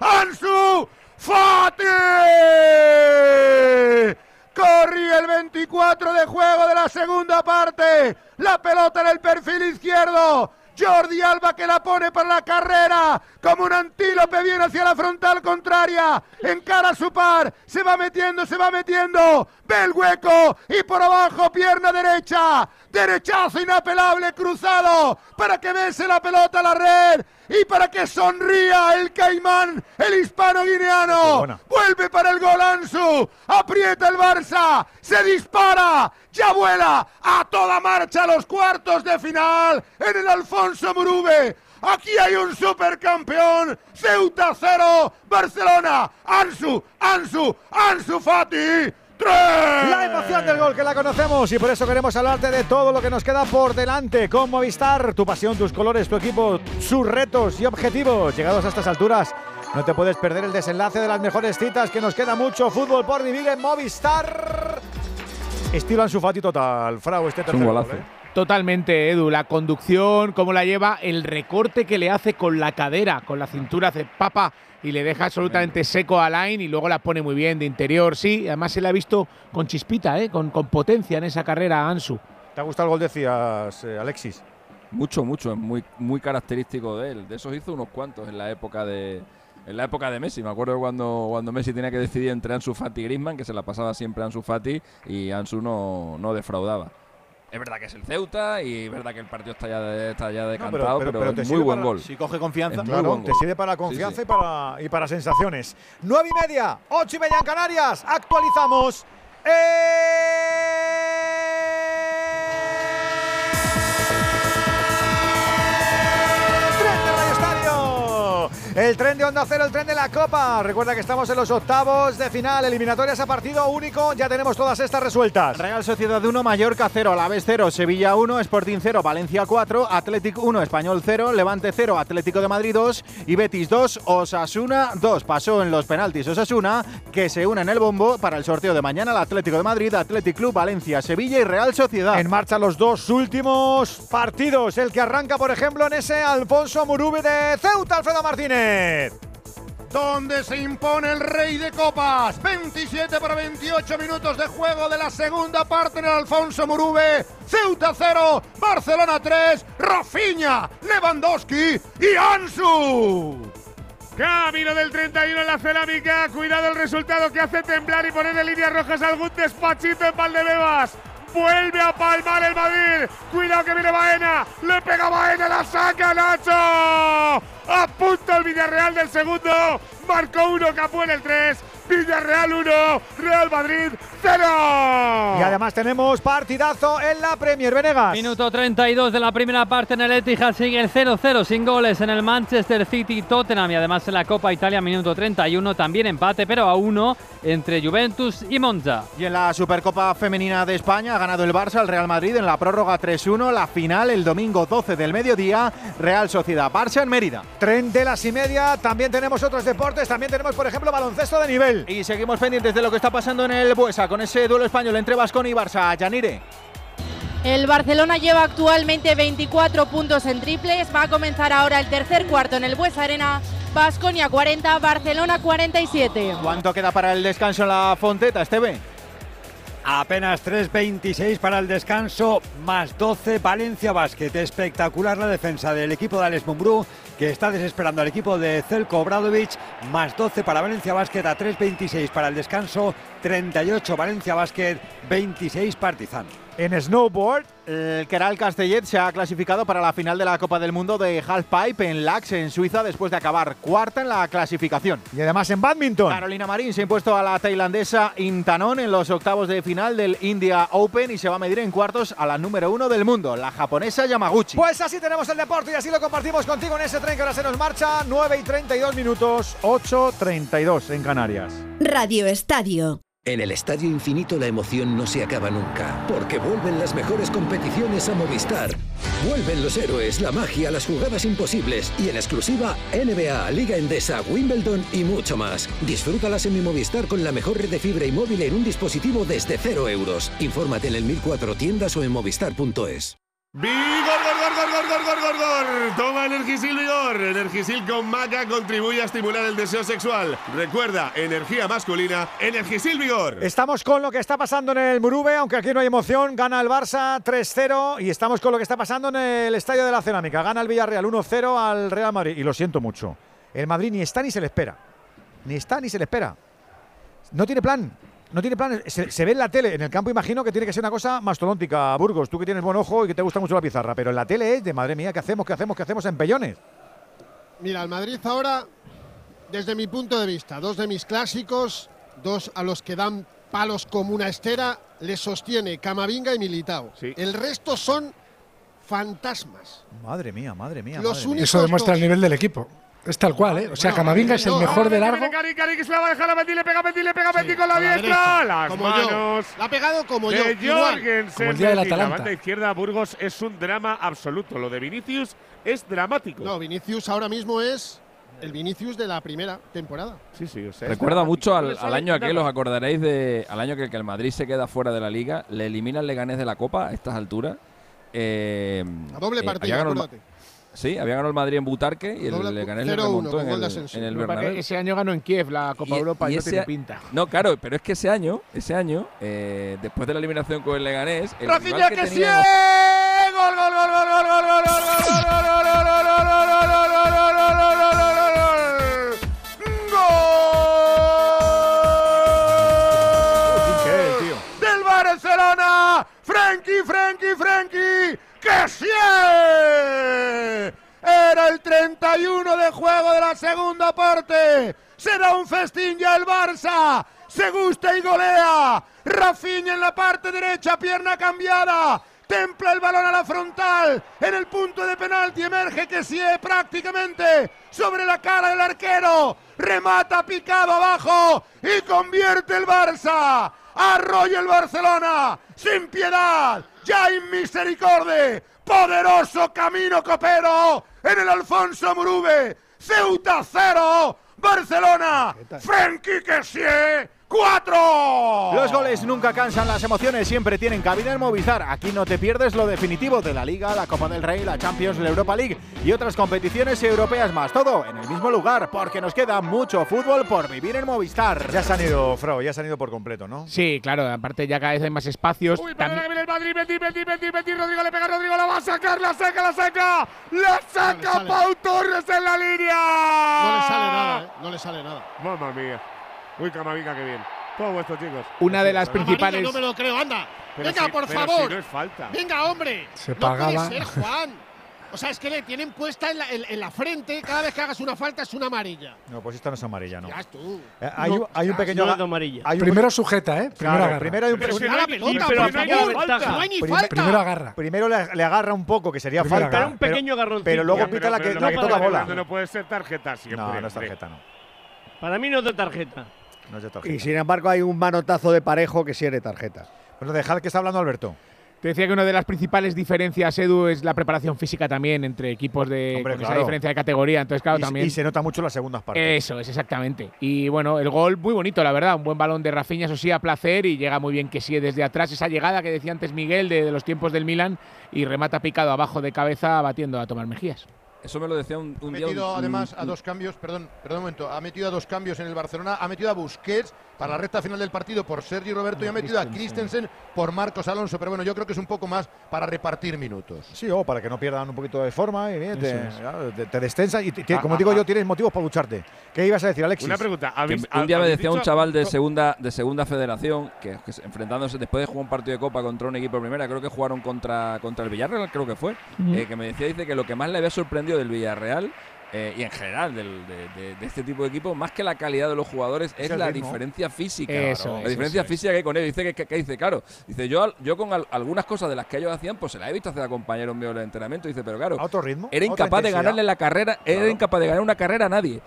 Ansu Fati. Corría el 24 de juego de la segunda parte. La pelota en el perfil izquierdo. Jordi Alba que la pone para la carrera. Como un antílope viene hacia la frontal contraria. Encara a su par. Se va metiendo, se va metiendo. Ve el hueco. Y por abajo, pierna derecha. Derechazo inapelable cruzado. Para que bese la pelota a la red. Y para que sonría el caimán, el hispano guineano. Vuelve para el gol Ansu. Aprieta el Barça. Se dispara. Ya vuela a toda marcha a los cuartos de final en el Alfonso Murube. Aquí hay un supercampeón. Ceuta 0, Barcelona. Ansu, Ansu, Ansu Fati. ¡Tres! La emoción del gol que la conocemos y por eso queremos hablarte de todo lo que nos queda por delante con Movistar. Tu pasión, tus colores, tu equipo, sus retos y objetivos. Llegados a estas alturas, no te puedes perder el desenlace de las mejores citas que nos queda mucho fútbol por vivir en Movistar. Estilo Ansu Fati total, Frau, este tercer gol, ¿eh? Totalmente, Edu. La conducción, cómo la lleva, el recorte que le hace con la cadera, con la cintura, hace papa y le deja absolutamente seco a Line y luego la pone muy bien de interior. Sí, además se le ha visto con chispita, ¿eh? con, con potencia en esa carrera a Ansu. ¿Te ha gustado el gol, decías, eh, Alexis? Mucho, mucho, es muy, muy característico de él. De esos hizo unos cuantos en la época de, en la época de Messi. Me acuerdo cuando, cuando Messi tenía que decidir entre Ansu Fati y Griezmann, que se la pasaba siempre a Ansu Fati y Ansu no, no defraudaba. Es verdad que es el Ceuta y es verdad que el partido está ya, de- está ya decantado, pero, es muy buen para- gol. Si coge confianza. Claro, te sirve para Sí, confianza sí. Y, para, y para sensaciones. Nueve y media, ocho y media en Canarias. Actualizamos. El tren de Onda Cero, el tren de la Copa. Recuerda que estamos en los octavos de final, eliminatorias a partido único. Ya tenemos todas estas resueltas. Real Sociedad 1, Mallorca 0, Alavés 0, Sevilla 1, Sporting 0, Valencia 4, Athletic 1, Español 0, Levante 0, Atlético de Madrid 2 y Betis 2, Osasuna 2. Pasó en los penaltis Osasuna, que se une en el bombo para el sorteo de mañana el Atlético de Madrid, Athletic Club, Valencia, Sevilla y Real Sociedad. En marcha los dos últimos partidos. El que arranca, por ejemplo, en ese Alfonso Murubi de Ceuta, Alfredo Martínez. Donde se impone el rey de copas. 27 para 28 minutos de juego de la segunda parte en el Alfonso Murube. Ceuta 0, Barcelona 3, Rafinha, Lewandowski y Ansu. Camino del 31 en la cerámica. Cuidado el resultado que hace temblar y poner en líneas rojas algún despachito en Valdebebas. Vuelve a palmar el Madrid. Cuidado que viene Baena. Le pega Baena, la saca Nacho. A punto el Villarreal del segundo. Marcó uno, Capú en el 3. Villarreal 1, Real Madrid 0. Y además tenemos partidazo en la Premier Venegas. Minuto 32 de la primera parte en el Etihad sigue el 0-0 sin goles en el Manchester City Tottenham y además en la Copa Italia minuto 31 también empate pero a uno entre Juventus y Monza. Y en la Supercopa Femenina de España ha ganado el Barça al Real Madrid en la prórroga 3-1. La final el domingo 12 del mediodía, Real Sociedad Barça en Mérida. Tren de las y media. También tenemos otros deportes. También tenemos, por ejemplo, baloncesto de nivel. Y seguimos pendientes de lo que está pasando en el Buesa con ese duelo español entre Vasconi y Barça. Yanire. El Barcelona lleva actualmente 24 puntos en triples. Va a comenzar ahora el tercer cuarto en el Buesa Arena. Basconia 40, Barcelona 47. ¿Cuánto queda para el descanso en la Fonteta, Esteve? Apenas 3.26 para el descanso, más 12 Valencia Basket. Espectacular la defensa del equipo de Alex Mumbrú, que está desesperando al equipo de Zelko Obradovic. Más 12 para Valencia Basket, a 3.26 para el descanso, 38 Valencia Basket, 26 Partizan. En snowboard, el Keral Castellet se ha clasificado para la final de la Copa del Mundo de Halfpipe en Lax, en Suiza, después de acabar cuarta en la clasificación. Y además en badminton. Carolina Marín se ha impuesto a la tailandesa Intanon en los octavos de final del India Open y se va a medir en cuartos a la número uno del mundo, la japonesa Yamaguchi. Pues así tenemos el deporte y así lo compartimos contigo en ese tren que ahora se nos marcha. 9 y 32 minutos, 8.32 en Canarias. Radio Estadio. En el Estadio Infinito la emoción no se acaba nunca, porque vuelven las mejores competiciones a Movistar. Vuelven los héroes, la magia, las jugadas imposibles y en exclusiva NBA, Liga Endesa, Wimbledon y mucho más. Disfrútalas en mi Movistar con la mejor red de fibra y móvil en un dispositivo desde cero euros. Infórmate en el 1004 tiendas o en movistar.es. Vigor, gor, gor, gor, gor, gor, gor. Toma Energisil Vigor. Energisil con maca contribuye a estimular el deseo sexual. Recuerda, energía masculina, Energisil Vigor. Estamos con lo que está pasando en el Murube, aunque aquí no hay emoción. Gana el Barça 3-0 y estamos con lo que está pasando en el Estadio de la Cerámica. Gana el Villarreal 1-0 al Real Madrid. Y lo siento mucho. El Madrid ni está ni se le espera. Ni está ni se le espera. No tiene plan. No tiene plan. Se, se ve en la tele. En el campo imagino que tiene que ser una cosa mastodóntica, Burgos. Tú que tienes buen ojo y que te gusta mucho la pizarra. Pero en la tele es de madre mía, ¿qué hacemos? ¿Qué hacemos? ¿Qué hacemos en pellones? Mira, el Madrid ahora, desde mi punto de vista, dos de mis clásicos, dos a los que dan palos como una estera, le sostiene Camavinga y Militao. El resto son fantasmas. Madre mía, madre mía. Los madre mía. únicos Eso demuestra dos. el nivel del equipo. Es tal cual, ¿eh? O sea, Camavinga es el mejor de largo. Cari, Cari, que se la va a dejar a Mendy, le pega a Mendy, le pega a Mendy con la diestra. derecha, Las como yo. La ha pegado como yo. Como el día del Mendy. La Atalanta. banda izquierda Burgos es un drama absoluto. Lo de Vinicius es dramático. No, Vinicius ahora mismo es el Vinicius de la primera temporada. Sí, sí, o sea, Recuerda mucho al, al año aquel, os acordaréis de al año que, que el Madrid se queda fuera de la liga, le elimina el Leganés de la Copa a estas alturas. Eh, A doble eh, partido, había Sí, había ganado el Madrid en Butarque y el Leganés le 0-1 remontó en el, en el Bernabéu. ese año ganó en Kiev la Copa Y- Europa y, y no tiene pinta. No, claro, pero es que ese año, ese año, eh, después de la eliminación con el Leganés, el Rafinha rival que que sí. Gol, gol, gol, gol, gol, gol, gol, gol, gol, gol, gol, gol, gol, ¡Que sí! Era el 31 de juego de la segunda parte. Será un festín ya el Barça. Se gusta y golea. Rafinha en la parte derecha, pierna cambiada. Templa el balón a la frontal. En el punto de penalti emerge que sí prácticamente sobre la cara del arquero. Remata picado abajo y convierte el Barça. Arrolla el Barcelona. Sin piedad. Ya misericordia. Poderoso camino copero en el Alfonso Murube. Ceuta cero. Barcelona. Frenkie Kessie. ¡Cuatro! Los goles nunca cansan, las emociones siempre tienen cabida en Movistar. Aquí no te pierdes lo definitivo de la Liga, la Copa del Rey, la Champions, la Europa League y otras competiciones europeas más. Todo en el mismo lugar, porque nos queda mucho fútbol por vivir en Movistar. Ya se han ido, Frau, ya se han ido por completo, ¿no? Sí, claro, aparte ya cada vez hay más espacios. Uy, También- para que viene el Madrid, Mendy, Mendy, Mendy, Mendy, Rodrigo le pega a Rodrigo, la va a sacar, la saca, la saca, la saca sale. Pau Torres en la línea. No le sale nada, ¿eh? No le sale nada. Mamma mía. Uy, Camavinga, qué bien. Todo vuestro, chicos. Una de las principales. No me lo creo, anda. Pero Venga, si- por pero favor. si no es falta. Venga, hombre. Se no pagaba. puede ser, Juan. O sea, es que le tienen puesta en la, en- en la frente, cada vez que hagas una falta es una amarilla. No, pues esta no es amarilla, ¿no. Tú. Eh, hay, un, hay un pequeño. no amarilla. hay un Primero sujeta, ¿eh? Primero Claro, agarra. primero hay un Pero si no la pelota, pero no hay falta. No hay ni falta. Primero agarra. Primero le, le agarra un poco, que sería Primero falta. agarra. un pero- pequeño agarroncito. Pero luego pita pero- la que, la que no toca bola. No puede ser tarjeta siempre. No, no es tarjeta, no. Para mí no es de tarjeta. No es de tarjeta. Y sin embargo hay un manotazo de parejo que sí es de tarjeta. Bueno, dejad que está hablando Alberto. Te decía que una de las principales diferencias, Edu, es la preparación física también entre equipos de Hombre, con esa diferencia de categoría. Entonces, claro, y, también. y se nota mucho en las segundas partes. Eso es, exactamente. Y bueno, el gol muy bonito, la verdad. Un buen balón de Rafinha, eso sí, a placer. Y llega muy bien que sí desde atrás. Esa llegada que decía antes Miguel de, de los tiempos del Milan. Y remata picado abajo de cabeza, batiendo a Tomás Mejías. Eso me lo decía un, un Ha día. metido además a dos cambios, perdón, perdón un momento, ha metido a dos cambios en el Barcelona, ha metido a Busquets para la recta final del partido por Sergi Roberto y ha metido a Christensen por Marcos Alonso, pero bueno, yo creo que es un poco más para repartir minutos. Sí, o para que no pierdan un poquito de forma y bien, te, Eso es. claro, te- te y, te- te- Ah, como ah, digo ah. yo, tienes motivos para lucharte. ¿Qué ibas a decir, Alexis? Una pregunta. que ¿habéis- un día me decía un chaval de segunda de segunda federación que, que se- enfrentándose después de jugar un partido de copa contra un equipo de primera creo que jugaron contra contra el Villarreal creo que fue eh, que me decía dice que lo que más le había sorprendido del Villarreal eh, y en general del- de, de- de este tipo de equipos más que la calidad de los jugadores es, la ritmo. diferencia física Eso la diferencia eso física que hay con él dice que, que- que dice claro dice yo yo con al- algunas cosas de las que ellos hacían pues se las he visto hacer a compañeros míos en el entrenamiento dice pero claro ¿A otro ritmo? era ¿A otra incapaz de ganarle la carrera era incapaz de ganar una carrera a nadie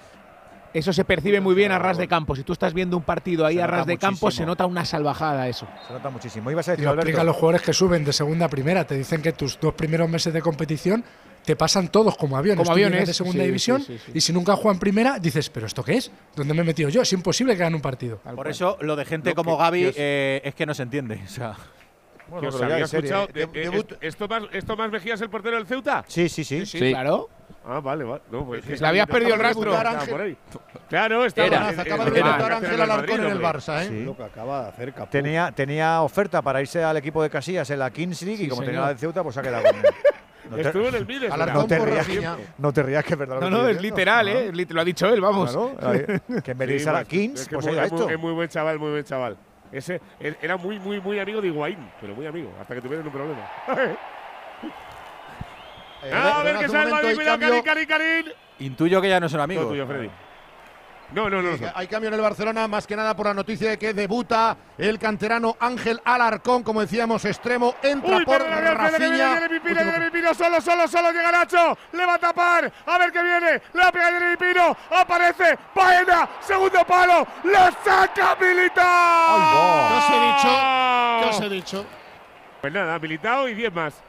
Eso se percibe muy bien a ras de campo. Si tú estás viendo un partido ahí Se a ras de campo, muchísimo. se nota una salvajada eso. Se nota muchísimo. Ibas a Y decir, lo Alberto. explican los jugadores que suben de segunda a primera. Te dicen que tus dos primeros meses de competición te pasan todos como aviones. Como aviones, de segunda sí, división sí, sí, sí. y si nunca juegan primera, dices, ¿pero esto qué es? ¿Dónde me he metido yo? Es imposible que gane un partido. Por eso lo de gente Lo como que- Gaby eh, es que no se entiende. O sea, Bueno, os había escuchado. ¿eh? de- eh, ¿Esto más, esto más Mejía es el portero del Ceuta? Sí, sí, sí. Sí, claro. Ah, vale, vale. No, pues, Le habías perdido el rastro. Claro, estaba Era. en- Acaba de debutar Ángel en Alarcón en el. Barça, ¿eh? Sí. Lo que acaba de hacer. Tenía, tenía oferta para irse al equipo de Casillas en la Kings League y como señor. tenía la de Ceuta, pues ha quedado con él. No te- Estuvo en el Mides. no te, rías no te rías que es verdad. No, no, es literal, ¿eh? Lit- Lo ha dicho él, vamos. Claro, que en vez de Sí, irse a la Kings, es que pues muy- es muy- esto. Es muy buen chaval, muy buen chaval. Ese era muy, muy, muy amigo de Higuaín, pero muy amigo, hasta que tuvieron un problema. Eh, a ver un sale. Karim, Karim, Karim. Intuyo que ya no son Todo amigos. tuyo, Freddy. No, no, no. Hay cambio en el Barcelona, más que nada por la noticia de que debuta el canterano Ángel Alarcón, como decíamos, extremo, entra Uy, por Rafinha. viene Pino, solo, solo, solo, llega Nacho, le va a tapar, a ver qué viene, le va a pegar Jeremy Pino, aparece, Baena, segundo palo, la saca Militao. ¿Qué os he dicho? ¿Qué os he dicho? Pues nada, Militao y 10 más.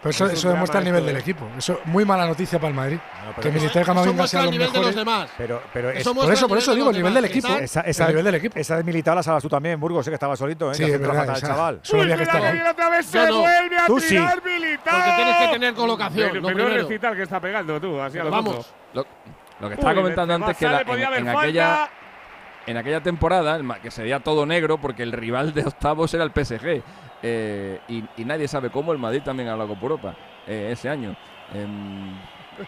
Pero eso, eso demuestra el nivel esto, del equipo. Eso muy mala noticia para el Madrid. pero que eso- Militao y Eso Camavinga muestra sean el los nivel de los mejores. demás. Pero, pero Eso es- muestra Por eso, el por eso digo, el nivel los del equipo. esa, esa, el nivel del equipo. esa de Militao la salas tú también, Burgos, sé que estaba solito, ¿eh? Sí, que es verdad, fatal el chaval. Solo había que estar ahí. otra vez se no. vuelve a Tú sí. tirar Militao. Porque tienes que tener colocación, Pero, lo pero no primero. recitar que está pegando tú, así a lo Vamos. Lo, lo que estaba Uy, comentando antes que la- en, aquella en aquella temporada el que sería todo negro porque el rival de octavos era el PSG eh, y, y nadie sabe cómo el Madrid también ha hablado con Europa eh, ese año. Em,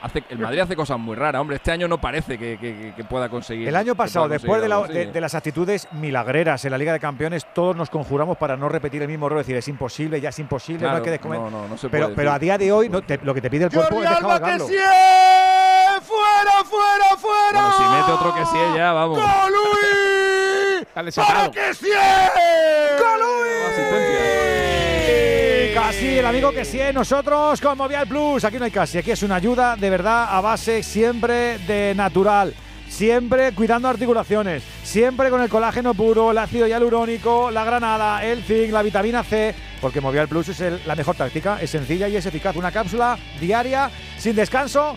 hace- el Madrid hace cosas muy raras, hombre. Este año no parece que, que- que pueda conseguir. El año pasado, después de, la- las actitudes milagreras en la Liga de Campeones, todos nos conjuramos para no repetir el mismo error. Es decir, es imposible, ya es imposible, no hay que descomer. no, no, no se pero, puede pero a día de hoy, no, te- lo que te pide el cuerpo Jordi es dejar Alba que sí, fuera, fuera, fuera. Bueno, si mete otro que sí, ya vamos. ¡Para que sí! Casi, el amigo que sí, nosotros con Movial Plus. Aquí no hay casi, aquí es una ayuda de verdad a base siempre de natural. Siempre cuidando articulaciones, siempre con el colágeno puro, el ácido hialurónico, la granada, el zinc, la vitamina C, porque Movial Plus es la mejor táctica, es sencilla y es eficaz. Una cápsula diaria, sin descanso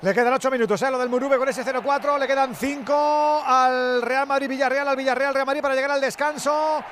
Le quedan 8 minutos, ¿eh? Lo del Murube con ese 0-4. Le quedan 5 al Real Madrid-Villarreal, al Villarreal-Real Madrid para llegar al descanso.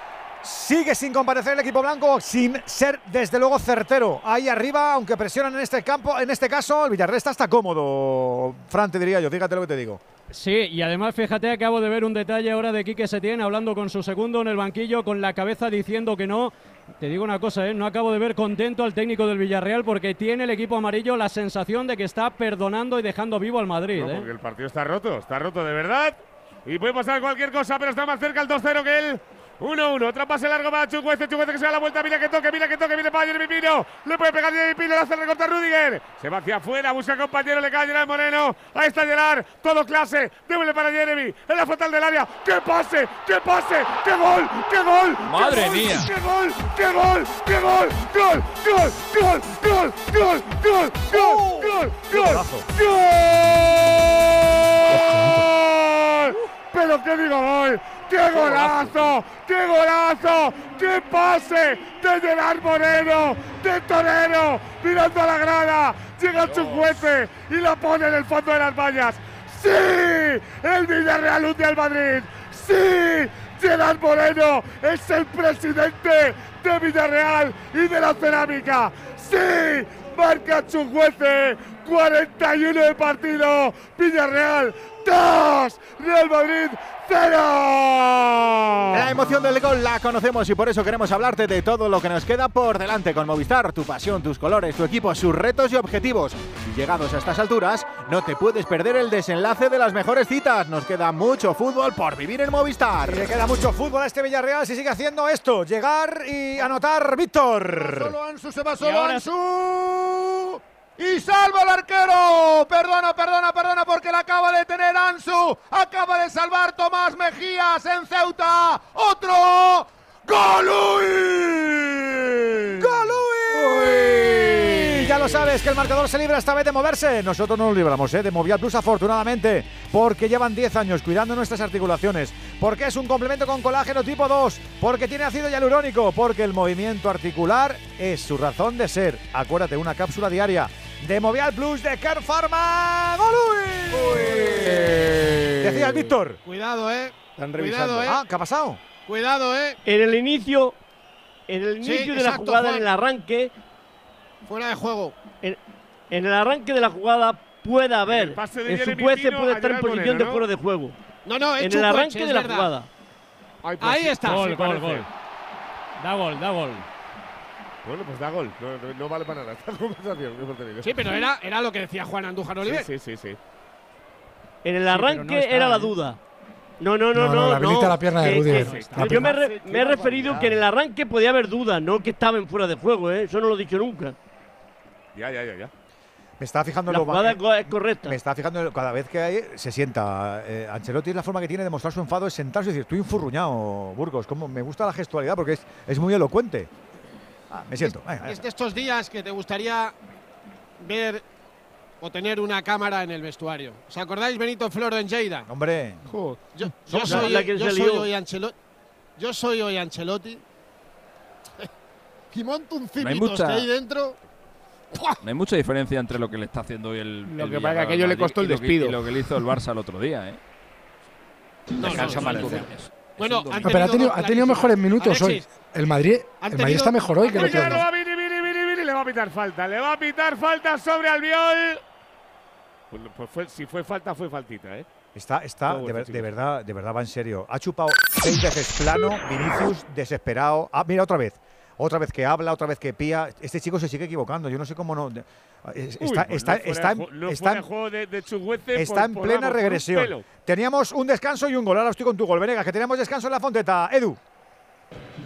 Sigue sin comparecer el equipo blanco, sin ser desde luego certero. Ahí arriba, aunque presionan en este campo, en este caso, el Villarreal está hasta cómodo. Fran, te diría yo, fíjate lo que te digo. Sí, y además fíjate, acabo de ver un detalle ahora de Quique Setién hablando con su segundo en el banquillo, con la cabeza diciendo que no. Te digo una cosa, ¿eh? no acabo de ver contento al técnico del Villarreal porque tiene el equipo amarillo la sensación de que está perdonando y dejando vivo al Madrid. No, ¿eh? porque el partido está roto, está roto de verdad. Y puede pasar cualquier cosa, pero está más cerca el 2-0 que él. 1-1, otra pase largo para Chukwueze, Chukwueze que se da la vuelta, mira que toque, mira que toque, viene para Jeremy Pino, le puede pegar Jeremy Pino, le hace el recorte a Rudiger, se va hacia afuera, busca compañero, le cae Gerard Moreno, ahí está Gerard, todo clase, démosle para Jeremy, en la frontal del área, ¡qué pase, qué pase, qué gol, qué gol! ¡Madre qué gol, mía! ¡Qué gol, qué gol, qué gol, gol, gol, gol, gol, gol, gol, gol, gol, gol, gol! Pero qué digo gol, qué golazo, qué golazo, qué pase de Gerard Moreno, de Torero, mirando a la grada, llega Chukwueze y la pone en el fondo de las vallas. ¡Sí! El Villarreal hunde al Madrid. ¡Sí! Gerard Moreno es el presidente de Villarreal y de la cerámica. ¡Sí! Marca Chukwueze. 41 de partido. Villarreal 2. Real Madrid 0. La emoción del gol la conocemos y por eso queremos hablarte de todo lo que nos queda por delante con Movistar, tu pasión, tus colores, tu equipo, sus retos y objetivos. Y llegados a estas alturas, no te puedes perder el desenlace de las mejores citas. Nos queda mucho fútbol por vivir en Movistar. Y le queda mucho fútbol a este Villarreal si sigue haciendo esto, llegar y anotar Víctor. Solo Ansu se va solo ahora- Ansu. Y salva al arquero. Perdona, perdona, perdona, porque la acaba de tener Ansu. Acaba de salvar Tomás Mejías en Ceuta. Otro. ¡Golui! ¡Golui! Ya lo sabes, que el marcador se libra esta vez de moverse. Nosotros no nos libramos ¿eh? de Movial Plus, afortunadamente, porque llevan 10 años cuidando nuestras articulaciones, porque es un complemento con colágeno tipo 2, porque tiene ácido hialurónico, porque el movimiento articular es su razón de ser. Acuérdate, una cápsula diaria de Movial Plus de Care Pharma. ¡Gol! Decías, Víctor. Cuidado, eh. Están Cuidado, eh. Ah, ¿qué ha pasado? Cuidado, eh. En el inicio, en el Sí, inicio de la jugada, Juan. en el arranque, Fuera de juego. en, en el arranque de la jugada puede haber, pase de en su Jeremy pueste Pino puede estar en posición Moreno, de fuera de juego. No, no, en el arranque coche, de la verdad. jugada. Ay, pues Ahí está. Gol, sí gol, parece. gol. Da gol, da gol. Bueno, pues da gol. No, no- no vale para nada esta conversación. que hemos tenido. Sí, pero era, era lo que decía Juan Andújar Oliver. Sí, sí, sí. sí. En el arranque no está, era la duda. No, no, no, No, no. habilita la pierna de que- Rudiger. que- La yo me, re- me he referido que en el arranque podía haber dudas, no que estaba en fuera de juego, ¿eh? Eso no lo he dicho nunca. Ya, ya, ya, ya. Me estaba fijando en La lo jugada es co- es correcta. Me estaba fijando cada vez que hay, se sienta. Eh, Ancelotti es la forma que tiene de mostrar su enfado, es sentarse y decir, estoy infurruñado, Burgos. Como me gusta la gestualidad porque es, es muy elocuente. Ah, me siento. Es de estos días que te gustaría ver o tener una cámara en el vestuario. ¿Os acordáis Benito Floro en Lleida? Hombre, Yo, soy, la que yo se soy lió. hoy Ancelotti. Yo soy hoy Ancelotti. y monto un hay cimitos mucha- que hay dentro. No hay mucha diferencia entre lo que le está haciendo hoy el. Lo el que pasa que aquello le costó el y lo que- despido. Y lo que le hizo el Barça el otro día, ¿eh? No, no, no, Bueno, un han No, pero ha tenido, dos ha tenido mejores minutos hoy. El Madrid, el Madrid tenido- está mejor hoy que el otro no día. va Vini, Vini, Vini, Vini, le va a pitar falta. Le va a pitar falta sobre Albiol. Pues, pues fue- si fue falta, fue faltita, ¿eh? está, está de, ver- verdad, de verdad va en serio. Ha chupado seis veces plano, Vinicius desesperado. Ah, mira otra vez. Otra vez que habla, otra vez que pía. Este chico se sigue equivocando. Yo no sé cómo no. Uy, Está, pues está, no fuera está, de no está en- de juego de, de Chuguece está por- en por, plena vamos, regresión. Teníamos un descanso y un gol. Ahora estoy con tu gol, Venegas, que teníamos descanso en la Fonteta. Edu.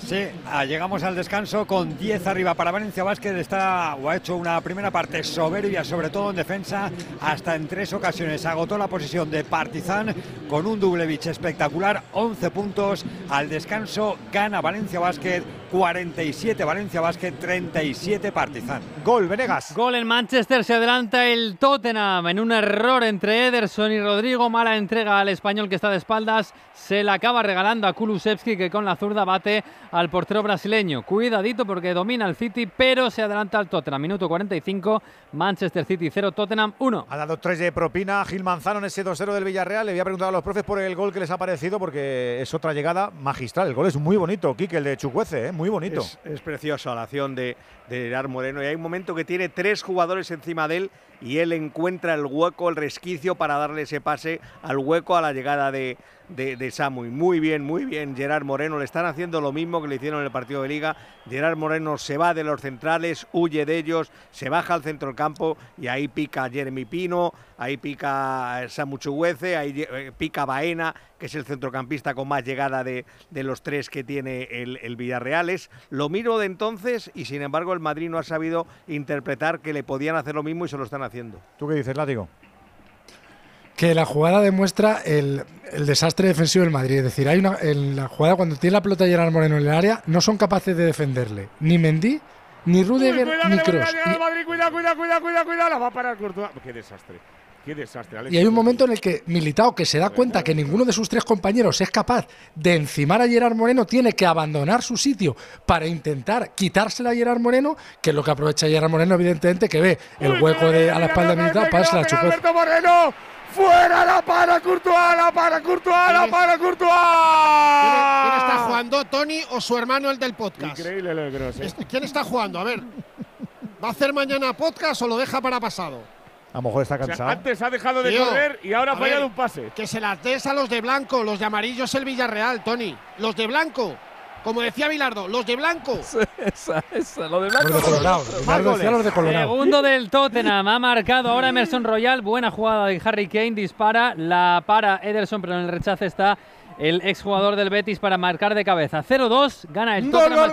Sí, ah, llegamos al descanso con 10 arriba para Valencia Vázquez. Está o ha hecho una primera parte soberbia, sobre todo en defensa, hasta en tres ocasiones. Agotó la posición de Partizan con un Dublevich espectacular, 11 puntos. Al descanso gana Valencia Vázquez, 47 Valencia Vázquez, 37 Partizan. Gol, Venegas. Gol en Manchester, se adelanta el Tottenham en un error entre Ederson y Rodrigo. Mala entrega al español que está de espaldas. Se la acaba regalando a Kulusevski que con la zurda bate al portero brasileño. Cuidadito porque domina el City, pero se adelanta al Tottenham. Minuto 45, Manchester City 0, Tottenham 1. Ha dado tres de propina Gil Manzano en ese 2-0 del Villarreal. Le voy a preguntar a los profes por el gol que les ha parecido porque es otra llegada magistral. El gol es muy bonito, Quique, el de Chucuece, ¿eh? muy bonito. Es, es preciosa la acción de, de Gerard Moreno y hay un momento que tiene tres jugadores encima de él y él encuentra el hueco, el resquicio para darle ese pase al hueco a la llegada de, de, Samu. Muy bien, muy bien Gerard Moreno. Le están haciendo lo mismo que le hicieron en el partido de liga. Gerard Moreno se va de los centrales, huye de ellos, se baja al centro del campo y ahí pica Jeremy Pino, ahí pica Samu Chuguece, ahí eh, pica Baena, que es el centrocampista con más llegada de, de los tres que tiene el, el Villarreal. Es lo miro de entonces y sin embargo el Madrid no ha sabido interpretar que le podían hacer lo mismo y se lo están haciendo. ¿Tú qué dices, Látigo? Que la jugada demuestra el, el desastre defensivo del Madrid. Es decir, hay una, en la jugada cuando tiene la pelota Gerard Moreno en el área, no son capaces de defenderle. Ni Mendy, ni Rudiger, Cuidado, ni Kroos. cuidado, cuidado, cuidado, cuidado. La va a parar Courtois. Qué desastre. Qué desastre, Alex. Y hay un momento en el que Militao, que se da cuenta que ninguno de sus tres compañeros es capaz de encimar a Gerard Moreno, tiene que abandonar su sitio para intentar quitársela a Gerard Moreno, que es lo que aprovecha Gerard Moreno, evidentemente, que ve el hueco de, a la espalda de Militao para dársela a Chukwueze. Alberto Moreno. ¡Fuera la para Courtois! ¡La para Courtois! ¡La para Courtois! ¿Quién, está jugando, Tony o su hermano, el del podcast? Increíble lo de Kroos, ¿eh? Este- ¿Quién está jugando? A ver. ¿Va a hacer mañana podcast o lo deja para pasado? A lo mejor está O sea, cansado. antes ha dejado de Tío, correr y ahora ha fallado ver, un pase. Que se las des a los de blanco, los de amarillo es el Villarreal, Tony. Los de blanco, como decía Bilardo, los de blanco. esa, esa, lo de Los de Colorado. Bilardo decía los de Colorado. Segundo del Tottenham, ha marcado ahora Emerson Royal, buena jugada de Harry Kane, dispara, la para Ederson, pero en el rechace está el exjugador del Betis para marcar de cabeza. 0-2, gana el Gol, Tottenham.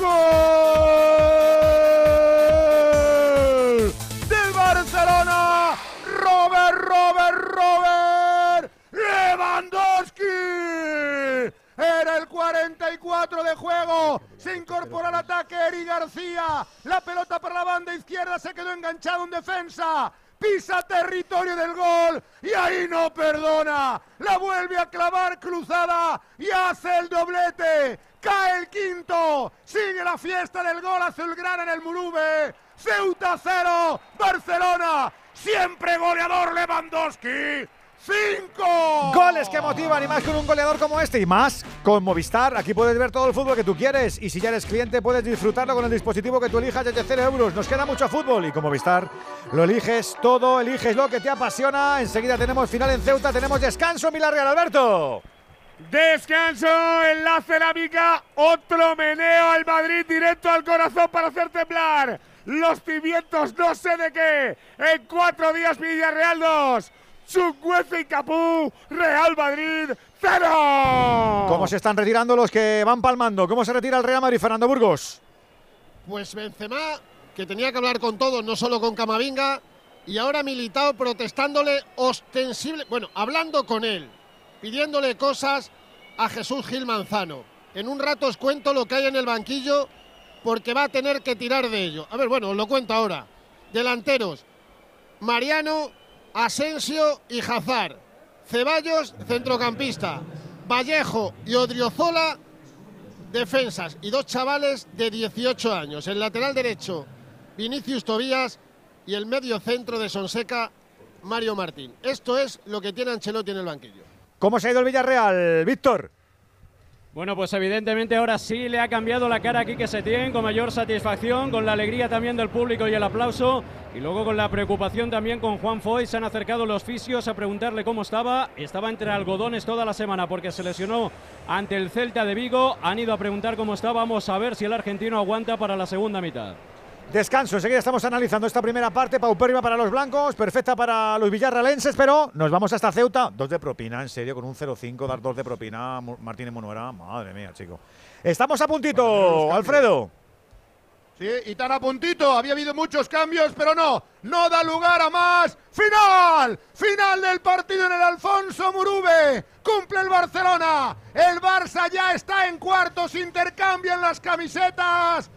¡Gol! ¡Del Barcelona! ¡Robert, Robert, Robert! ¡Lewandowski! Era el 44 de juego. Se incorpora al ataque Eri García. La pelota para la banda izquierda se quedó enganchada en defensa. Pisa territorio del gol y ahí no perdona. La vuelve a clavar cruzada y hace el doblete. Cae el quinto. Sigue la fiesta del gol azulgrana en el Murube. Ceuta 0, Barcelona. Siempre goleador Lewandowski. ¡Cinco! Goles que motivan y más con un goleador como este y más con Movistar. Aquí puedes ver todo el fútbol que tú quieres y si ya eres cliente puedes disfrutarlo con el dispositivo que tú elijas desde 0 euros. Nos queda mucho fútbol y con Movistar lo eliges todo, eliges lo que te apasiona. Enseguida tenemos final en Ceuta, tenemos descanso en Villarreal, Alberto. Descanso en la cerámica, otro meneo al Madrid directo al corazón para hacer temblar los cimientos no sé de qué. En cuatro días Villarreal 2, Chucuece y Capú, Real Madrid 0. ¿Cómo se están retirando los que van palmando? ¿Cómo se retira el Real Madrid, Fernando Burgos? Pues Benzema, que tenía que hablar con todos, no solo con Camavinga, y ahora Militao protestándole ostensible, bueno, hablando con él, pidiéndole cosas a Jesús Gil Manzano. En un rato os cuento lo que hay en el banquillo porque va a tener que tirar de ello. A ver, bueno, os lo cuento ahora. Delanteros, Mariano, Asensio y Hazard. Ceballos, centrocampista. Vallejo y Odriozola, defensas. Y dos chavales de 18 años. El lateral derecho, Vinicius Tobías. Y el medio centro de Sonseca, Mario Martín. Esto es lo que tiene Ancelotti en el banquillo. ¿Cómo se ha ido el Villarreal, Víctor? Bueno, pues evidentemente ahora sí le ha cambiado la cara aquí que se tiene con mayor satisfacción, con la alegría también del público y el aplauso, y luego con la preocupación también con Juan Foy. Se han acercado los fisios a preguntarle cómo estaba. Estaba entre algodones toda la semana porque se lesionó ante el Celta de Vigo. Han ido a preguntar cómo está. Vamos a ver si el argentino aguanta para la segunda mitad. Descanso, enseguida estamos analizando esta primera parte, paupérrima para los blancos, perfecta para los villarralenses, pero nos vamos hasta Ceuta. Dos de propina, en serio, con un 0-5, dar dos de propina, Martínez Monuera, madre mía, chico. Estamos a puntito, Alfredo. Sí, y tan a puntito, había habido muchos cambios, pero no, no da lugar a más. ¡Final! ¡Final del partido en el Alfonso Murube! ¡Cumple el Barcelona! El Barça ya está en cuartos, intercambian las camisetas.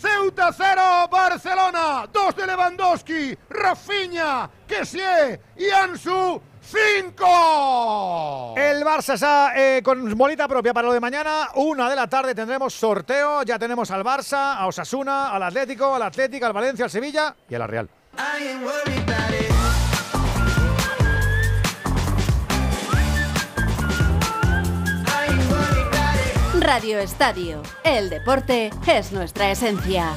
Ceuta 0, Barcelona 2 de Lewandowski, Rafinha, Kessie y Ansu 5. El Barça está eh, con bolita propia para lo de mañana. Una de la tarde tendremos sorteo. Ya tenemos al Barça, a Osasuna, al Atlético, al Atlético, al Valencia, al Sevilla y a la Real. Radio Estadio. El deporte es nuestra esencia.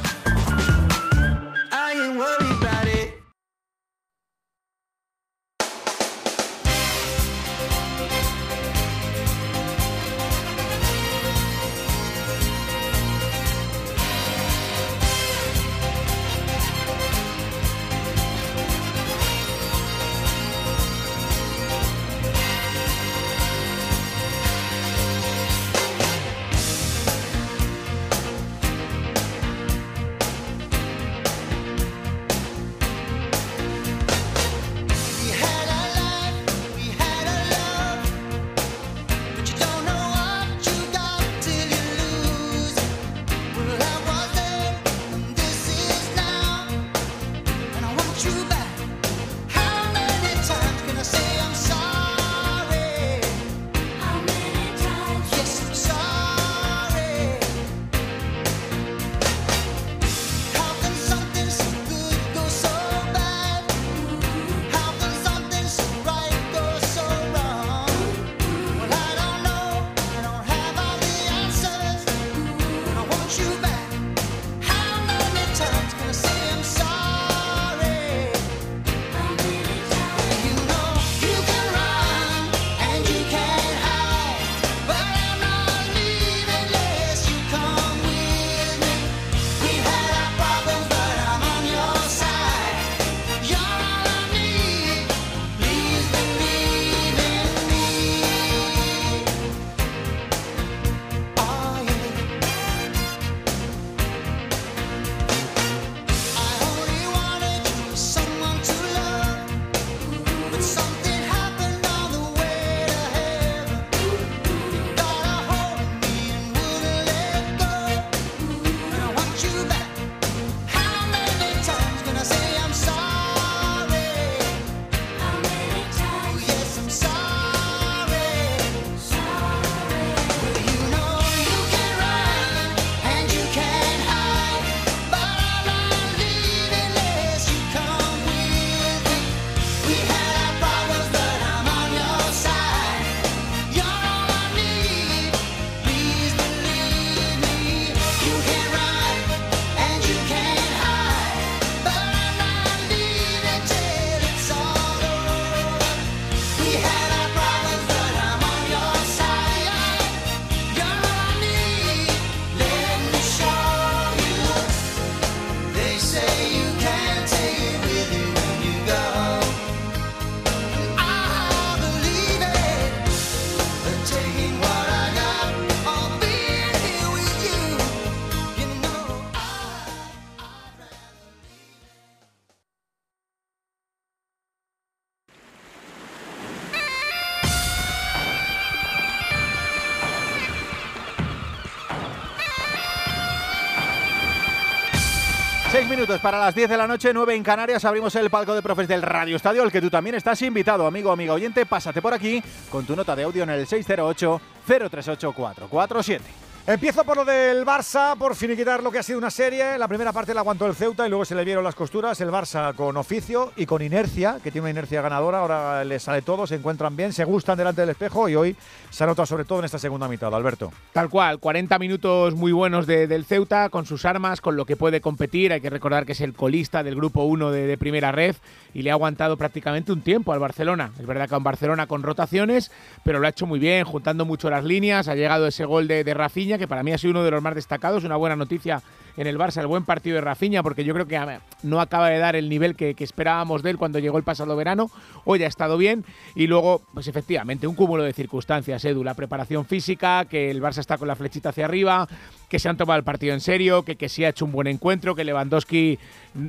Minutos para las 10 de la noche, 9 en Canarias. Abrimos el palco de profes del Radio Estadio, al que tú también estás invitado, amigo, amiga oyente. Pásate por aquí con tu nota de audio en el 608-038-447. Empiezo por lo del Barça, por finiquitar lo que ha sido una serie. La primera parte la aguantó el Ceuta y luego se le vieron las costuras. El Barça con oficio y con inercia, que tiene una inercia ganadora. Ahora le sale todo, se encuentran bien, se gustan delante del espejo y hoy se ha notado sobre todo en esta segunda mitad, Alberto. Tal cual, 40 minutos muy buenos de- del Ceuta, con sus armas, con lo que puede competir. Hay que recordar que es el colista del grupo 1 de, de primera red y le ha aguantado prácticamente un tiempo al Barcelona. Es verdad que un Barcelona con rotaciones, pero lo ha hecho muy bien, juntando mucho las líneas. Ha llegado ese gol de, de Rafinha, que para mí ha sido uno de los más destacados. Una buena noticia en el Barça, el buen partido de Rafinha, porque yo creo que no acaba de dar el nivel que, que esperábamos de él cuando llegó el pasado verano. Hoy ha estado bien y luego, pues efectivamente, un cúmulo de circunstancias, Edu, la preparación física, que el Barça está con la flechita hacia arriba, que se han tomado el partido en serio, que, que sí ha hecho un buen encuentro, que Lewandowski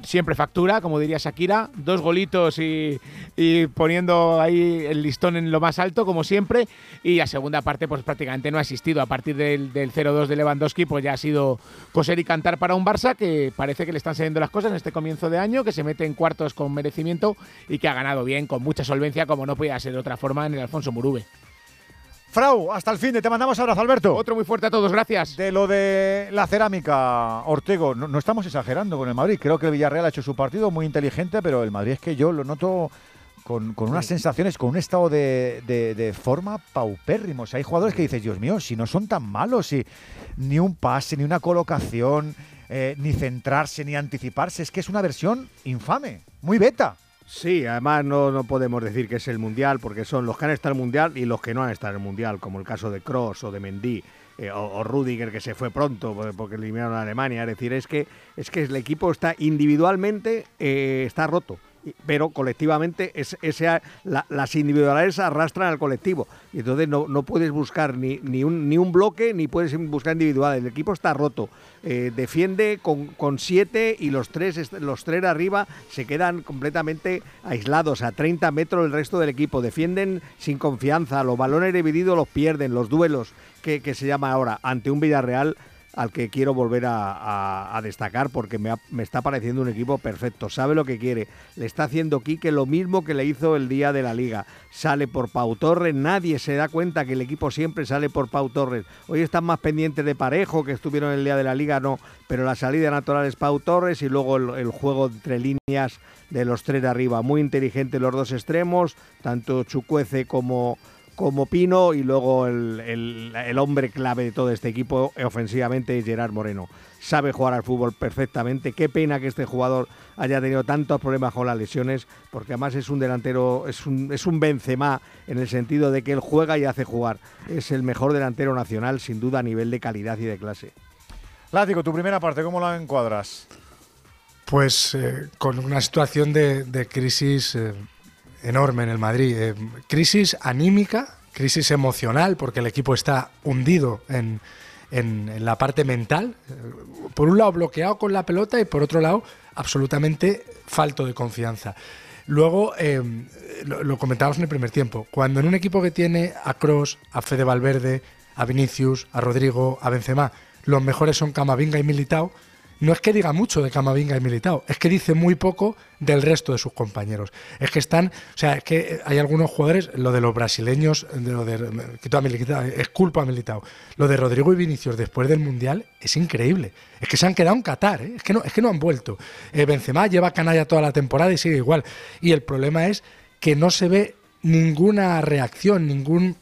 siempre factura, como diría Shakira, dos golitos y, poniendo ahí el listón en lo más alto, como siempre, y la segunda parte pues prácticamente no ha existido, a partir del, del 0-2 de Lewandowski pues ya ha sido coser y cantar para un Barça que parece que le están saliendo las cosas en este comienzo de año, que se mete en cuartos con merecimiento y que ha ganado bien, con mucha solvencia, como no podía ser de otra forma en el Alfonso Murube. Frau, hasta el fin de te mandamos abrazo, Alberto. Otro muy fuerte a todos, gracias. De lo de la cerámica, Ortego, no, no estamos exagerando con el Madrid. Creo que el Villarreal ha hecho su partido muy inteligente, pero el Madrid es que yo lo noto con, con unas sensaciones, con un estado de, de- de forma paupérrimo. O sea, hay jugadores que dices, Dios mío, si no son tan malos, si ni un pase, ni una colocación, eh, ni centrarse, ni anticiparse, es que es una versión infame, muy beta. Sí, además no, no podemos decir que es el Mundial, porque son los que han estado en el Mundial y los que no han estado en el Mundial, como el caso de Cross o de Mendy. eh, o, o Rudiger que se fue pronto por- porque eliminaron a Alemania. Es decir, es que, es que el equipo está individualmente eh, está roto, pero colectivamente es, las individualidades arrastran al colectivo. Y entonces no, no puedes buscar ni, ni, un, ni un bloque ni puedes buscar individuales. El equipo está roto. Eh, defiende con, con siete y los tres, los tres arriba se quedan completamente aislados a 30 metros del resto del equipo. Defienden sin confianza. Los balones divididos los pierden. Los duelos que se llama ahora ante un Villarreal al que quiero volver a, destacar porque me está pareciendo un equipo perfecto. Sabe lo que quiere. Le está haciendo Quique lo mismo que le hizo el día de la liga. Sale por Pau Torres. Nadie se da cuenta que el equipo siempre sale por Pau Torres. Hoy están más pendientes de Parejo, que estuvieron el día de la liga, no. Pero la salida natural es Pau Torres y luego el, el juego entre líneas de los tres de arriba. Muy inteligente los dos extremos, tanto Chucuece como como Pino y luego el, el- el hombre clave de todo este equipo ofensivamente es Gerard Moreno. Sabe jugar al fútbol perfectamente. Qué pena que este jugador haya tenido tantos problemas con las lesiones, porque además es un delantero, es un, es un Benzema en el sentido de que él juega y hace jugar. Es el mejor delantero nacional, sin duda, a nivel de calidad y de clase. Látigo, tu primera parte, ¿cómo la encuadras? Pues eh, con una situación de, de crisis eh, enorme en el Madrid. Eh, crisis anímica, crisis emocional, porque el equipo está hundido en, en- la parte mental. Eh, Por un lado bloqueado con la pelota y por otro lado absolutamente falto de confianza. Luego, eh, lo, lo comentábamos en el primer tiempo, cuando en un equipo que tiene a Cross, a Fede Valverde, a Vinicius, a Rodrigo, a Benzema, los mejores son Camavinga y Militao, no es que diga mucho de Camavinga y Militao, es que dice muy poco del resto de sus compañeros. Es que están, o sea, es que hay algunos jugadores, lo de los brasileños, de lo de, quito a Militao, es culpa Militao. Lo de Rodrigo y Vinicius después del Mundial es increíble. Es que se han quedado en Qatar, ¿eh? es, que no, es que no han vuelto. Eh, Benzema lleva canalla toda la temporada y sigue igual. Y el problema es que no se ve ninguna reacción, ningún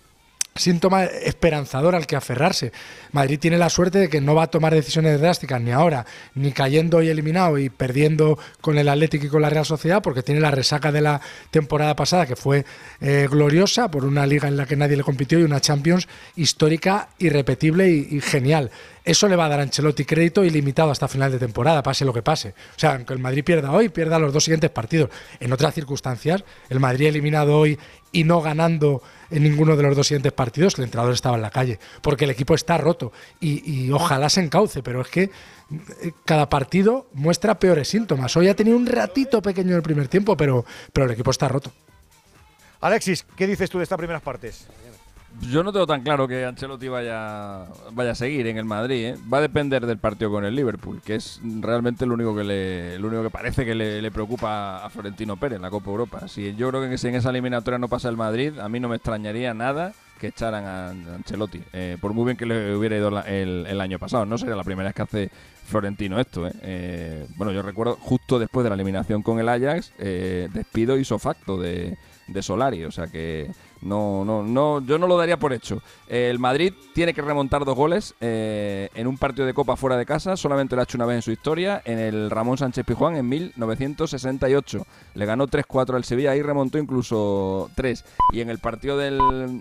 síntoma esperanzador al que aferrarse. Madrid tiene la suerte de que no va a tomar decisiones drásticas ni ahora, ni cayendo y eliminado y perdiendo con el Atlético y con la Real Sociedad, porque tiene la resaca de la temporada pasada que fue eh, gloriosa por una liga en la que nadie le compitió y una Champions histórica, irrepetible y, y genial. Eso le va a dar a Ancelotti crédito ilimitado hasta final de temporada, pase lo que pase. O sea, aunque el Madrid pierda hoy, pierda los dos siguientes partidos. En otras circunstancias, el Madrid eliminado hoy y no ganando en ninguno de los dos siguientes partidos, el entrenador estaba en la calle, porque el equipo está roto y, y ojalá se encauce, pero es que eh, cada partido muestra peores síntomas. Hoy ha tenido un ratito pequeño en el primer tiempo, pero, pero el equipo está roto. Alexis, ¿qué dices tú de estas primeras partes? Yo no tengo tan claro que Ancelotti vaya, vaya a seguir en el Madrid. ¿eh? Va a depender del partido con el Liverpool, que es realmente lo único que le, lo único que parece que le, le preocupa a Florentino Pérez en la Copa Europa. Si yo creo que si en esa eliminatoria no pasa el Madrid, a mí no me extrañaría nada que echaran a Ancelotti. Eh, por muy bien que le hubiera ido la- el, el año pasado. No sería la primera vez que hace Florentino esto. ¿eh? Eh, bueno, yo recuerdo justo después de la eliminación con el Ajax, eh, despido hizo facto de, de Solari. O sea que no, no, no, yo no lo daría por hecho. Eh, el Madrid tiene que remontar dos goles eh, en un partido de Copa fuera de casa. Solamente lo ha hecho una vez en su historia, en el Ramón Sánchez Pijuán en 1968. Le ganó 3-4 al Sevilla y remontó incluso 3. Y en el partido del,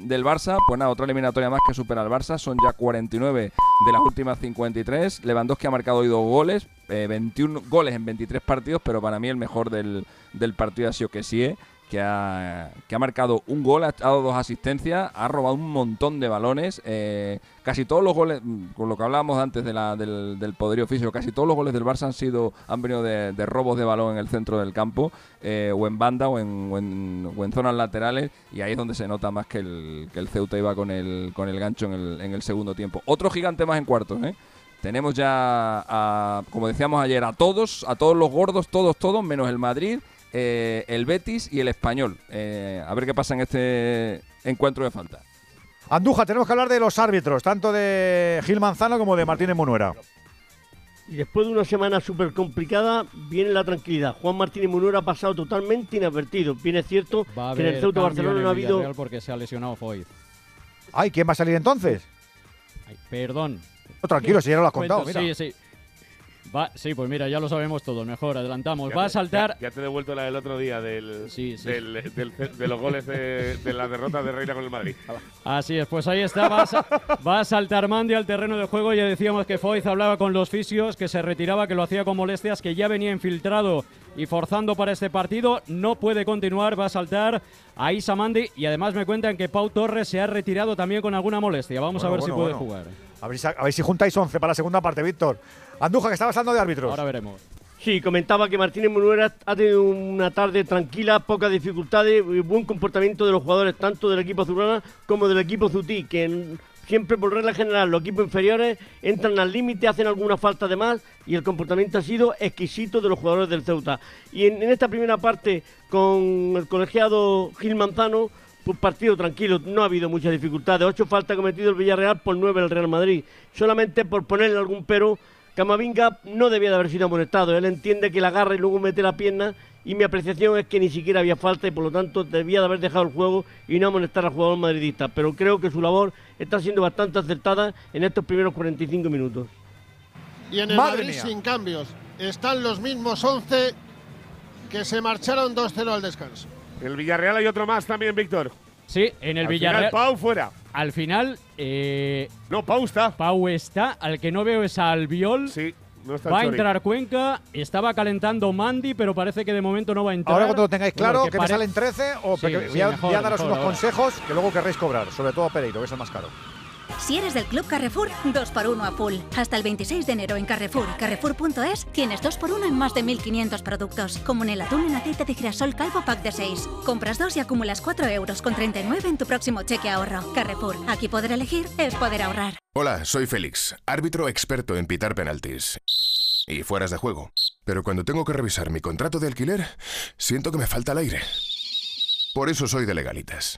del Barça, pues nada, otra eliminatoria más que supera al Barça. Son ya 49 de las últimas 53. Lewandowski ha marcado hoy dos goles, eh, 21 goles en 23 partidos, pero para mí el mejor del, del partido ha sido Kessie que ha, que ha marcado un gol, ha dado dos asistencias, ha robado un montón de balones. eh, casi todos los goles, mm, con lo que hablábamos antes de la- del, del poderío físico, casi todos los goles del Barça han sido han venido de, robos de balón en el centro del campo, eh, o en banda, o en, o, en, o en zonas laterales, y ahí es donde se nota más que el, que el Ceuta iba con el, con el gancho en el, en el segundo tiempo. Otro gigante más en cuartos, ¿eh? Tenemos ya, a, como decíamos ayer, a todos, a todos los gordos, todos, todos, menos el Madrid, eh, el Betis y el Español. Eh, a ver qué pasa en este encuentro de falta. Andújar, tenemos que hablar de los árbitros, tanto de Gil Manzano como de Martínez Munuera. Y después de una semana súper complicada, viene la tranquilidad. Juan Martínez Munuera ha pasado totalmente inadvertido. Bien es cierto Va a que en el Ceuta Barcelona no ha habido. Porque se ha lesionado Foyt. Ay, ¿quién va a salir entonces? Ay, perdón. No, tranquilo, si ya no lo has Cuento, contado, mira. Sí, sí. Va, sí, pues mira, ya lo sabemos todo. Mejor, adelantamos. Ya Va a te- saltar. Ya, ya te he devuelto la del otro día del, del- del- de los goles de, de la derrota de Reina con el Madrid. Así es, pues ahí está. Va a, va a saltar Mandy al terreno de juego. Ya decíamos que Foyz hablaba con los fisios, que se retiraba, que lo hacía con molestias, que ya venía infiltrado y forzando para este partido. No puede continuar, va a saltar a Isa Mandy. Y además me cuentan que Pau Torres se ha retirado también con alguna molestia. Vamos a Bueno, ver bueno, si puede bueno. jugar. A ver, si, a ver si juntáis 11 para la segunda parte, Víctor. Andújar, que estabas hablando de árbitros. Ahora veremos. Sí, comentaba que Martínez Munuera ha tenido una tarde tranquila, pocas dificultades y buen comportamiento de los jugadores, tanto del equipo azulgrana como del equipo zutí, que en- siempre por regla general los equipos inferiores entran al límite, hacen alguna falta de más y el comportamiento ha sido exquisito de los jugadores del Ceuta. Y en, en esta primera parte con el colegiado Gil Manzano, pues partido tranquilo, no ha habido muchas dificultades. Ocho faltas cometido el Villarreal por nueve el Real Madrid. Solamente por ponerle algún pero, Camavinga no debía de haber sido amonestado. Él entiende que la agarra y luego mete la pierna. Y mi apreciación es que ni siquiera había falta y por lo tanto debía de haber dejado el juego y no amonestar al jugador madridista. Pero creo que su labor está siendo bastante acertada en estos primeros 45 minutos. Y en el Madre Madrid mía. sin cambios. Están los mismos 11 que se marcharon 2-0 al descanso. En el Villarreal hay otro más también, Víctor. Sí, en el Al Villarreal. final, Pau fuera. Al final. eh, no, Pau está. Pau está. Al que no veo es a Albiol. Sí, no está Va a entrar Cuenca. Estaba calentando Mandy, pero parece que de momento no va a entrar. Ahora cuando lo tengáis claro, que que, me salen 13 o Sí, sí, voy, a, mejor, voy a daros mejor unos ahora. consejos que luego querréis cobrar, sobre todo Pereiro, que es el más caro. Si eres del Club Carrefour, 2x1 a full. Hasta el 26 de enero en Carrefour, carrefour.es, tienes 2x1 en más de 1.500 productos, como en el atún en aceite de girasol calvo pack de 6. Compras dos y acumulas 4 euros con 39 en tu próximo cheque ahorro. Carrefour, aquí poder elegir es poder ahorrar. Hola, soy Félix, árbitro experto en pitar penaltis y fueras de juego. Pero cuando tengo que revisar mi contrato de alquiler, siento que me falta el aire. Por eso soy de legalitas,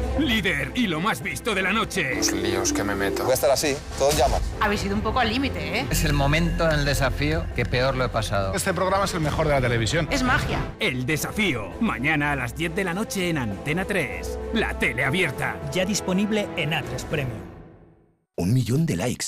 Líder y lo más visto de la noche. Los líos que me meto. Voy a estar así, todo en llamas. Habéis ido un poco al límite, ¿eh? Es el momento en el desafío que peor lo he pasado. Este programa es el mejor de la televisión. Es magia. El desafío. Mañana a las 10 de la noche en Antena 3. La tele abierta. Ya disponible en A3 Premium. Un millón de likes.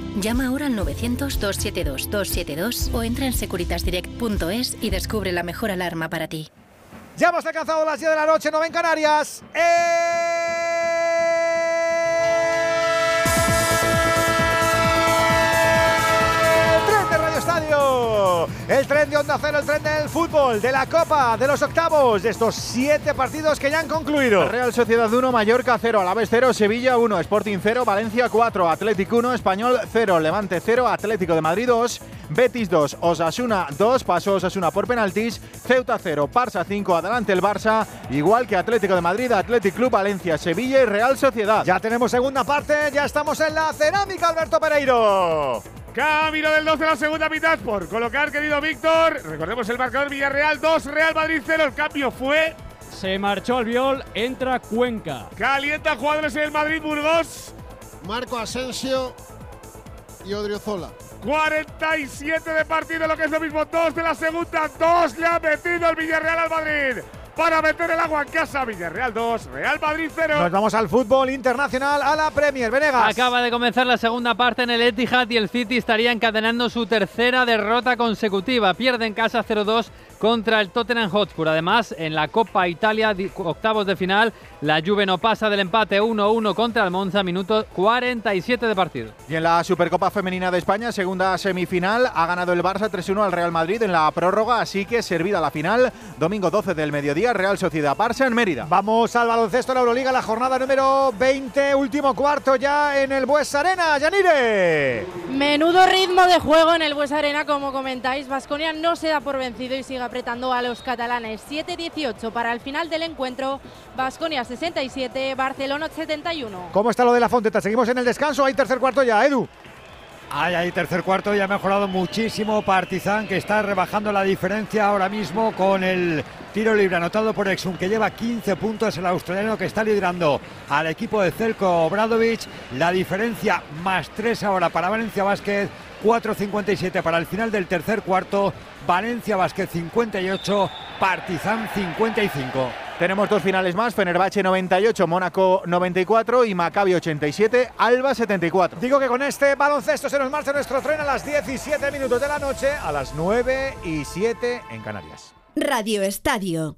Llama ahora al 900-272-272 o entra en securitasdirect.es y descubre la mejor alarma para ti. Ya hemos alcanzado las 10 de la noche, 9 en Canarias. El El tren de Onda Cero, el tren del fútbol, de la Copa, de los octavos, de estos siete partidos que ya han concluido. Real Sociedad 1, Mallorca 0, Alavés 0, Sevilla 1, Sporting 0, Valencia 4, Atlético 1, Español 0, Levante 0, Atlético de Madrid 2, Betis 2, Osasuna 2, pasó Osasuna por penaltis, Ceuta 0, Barça 5, adelante el Barça, igual que Atlético de Madrid, Atlético Club, Valencia, Sevilla y Real Sociedad. Ya tenemos segunda parte, ya estamos en la cerámica, Alberto Pereiro. Camino del 2 de la segunda mitad por colocar, querido Víctor. Recordemos el marcador Villarreal 2, Real Madrid 0. El cambio fue. Se marchó al viol, entra Cuenca. Calienta jugadores en el Madrid Burgos. Marco Asensio y Odriozola. 47 de partido, lo que es lo mismo, 2 de la segunda, 2 le ha metido el Villarreal al Madrid. Para meter el agua en casa, Villarreal 2, Real Madrid 0. Nos vamos al fútbol internacional, a la Premier. Venegas. Acaba de comenzar la segunda parte en el Etihad y el City estaría encadenando su tercera derrota consecutiva. Pierde en casa 0-2 contra el Tottenham Hotspur. Además, en la Copa Italia, octavos de final, la Juve no pasa del empate 1-1 contra el Monza, minuto 47 de partido. Y en la Supercopa Femenina de España, segunda semifinal, ha ganado el Barça 3-1 al Real Madrid en la prórroga, así que servida la final, domingo 12 del mediodía, Real Sociedad Barça en Mérida. Vamos al baloncesto de la Euroliga, la jornada número 20, último cuarto ya en el Bues Arena, Yanire. Menudo ritmo de juego en el Bues Arena, como comentáis, Vasconia no se da por vencido y sigue apretando a los catalanes. 7-18 para el final del encuentro. Basconia 67, Barcelona 71. ¿Cómo está lo de la Fonteta? ¿Seguimos en el descanso? Hay tercer cuarto ya, Edu. Hay ahí tercer cuarto y ha mejorado muchísimo Partizan, que está rebajando la diferencia ahora mismo con el tiro libre anotado por Exum, que lleva 15 puntos, el australiano que está liderando al equipo de Celko Obradovic. La diferencia más 3 ahora para Valencia Vázquez, 4.57 para el final del tercer cuarto. Valencia Vázquez 58, Partizan 55. Tenemos dos finales más, Fenerbahce 98, Mónaco 94 y Maccabi 87, Alba 74. Digo que con este baloncesto se nos marcha nuestro tren a las 17 minutos de la noche, a las 9 y 7 en Canarias. Radio Estadio.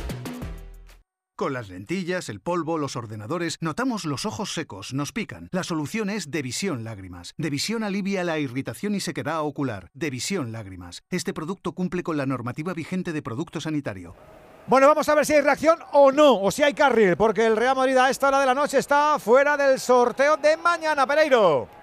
Con las lentillas, el polvo, los ordenadores, notamos los ojos secos, nos pican. La solución es Devisión Lágrimas. Devisión alivia la irritación y sequedad ocular. Devisión Lágrimas. Este producto cumple con la normativa vigente de producto sanitario. Bueno, vamos a ver si hay reacción o no, o si hay carril, porque el Real Madrid a esta hora de la noche está fuera del sorteo de mañana, Pereiro.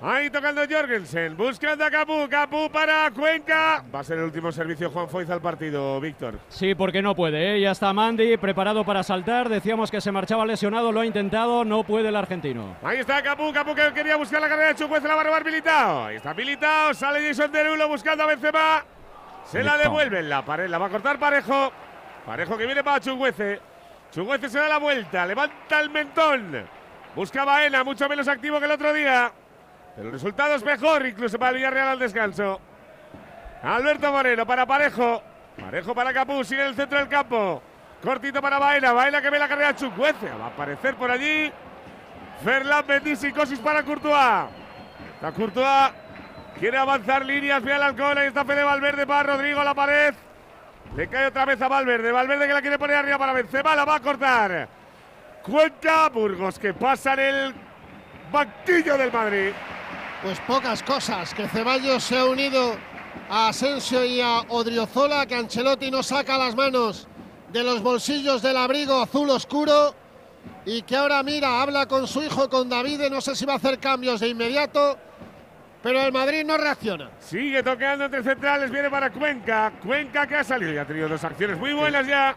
Ahí tocando Jorgensen, buscando a Capú, Capú para Cuenca. Va a ser el último servicio Juan Foiz al partido, Víctor. Sí, porque no puede, ¿eh? ya está Mandy preparado para saltar. Decíamos que se marchaba lesionado, lo ha intentado, no puede el argentino. Ahí está Capú, Capú que quería buscar la carrera de Chukwueze, la va a robar militado. Ahí está militado, sale Jason Derulo buscando a Benzema. Se la devuelven, la pared, la va a cortar Parejo. Parejo que viene para Chukwueze. Chukwueze se da la vuelta, levanta el mentón. Busca Baena, mucho menos activo que el otro día. El resultado es mejor, incluso para el Villarreal al descanso. Alberto Moreno para Parejo. Parejo para Capú, sigue en el centro del campo. Cortito para Baena, Baena que ve la carrera Chucuece. Va a aparecer por allí. Ferland Mendy, psicosis para Courtois. Está Courtois. Quiere avanzar líneas, ve al alcohol. Ahí está Fede Valverde para Rodrigo la pared. Le cae otra vez a Valverde. Valverde que la quiere poner arriba para Benzema. La va a cortar. Cuenca Burgos que pasa en el banquillo del Madrid. Pues pocas cosas, que Ceballos se ha unido a Asensio y a Odriozola, que Ancelotti no saca las manos de los bolsillos del abrigo azul oscuro y que ahora mira, habla con su hijo, con David, no sé si va a hacer cambios de inmediato, pero el Madrid no reacciona. Sigue tocando entre centrales, viene para Cuenca. Cuenca que ha salido y ha tenido dos acciones muy buenas ya.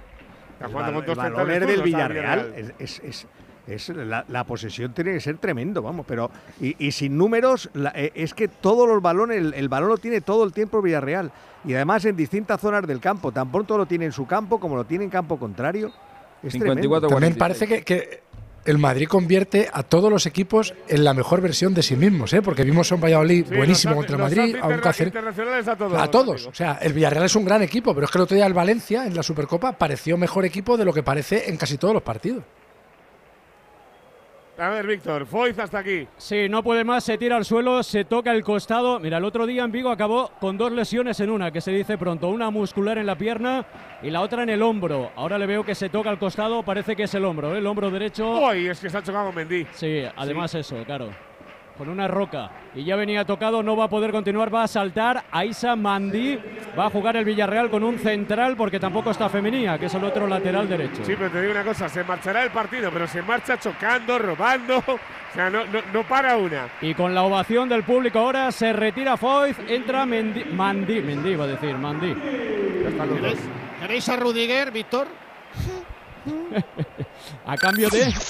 Está jugando con dos el centrales del Villarreal. Es, es- es- es la, la posesión tiene que ser tremendo, vamos. Pero y, y sin números, la- eh, es que todos los balones, el, el balón lo tiene todo el tiempo el Villarreal. Y además en distintas zonas del campo. Tan pronto lo tiene en su campo como lo tiene en campo contrario. Es tremendo. También parece que, que el Madrid convierte a todos los equipos en la mejor versión de sí mismos, ¿eh? porque vimos a un Valladolid Sí, buenísimo contra Madrid, a un Cáceres. internacionales a todos. A todos. O sea, el Villarreal es un gran equipo, pero es que el otro día el Valencia en la Supercopa pareció mejor equipo de lo que parece en casi todos los partidos. A ver, Víctor, Foyz hasta aquí. Sí, no puede más, se tira al suelo, se toca el costado. Mira, el otro día en Vigo acabó con dos lesiones en una, que se dice pronto, una muscular en la pierna y la otra en el hombro. Ahora le veo que se toca el costado, parece que es el hombro, ¿eh? el hombro derecho. Uy, es que se ha chocado Mendy. Sí, además eso, claro. Con una roca. Y ya venía tocado, no va a poder continuar, va a saltar. Aisa Mandi va a jugar el Villarreal con un central porque tampoco está Femenía, que es el otro lateral derecho. Sí, pero te digo una cosa, se marchará el partido, pero se marcha chocando, robando. O sea, no, no, no para una. Y con la ovación del público ahora se retira Foyz, entra Mendy, Mandi, Mendy iba a decir, Mandi. ¿Queréis, queréis a Rudiger, Víctor? A cambio de.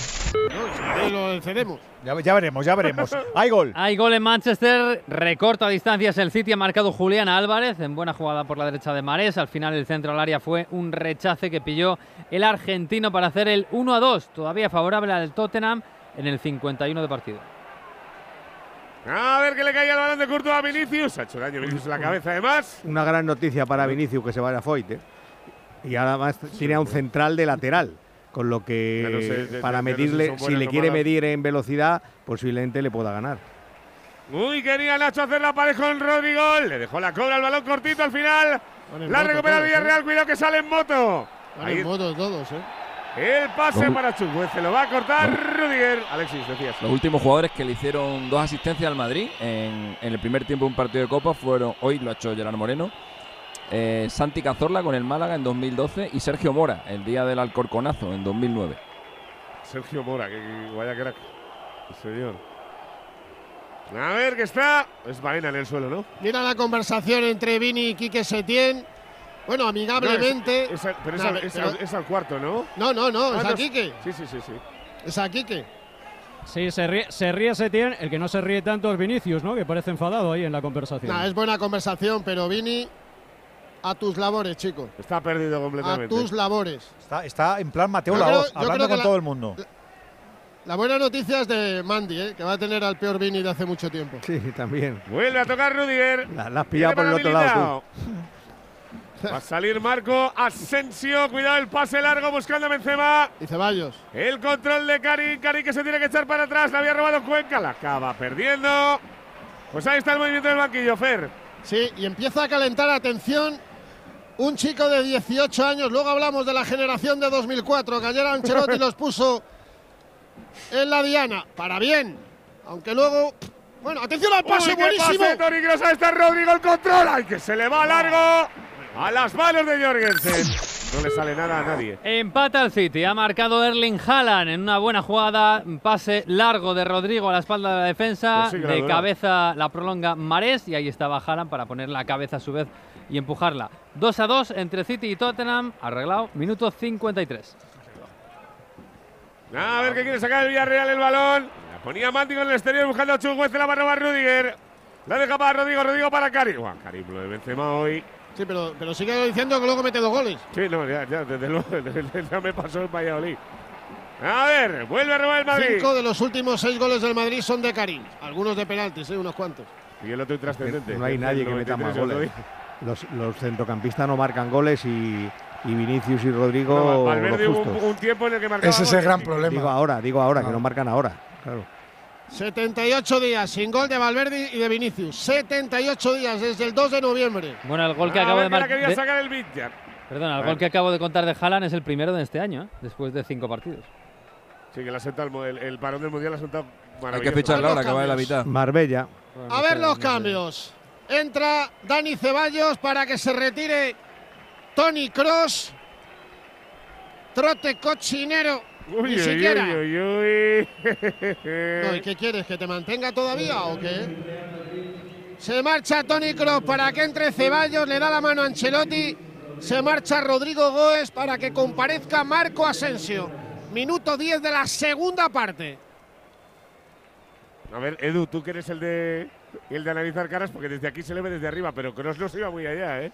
No, lo cedemos. Ya, ya veremos, ya veremos. Hay gol. Hay gol en Manchester, recorta distancias el City, ha marcado Julián Álvarez en buena jugada por la derecha de Marés. Al final el centro al área fue un rechace que pilló el argentino para hacer el 1 a 2, todavía favorable al Tottenham en el 51 de partido. A ver que le caía el balón de Courtois a Vinicius. Ha hecho daño Vinicius en la cabeza, además. Una gran noticia para Vinicius que se vaya a Foyt. ¿eh? Y además tiene a un central de lateral. Con lo que para si medirle, si le quiere malas. medir en velocidad, posiblemente le pueda ganar. Uy, quería Nacho hacer la pared con Rodrigo. Le dejó la cobra, el balón cortito al final. La moto recupera el Villarreal, ¿eh? cuidado que sale en moto. Ahí en moto todos, ¿eh? el pase Los- para Chukwueze, lo va a cortar Rudiger. Alexis, decías. Los últimos jugadores que le hicieron dos asistencias al Madrid en, en el primer tiempo de un partido de Copa fueron, hoy lo ha hecho Gerard Moreno, eh, Santi Cazorla con el Málaga en 2012 y Sergio Mora el día del Alcorconazo en 2009. Sergio Mora, que, que vaya crack. Señor. A ver, que está. Es vaina en el suelo, ¿no? Mira la conversación entre Vini y Quique Setién. Bueno, amigablemente. No, es- pero es al, es pero- al- es al cuarto, ¿no? No, no, no, Ah, es no, a Quique. Sí, sí, sí, sí. Es a Quique. Sí, se ríe, se ríe Setién, el que no se ríe tanto es Vinicius, ¿no? Que parece enfadado ahí en la conversación. Nah, es buena conversación, pero Vini, a tus labores, chico. Está perdido A completamente. tus labores. Está, está en plan Mateo Yo creo- yo hablando con la- todo el mundo. La buena noticia es de Mandy, ¿eh? que va a tener al peor Vini de hace mucho tiempo. Sí, también. Vuelve a tocar Rudiger. La, la has pillado por el otro lado tú. Va a salir Marco Asensio. Cuidado el pase largo buscando a Benzema. Y Ceballos. El control de Cari. Cari que se tiene que echar para atrás. La había robado Cuenca. La acaba perdiendo. Pues ahí está el movimiento del banquillo, Fer. Sí, y empieza a calentar, atención, un chico de 18 años. Luego hablamos de la generación de 2004, que ayer Ancelotti los puso en la diana. Para bien. Aunque luego. Bueno, atención al pase, Uy, qué buenísimo. pase, está Rodrigo el control. ¡Ay, que se le va largo! A las manos de Jorgensen. No le sale nada a nadie. Empata el City, ha marcado Erling Haaland en una buena jugada, pase largo de Rodrigo a la espalda de la defensa, Pues sí de cabeza la prolonga Marés y ahí estaba Haaland para poner la cabeza a su vez y empujarla. 2 a 2 entre City y Tottenham, arreglado, minuto 53. A ver qué quiere sacar el Villarreal el balón. La ponía Manti con el exterior buscando a Chukwueze, la va a robar Rudiger. La deja para Rodrigo, Rodrigo para Cari. Buah, Cari, lo de Benzema hoy. Sí, pero, pero sigue diciendo que luego mete dos goles. Sí, no, ya, ya, desde luego, ya me pasó el Valladolid. A ver, vuelve a robar el Madrid. Cinco de los últimos seis goles del Madrid son de Karim. Algunos de penaltis, ¿eh? unos cuantos. Y el otro intrascendente. No hay nadie que 93 meta más goles. Los, los centrocampistas no marcan goles y, y Vinicius y Rodrigo No, Valverde hubo un, un tiempo en el que marcaba Ese es el gran problema. Digo ahora, digo ahora, que no marcan ahora. Claro. 78 días sin gol de Valverde y de Vinicius. 78 días desde el 2 de noviembre. Bueno, el gol que A acabo de que la quería marcar. sacar el Villar. Perdona, el gol que acabo de contar de Haaland es el primero de este año, ¿eh? después de cinco partidos. Sí, que la senta el, el, el parón del mundial la ha sentado Hay que ficharla ahora, que va de la mitad. Marbella. A ver los cambios. Entra Dani Ceballos para que se retire Tony Cross. Trote cochinero. Uy, Ni uy, siquiera. uy. No, ¿y qué quieres? ¿Que te mantenga todavía o qué? Se marcha Tony Kroos para que entre Ceballos, le da la mano a Ancelotti. Se marcha Rodrigo Goes para que comparezca Marco Asensio. Minuto 10 de la segunda parte. A ver, Edu, tú que eres el de el de analizar caras, porque desde aquí se le ve desde arriba, pero Kroos no se iba muy allá, ¿eh?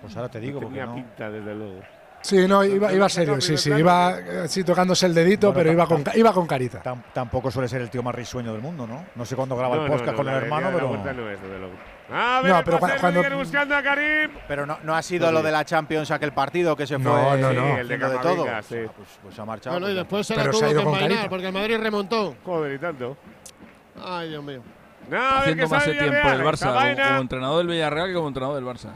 Pues ahora te digo, no porque tenía no. pinta, desde luego. Sí, no, iba, iba serio, sí, sí, iba eh, sí, tocándose el dedito, Bueno, pero iba con, iba con carita. Tam- tampoco suele ser el tío más risueño del mundo, ¿no? No sé cuándo graba No, el podcast no, con el hermano, pero. no es, desde luego. A ver, No, pero cuando- Rudiger buscando a Karim. Pero no, no ha sido lo de la Champions aquel partido que se fue No, no, no. haciendo El de de todo. Sí. Pues, pues ha marchado. Bueno, y pues, después se Pero la se tuvo que con envainar porque el Madrid remontó. Joder, y tanto. Ay, Dios mío. No, Haciendo más de tiempo el Barça vaina. como entrenador del Villarreal que como entrenador del Barça.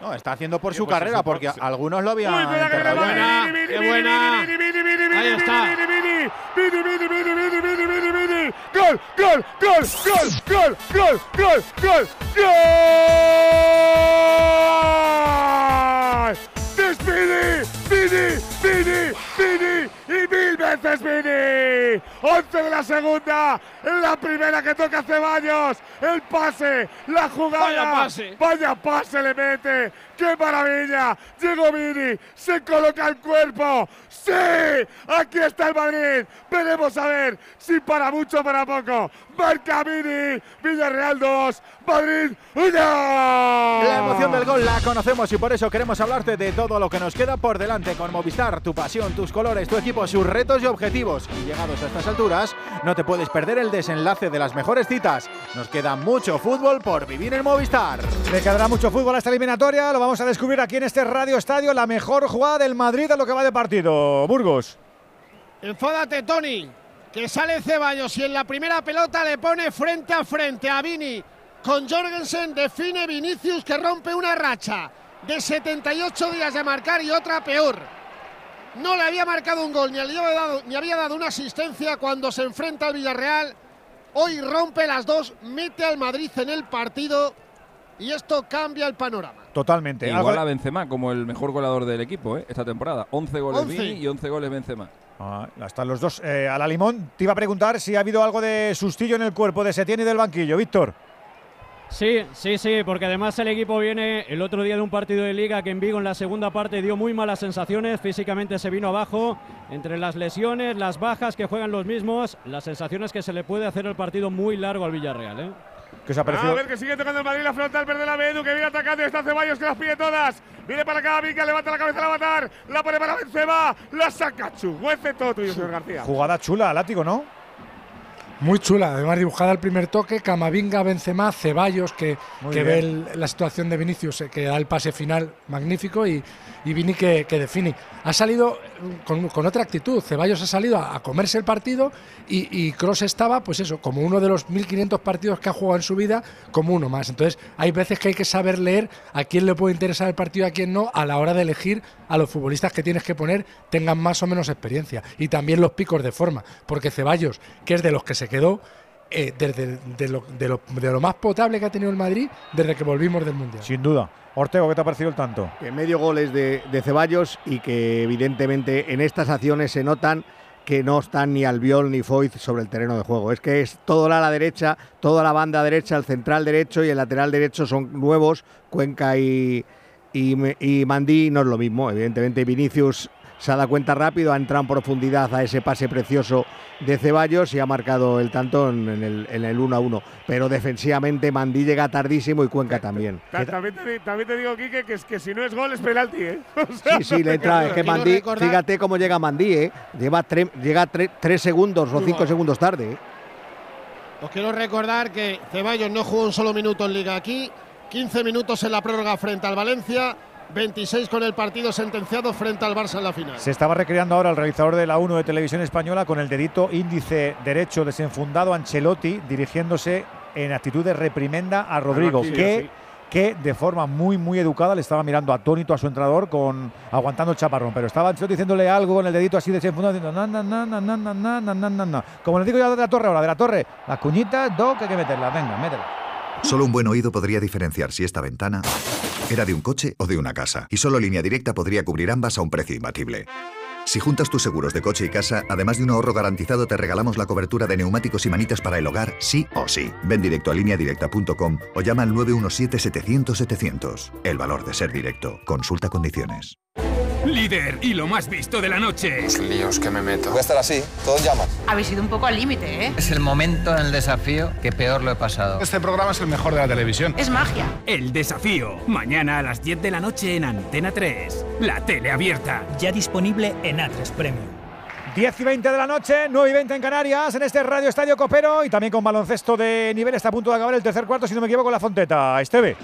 No, está haciendo por Sí, su pues carrera, eso, porque pues- algunos lo habían Uy, que Vini, qué buena. Ahí está. Gol, gol, gol, gol, gol, gol, gol, gol, gol. Masbini! 11 de la segunda, en la primera que toca Ceballos, el pase, la jugada. Vaya pase. Vaya pase le mete. ¡Qué maravilla! Llegó Vini, se coloca el cuerpo. ¡Sí! Aquí está el Madrid. Veremos a ver si para mucho o para poco. Marca Vini, Villarreal 2, Madrid 1. La emoción del gol la conocemos y por eso queremos hablarte de todo lo que nos queda por delante con Movistar, tu pasión, tus colores, tu equipo, sus retos y objetivos. Y llegados a estas alturas, no te puedes perder el desenlace de las mejores citas. Nos queda mucho fútbol por vivir en Movistar. Le quedará mucho fútbol a esta eliminatoria. Lo vamos a descubrir aquí en este Radio Estadio. La mejor jugada del Madrid a lo que va de partido. Burgos. Enfódate, Tony. Que sale Ceballos y en la primera pelota le pone frente a frente a Vini. Con Jorgensen define Vinicius que rompe una racha de 78 días de marcar y otra peor. No le había marcado un gol ni había dado, ni había dado una asistencia cuando se enfrenta al Villarreal. Hoy rompe las dos, mete al Madrid en el partido y esto cambia el panorama. Totalmente. Igual Algo- a Benzema como el mejor goleador del equipo ¿eh? esta temporada. 11 goles 11. Vini y 11 goles Benzema. Ah, están los dos. Eh, a la limón, te iba a preguntar si ha habido algo de sustillo en el cuerpo de Setién y del banquillo. Víctor. Sí, sí, sí, porque además el equipo viene el otro día de un partido de liga que en Vigo en la segunda parte dio muy malas sensaciones, físicamente se vino abajo, entre las lesiones, las bajas que juegan los mismos, las sensaciones que se le puede hacer el partido muy largo al Villarreal. ¿eh? ¿Qué os ha A parecido? ver que sigue tocando el Madrid la frontal verde la Bedu que viene atacando y está Ceballos que las pide todas. Viene para acá, Vinca, levanta la cabeza a matar, la pone para Benzema, la saca Chuguece todo tuyo, señor García. Jugada chula, látigo, ¿no? Muy chula, además dibujada al primer toque, Camavinga, Benzema, Ceballos, que, que ve el- la situación de Vinicius, eh, que da el pase final magnífico, y, y Vini que, que define. Ha salido eh, con, con otra actitud, Ceballos ha salido a, comerse el partido y, y Cross estaba, pues eso, como uno de los 1.500 partidos que ha jugado en su vida, como uno más. Entonces, hay veces que hay que saber leer a quién le puede interesar el partido y a quién no, a la hora de elegir a los futbolistas que tienes que poner tengan más o menos experiencia. Y también los picos de forma, porque Ceballos, que es de los que se quedó eh, desde de lo, de, lo, de lo más potable que ha tenido el Madrid desde que volvimos del Mundial. Sin duda. Ortego, ¿qué te ha parecido el tanto? Que medio gol es de, Ceballos y que evidentemente en estas acciones se notan que no están ni Albiol ni Foyt sobre el terreno de juego. Es que es todo la ala derecha, toda la banda derecha, el central derecho y el lateral derecho son nuevos. Cuenca y, y Mandí no es lo mismo. Evidentemente Vinicius se ha dado cuenta rápido, ha entrado en profundidad a ese pase precioso de Ceballos y ha marcado el tanto en el, en el 1 a 1. Pero defensivamente Mandí llega tardísimo y Cuenca también. Ta- También te, también te digo, Quique, que, es que si no es gol es penalti, ¿eh? O sea, Sí, sí, le entra. Es que Mandí, recordar- fíjate cómo llega Mandí, ¿eh? Lleva tre- llega tre- tres segundos o cinco segundos tarde. ¿eh? Os quiero recordar que Ceballos no jugó un solo minuto en Liga aquí, 15 minutos en la prórroga frente al Valencia, 26 con el partido sentenciado frente al Barça en la final. Se estaba recreando ahora el realizador de la 1 de Televisión Española con el dedito índice derecho desenfundado Ancelotti dirigiéndose en actitud de reprimenda a Rodrigo, que, sí. que de forma muy muy educada le estaba mirando atónito a su entrenador con aguantando el chaparrón, pero estaba Ancelotti diciéndole algo con el dedito así desenfundado diciendo na na na na na na na na na. Como les digo yo de la torre ahora, de la torre, las cuñitas, do que hay que meterlas, venga, métela. Solo un buen oído podría diferenciar si esta ventana era de un coche o de una casa. Y solo Línea Directa podría cubrir ambas a un precio imbatible. Si juntas tus seguros de coche y casa, además de un ahorro garantizado, te regalamos la cobertura de neumáticos y manitas para el hogar, sí o sí. Ven directo a lineadirecta.com o llama al 917-700-700. El valor de ser directo. Consulta condiciones. Líder y lo más visto de la noche. Los líos que me meto. Voy a estar así, todos llaman. Habéis ido un poco al límite, ¿eh? Es el momento en el desafío que peor lo he pasado. Este programa es el mejor de la televisión. Es magia. El desafío. Mañana a las 10 de la noche en Antena 3. La tele abierta. Ya disponible en A3 Premium. 10 y 20 de la noche, 9 y 20 en Canarias, en este Radio Estadio Copero y también con baloncesto de nivel. Está a punto de acabar el tercer cuarto, si no me equivoco, la Fonteta. Esteve.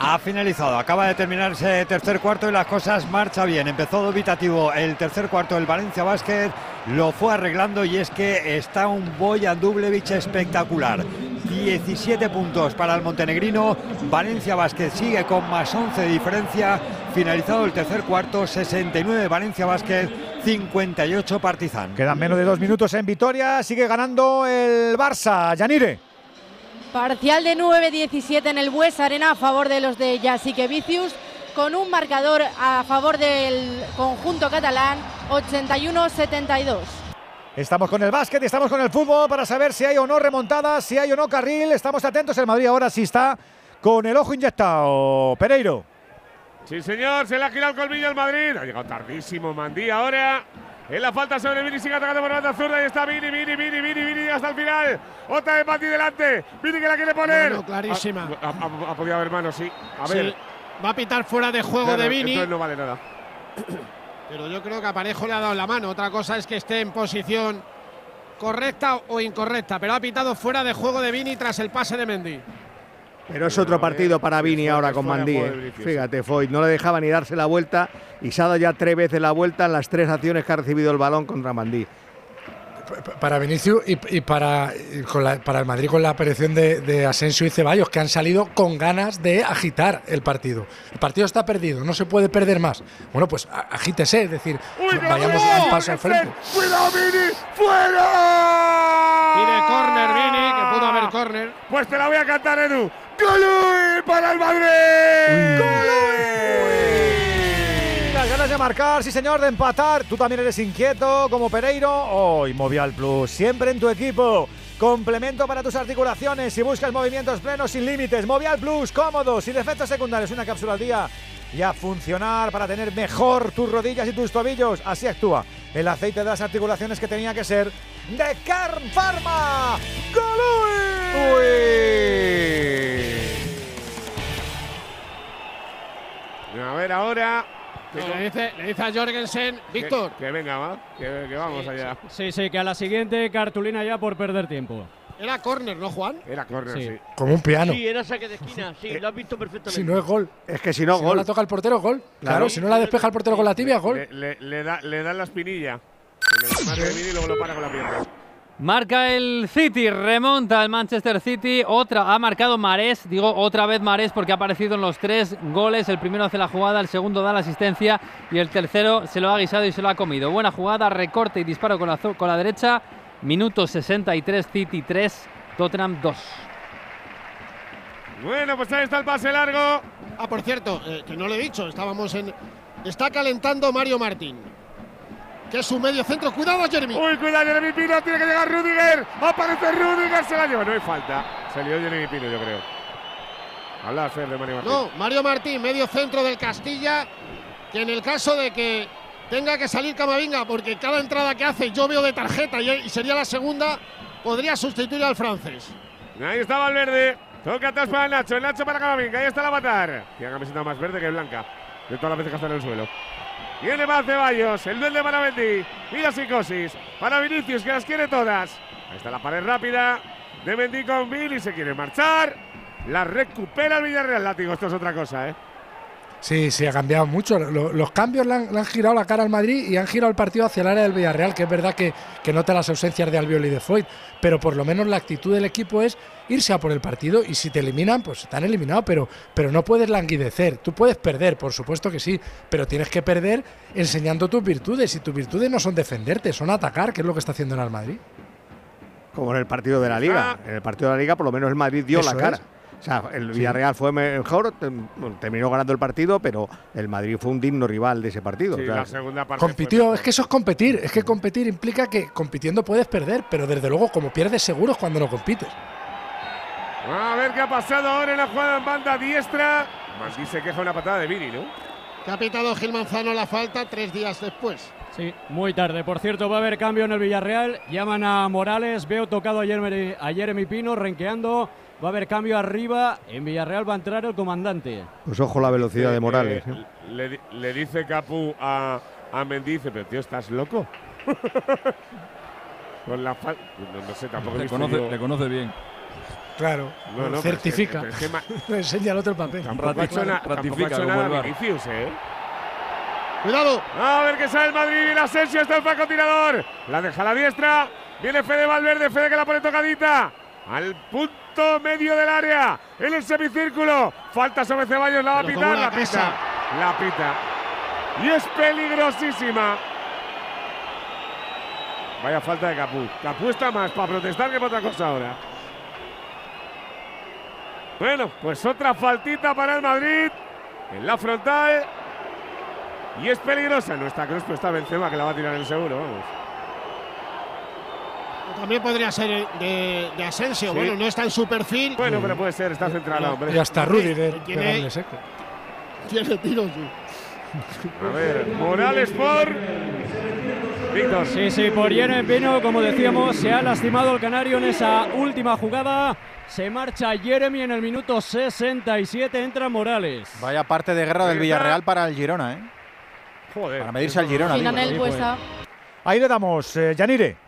Ha finalizado, acaba de terminarse tercer cuarto y las cosas marchan bien. Empezó dubitativo el tercer cuarto del Valencia Basket, lo fue arreglando y es que está un Boyan Dublevich espectacular. 17 puntos para el montenegrino, Valencia Basket sigue con más 11 de diferencia. Finalizado el tercer cuarto, 69 Valencia Basket, 58 Partizan. Quedan menos de dos minutos en Vitoria, sigue ganando el Barça. Yanire. Parcial de 9-17 en el Bues Arena a favor de los de Jasique Vicius, con un marcador a favor del conjunto catalán 81-72. Estamos con el básquet y estamos con el fútbol para saber si hay o no remontadas, si hay o no carril. Estamos atentos. El Madrid ahora sí está con el ojo inyectado. Pereiro. Sí, señor, se le ha girado el colmillo al Madrid. Ha llegado tardísimo Mandí ahora. En la falta sobre Vini, sigue atacando por la banda zurda y está Vini, Vini, Vini hasta el final. Otra vez Mati delante. Vini que la quiere poner. Clarísima. Ha, ha- ha podido haber mano, sí. A Sí, ver. va a pitar fuera de juego Claro, de Vini. entonces no vale nada. Pero yo creo que a Parejo le ha dado la mano. Otra cosa es que esté en posición correcta o incorrecta. Pero ha pitado fuera de juego de Vini tras el pase de Mendy. Pero es otro partido para Vini ahora con de Mandí. eh. de Fíjate, Foyt, no le dejaba ni darse la vuelta y se ha dado ya tres veces la vuelta en las tres acciones que ha recibido el balón contra Mandí. Para Vinicius y, y para, y con la- para el Madrid con la aparición de, de Asensio y Ceballos, que han salido con ganas de agitar el partido. El partido está perdido, no se puede perder más. Bueno, pues agítese, es decir, vayamos un paso al frente. ¡Cuidado, Vini! ¡Fuera! Pide córner, Vini, que pudo haber córner. Pues te la voy a cantar, Edu. ¡Golui para el Madrid! Ganas marcar, sí señor, de empatar. Tú también eres inquieto como Pereiro. Hoy Movial Plus, siempre en tu equipo. Complemento para tus articulaciones si buscas movimientos plenos sin límites. Movial Plus, cómodo, sin efectos secundarios, una cápsula al día y a funcionar para tener mejor tus rodillas y tus tobillos. Así actúa el aceite de las articulaciones que tenía que ser de Carn Pharma. A ver ahora. Le dice, le dice a Jorgensen, Víctor. Que, que venga, va. Que, que vamos allá. Sí, sí, que a la siguiente cartulina ya por perder tiempo. Era córner, ¿no, Juan? Era córner, Sí. sí. Como un piano. Sí, era saque de esquina, sí, lo has visto perfectamente. Si no es gol. Es que si no, Si gol. no la toca el portero, gol. Claro, Claro. si no la despeja el portero con la tibia, gol. Le, le- le da, le dan la espinilla. Le remate de Vini y luego lo para con la pierna. Marca el City, remonta el Manchester City. Otra, ha marcado Marés. Digo otra vez Marés porque ha aparecido en los tres goles. El primero hace la jugada, el segundo da la asistencia y el tercero se lo ha guisado y se lo ha comido. Buena jugada, recorte y disparo con la, zo- con la derecha. Minuto 63, City 3, Tottenham 2. Bueno, pues ahí está el pase largo. Ah, por cierto, eh, que no lo he dicho, estábamos en. Está calentando Mario Martín. Que es su medio centro. Cuidado, Jeremy. Uy, cuidado, Jeremy Pino. Tiene que llegar Rudiger. Aparece Rudiger. Se la lleva. No hay falta. Se lió Jeremy Pino, yo creo. Habla Fer de Mario Martín. No, Mario Martín, medio centro del Castilla. Que en el caso de que tenga que salir Camavinga, porque cada entrada que hace yo veo de tarjeta y, sería la segunda, podría sustituir al francés. Ahí está Valverde. Toca atrás para Nacho. El Nacho para Camavinga. Ahí está la matar. Tiene camiseta más verde que blanca. De todas las veces que está en el suelo. Viene para Ceballos. El duende para Mendy. Y la psicosis. Para Vinicius, que las quiere todas. Ahí está la pared rápida. De Mendy con Billy. Se quiere marchar. La recupera el Villarreal. Látigo, esto es otra cosa, ¿eh? Sí, sí, ha cambiado mucho. Lo- los cambios le han, le han girado la cara al Madrid y han girado el partido hacia el área del Villarreal, que es verdad que, que nota las ausencias de Albiol y de Foyt, pero por lo menos la actitud del equipo es irse a por el partido y si te eliminan, pues están eliminados, pero, pero no puedes languidecer. Tú puedes perder, por supuesto que sí, pero tienes que perder enseñando tus virtudes y tus virtudes no son defenderte, son atacar, que es lo que está haciendo el Real Madrid. Como en el partido de la Liga. En el partido de la Liga, por lo menos el Madrid dio Eso la cara. es. O sea, el Villarreal fue mejor, terminó ganando el partido, pero el Madrid fue un digno rival de ese partido. Sí, o sea, la segunda parte. Compitió, es que eso es competir. Es que competir implica que compitiendo puedes perder, pero desde luego, como pierdes, seguro es cuando no compites. A ver qué ha pasado ahora en la jugada en banda diestra. Mandi se queja una patada de Vini, ¿no? Que ha pitado Gil Manzano la falta tres días después. Sí, muy tarde. Por cierto, va a haber cambio en el Villarreal. Llaman a Morales. Veo tocado a Jeremy, a Jeremy Pino, renqueando. Va a haber cambio arriba. En Villarreal va a entrar el comandante. pues ojo la velocidad de Morales. Eh, ¿eh? le, di- le dice Capu a, a Mendy, dice, pero tío, ¿estás loco? Con la falta. No, no sé, tampoco Le conoce, yo- le conoce bien. Claro, No, no, pero es que- certifica. pero es que ma- Le enseña el otro papel. Tampoco ha hecho, na- tampoco ha ratifica hecho como nada. Vinicius, ¿eh? Cuidado. A ver qué sale el Madrid. El Asensio está el francotirador. La deja a la diestra. Viene Fede Valverde. Fede que la pone tocadita. Al punto medio del área. En el semicírculo. Falta sobre Ceballos. La va a pitar. La pita. La pita. Y es peligrosísima. Vaya falta de Capú. Capú está más para protestar que para otra cosa ahora. Bueno, pues otra faltita para el Madrid. En la frontal. Y es peligrosa. No está Kroos, pero está Benzema que la va a tirar en seguro, vamos. También podría ser de, de Asensio. Sí. Bueno, no está en su perfil. Bueno, pero puede ser, está centrado, hombre. Y hasta Rudiger Tiene-. Tiene tiros, sí. A ver, Morales por. Víctor. Sí, sí, por Jeremy Pino, como decíamos, se ha lastimado el canario en esa última jugada. Se marcha Jeremy en el minuto 67. Entra Morales. Vaya parte de guerra del Villarreal para el Girona, ¿eh? Joder. Para medirse al Girona. Final digo. en el Buesa. Ahí le damos, eh, Yanire.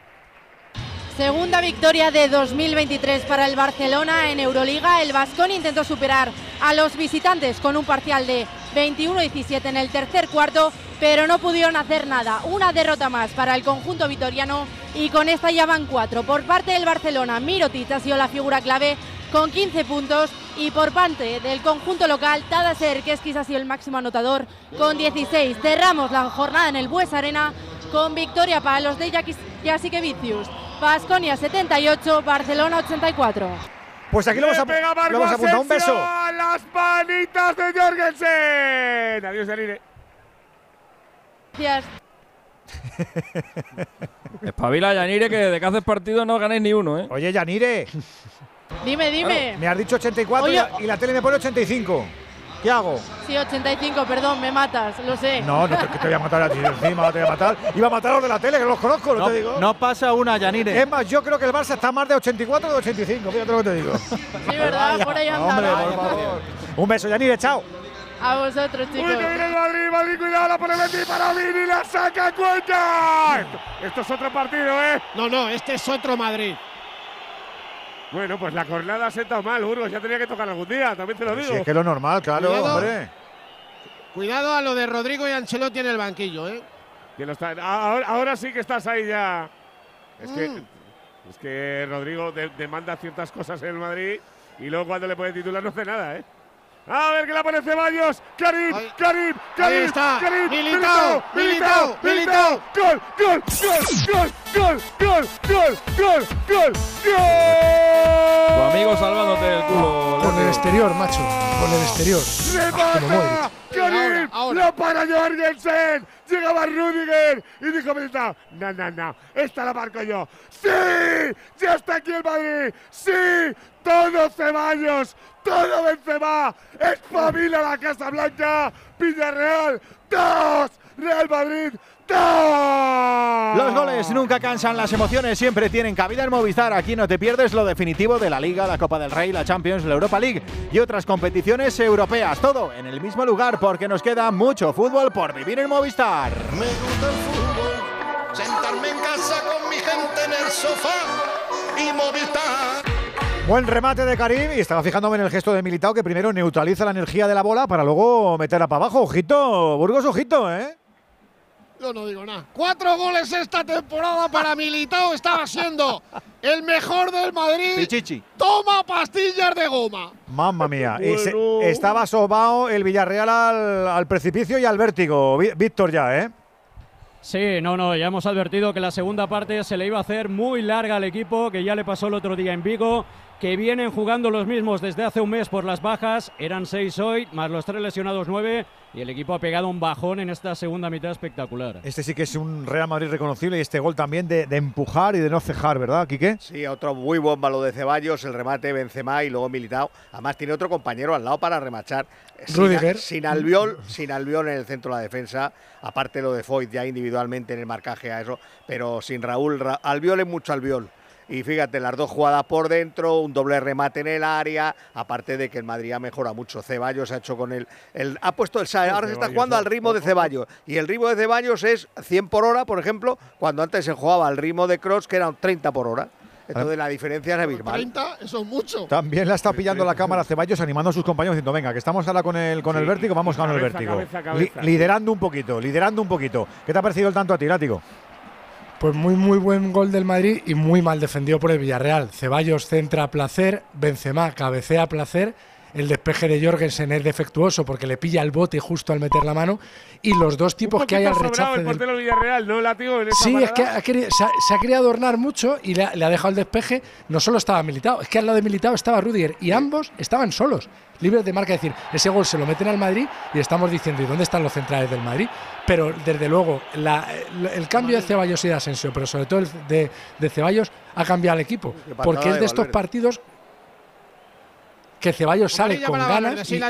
Segunda victoria de 2023 para el Barcelona en Euroliga. El Vascón intentó superar a los visitantes con un parcial de 21-17 en el tercer cuarto, pero no pudieron hacer nada. Una derrota más para el conjunto vitoriano y con esta ya van cuatro. Por parte del Barcelona, Mirotic ha sido la figura clave con 15 puntos y por parte del conjunto local, Tadaser, quizás ha sido el máximo anotador con 16. Cerramos la jornada en el Bues Arena con victoria para los de Jasikevicius. Vasconia 78, Barcelona 84. Pues aquí lo ap- Marco lo hemos apuntado. Un Asensio beso. a las manitas de Jorgensen. Adiós, Yanire. Gracias. Espabila, Yanire, que de que haces partido no ganéis ni uno, ¿eh? Oye, Yanire, Dime, dime. me has dicho 84 y Oye. la- y la tele me pone 85. ¿Qué hago? Sí, 85, perdón, me matas, lo sé. No, no te, que te voy a matar a ti encima, te voy a matar. Iba a matar a los de la tele, que los conozco, no, No, te digo. no pasa una, Yanire. Es más, yo creo que el Barça está más de 84 que de 85, fíjate lo que te digo. Sí, ¿verdad? Por ahí Hombre, andaba. por favor. Un beso, Yanire, chao. A vosotros, Uy, chicos. que viene el Madrid, Madrid, cuidado, la pone Mendy para Vini, la saca Cuenca. Esto, esto es otro partido, ¿eh? No, no, este es otro Madrid. Bueno, pues la jornada ha sentado mal, Burgos, ya tenía que tocar algún día, también te lo digo. Si es que es lo normal, claro, Cuidado. hombre. Cuidado a lo de Rodrigo y Ancelotti en el banquillo, ¿eh? Que lo está- ahora, ahora sí que estás ahí ya. Es que, Mm. es que Rodrigo de- demanda ciertas cosas en el Madrid y luego cuando le pone titular no hace nada, ¿eh? A ver que la pone Ceballos. Karim, Ahí- Karim, Karim. está. Karim, Militao, Militao, Militao. Gol, gol, gol, gol, gol, gol, gol, gol, Tu gol. amigo salvándote el culo. Con el exterior, macho. Con el exterior. ¡Remata! ¡Karim! Ahora, ahora. ¡La para Jorgensen! Llegaba Rudiger y dijo Militao, no, no, no, esta la marco yo. ¡Sí! ¡Ya está aquí el Madrid! ¡Sí! ¡Todo Ceballos! ¡Todo Benzema! ¡Espabila la Casa Blanca! ¡Villarreal! ¡Dos! ¡Real Madrid! Los goles nunca cansan, las emociones siempre tienen cabida en Movistar. Aquí no te pierdes lo definitivo de la Liga, la Copa del Rey, la Champions, la Europa League y otras competiciones europeas. Todo en el mismo lugar porque nos queda mucho fútbol por vivir en Movistar. Me gusta el fútbol, sentarme en casa con mi gente en el sofá y Movistar. Buen remate de Karim y estaba fijándome en el gesto de Militao que primero neutraliza la energía de la bola para luego meterla para abajo. Ojito, Burgos, ojito, ¿eh? Yo no digo nada. Cuatro goles esta temporada para Militao. Estaba siendo el mejor del Madrid. Pichichi. Toma pastillas de goma. Mamma mía. Y se- Bueno. estaba sobao el Villarreal al, al precipicio y al vértigo. Víctor ya, ¿eh? Sí, no, no, ya hemos advertido que la segunda parte se le iba a hacer muy larga al equipo, que ya le pasó el otro día en Vigo, que vienen jugando los mismos desde hace un mes por las bajas, eran seis hoy, más los tres lesionados nueve, y el equipo ha pegado un bajón en esta segunda mitad espectacular. Este sí que es un Real Madrid reconocible y este gol también de, de empujar y de no cejar, ¿verdad, Quique? Sí, otro muy buen balón de Ceballos, el remate Benzema y luego Militao. Además tiene otro compañero al lado para remachar. Sin, Rudiger. sin Albiol, sin Albiol en el centro de la defensa, aparte lo de Foyt ya individualmente en el marcaje a eso, pero sin Raúl, Ra- Albiol es mucho Albiol. Y fíjate, las dos jugadas por dentro, un doble remate en el área, aparte de que el Madrid ha mejorado mucho. Ceballos ha hecho con el, el ha puesto el ahora se está jugando al ritmo de. Ceballos y el ritmo de Ceballos es 100 por hora, por ejemplo, cuando antes se jugaba al ritmo de Cross que era 30 por hora. Entonces la diferencia es abismal. 30, eso es mucho. También la está pillando la cámara Ceballos animando a sus compañeros diciendo, venga, que estamos ahora con el, con el vértigo, vamos con el Cabeza, vértigo. cabeza, cabeza. Li- liderando un poquito, liderando un poquito. ¿Qué te ha parecido el tanto a ti, Látigo? Pues muy muy buen gol del Madrid y muy mal defendido por el Villarreal. Ceballos centra a placer, Benzema cabecea a placer, el despeje de Jorgensen es defectuoso porque le pilla el bote justo al meter la mano y los dos tipos que hay al rechace el del portero del Villarreal, ¿no, Látigo? En esa Sí, es que ha querido- se, ha, se ha querido adornar mucho y le ha, le ha dejado el despeje. No solo estaba Militao, es que al lado de Militao estaba Rudiger y ambos estaban solos, libres de marca. Es decir, ese gol se lo meten al Madrid y estamos diciendo, ¿y dónde están los centrales del Madrid? Pero desde luego, la- el, el cambio de Ceballos y de Asensio, pero sobre todo el de, de Ceballos, ha cambiado al equipo. Porque es de estos partidos que Ceballos sale con ganas. y-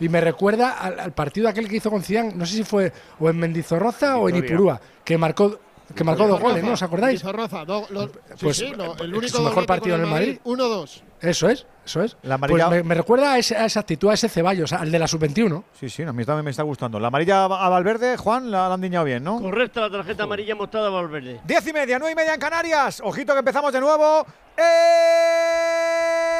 y me recuerda al, al partido aquel que hizo con Zidane, no sé si fue o en Mendizorroza o en. Ipurúa, que marcó que marcó dos goles, ¿no? ¿Os acordáis? Zorroza, do- lo- Pues, sí, lo- el eh, único su mejor partido en el Madrid. 1-2. Eso es, eso es. La Pues amarilla- me, me recuerda a, ese- a esa actitud, a ese Ceballos, al de la sub-21. Sí, sí, a mí también me está gustando. La amarilla a Valverde, Juan, la, la han diñado bien, ¿no? Correcta la tarjeta amarilla mostrada a Valverde. Diez y media, nueve y media en Canarias. Ojito que empezamos de nuevo. El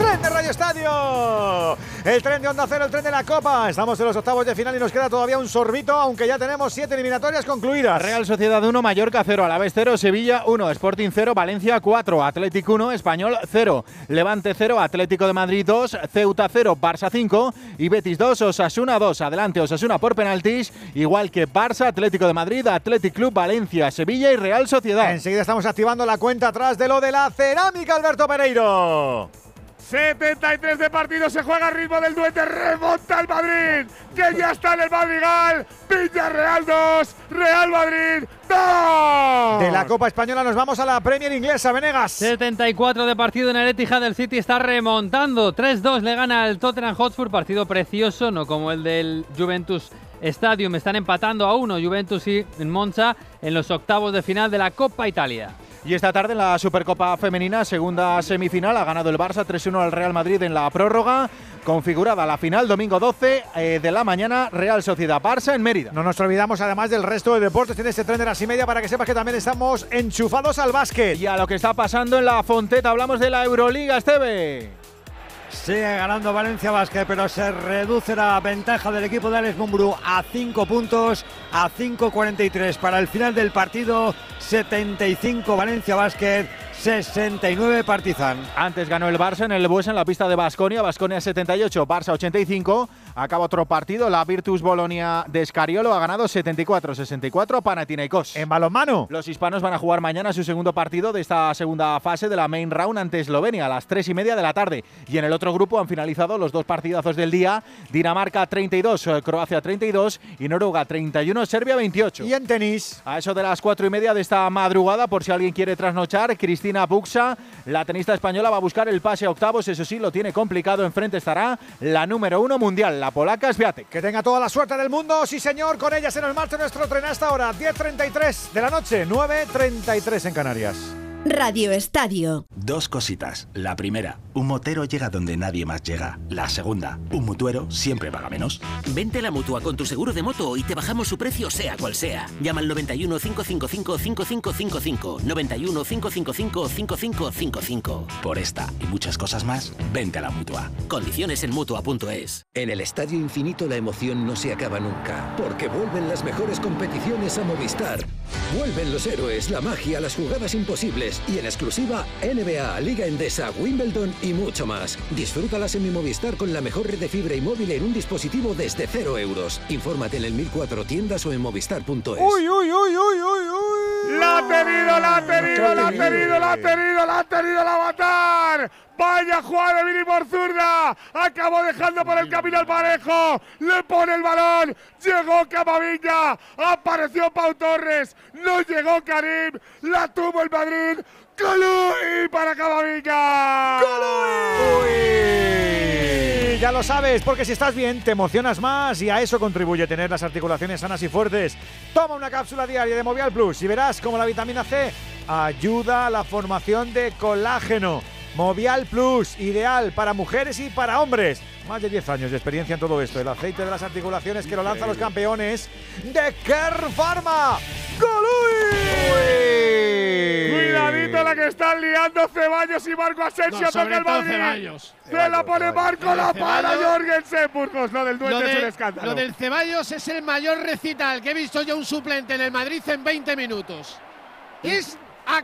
tren de Radio Estadio. El tren de Onda Cero, el tren de la Copa. Estamos en los octavos de final y nos queda todavía un sorbito, aunque ya tenemos siete eliminatorias concluidas. Real Sociedad 1, Mallorca 0, Alavés 0, Sevilla 1, Sporting 0, Valencia 4, Athletic 1, Español 0, Levante 0, Atlético de Madrid 2, Ceuta 0, Barça 5 y Betis 2, Osasuna 2. Adelante Osasuna por penaltis, igual que Barça, Atlético de Madrid, Athletic Club, Valencia, Sevilla y Real Sociedad. Enseguida estamos activando la cuenta atrás de lo de la cerámica, Alberto Pereiro. 73 de partido, se juega a ritmo del duete, remonta el Madrid, que ya está en el Madrigal, Villarreal 2, Real Madrid 2. De la Copa Española nos vamos a la Premier Inglesa, Venegas. 74 de partido en el Etihad, el City está remontando. 3-2 le gana al Tottenham Hotspur, partido precioso, no como el del Juventus Stadium. Están empatando a uno Juventus y Monza en los octavos de final de la Copa Italia. Y esta tarde en la Supercopa Femenina, segunda semifinal, ha ganado el Barça 3-1 al Real Madrid en la prórroga. Configurada la final, domingo 12 eh, de la mañana, Real Sociedad Barça en Mérida. No nos olvidamos además del resto de deportes. Tiene este tren de las y media para que sepas que también estamos enchufados al básquet. Y a lo que está pasando en la Fonteta, hablamos de la Euroliga, Esteve. Sigue ganando Valencia Basket, pero se reduce la ventaja del equipo de Alex Mumbrú a 5 puntos, a 5.43 para el final del partido. 75 Valencia Basket, 69 Partizan. Antes ganó el Barça en el Bues en la pista de Basconia, Basconia 78, Barça 85. Acaba otro partido, la Virtus Bolonia de Scariolo ha ganado 74-64 a Panathinaikos. En balonmano. Los hispanos van a jugar mañana su segundo partido de esta segunda fase de la main round ante Eslovenia a las 3 y media de la tarde. Y en el otro grupo han finalizado los dos partidazos del día, Dinamarca 32, eh, Croacia 32 y Noruega 31, Serbia 28. Y en tenis. A eso de las cuatro y media de esta madrugada, por si alguien quiere trasnochar, Cristina Buxa, la tenista española, va a buscar el pase a octavos. Eso sí, lo tiene complicado. Enfrente estará la número uno mundial, la polaca Swiatek. Que tenga toda la suerte del mundo. Sí, señor. Con ella se nos marcha nuestro tren hasta ahora. 10.33 de la noche. 9.33 en Canarias. Radio Estadio. Dos cositas. La primera, un motero llega donde nadie más llega. La segunda, un mutuero siempre paga menos. Vente a la mutua con tu seguro de moto y te bajamos su precio, sea cual sea. Llama al 91 555 5555. 91 555 5555. Por esta y muchas cosas más, vente a la mutua. Condiciones en mutua.es. En el Estadio Infinito la emoción no se acaba nunca, porque vuelven las mejores competiciones a Movistar. Vuelven los héroes, la magia, las jugadas imposibles y en exclusiva NBA, Liga Endesa, Wimbledon y y mucho más. Disfrútalas en mi Movistar con la mejor red de fibra y móvil en un dispositivo desde 0 euros. Infórmate en el 1004 tiendas o en movistar.es. Uy, uy, uy, uy, uy, uy. La ha tenido, la ha tenido, la ha tenido, la ha tenido, la ha tenido la matar. Vaya jugada de Vini por zurda. Acabó dejando por el camino al parejo. Le pone el balón. Llegó Camavinga. Apareció Pau Torres. No llegó Karim. La tuvo el Madrid. Colui para Camavinga. Uy, Ya lo sabes, porque si estás bien, te emocionas más y a eso contribuye tener las articulaciones sanas y fuertes. Toma una cápsula diaria de Movial Plus y verás cómo la vitamina C ayuda a la formación de colágeno. Movial Plus, ideal para mujeres y para hombres. Más de 10 años de experiencia en todo esto. El aceite de las articulaciones que lo lanzan los campeones de Kerr Pharma. ¡Golui! Cuidadito la que están liando Ceballos y Marco Asensio. No, sobre el Madrid. Ceballos. Se la pone Marco, Lo de la para Ceballos- Jorgensen. Burgos, lo del Lo, duende es un de- escándalo. lo del Ceballos es el mayor recital que he visto yo un suplente en el Madrid en 20 minutos. Es a-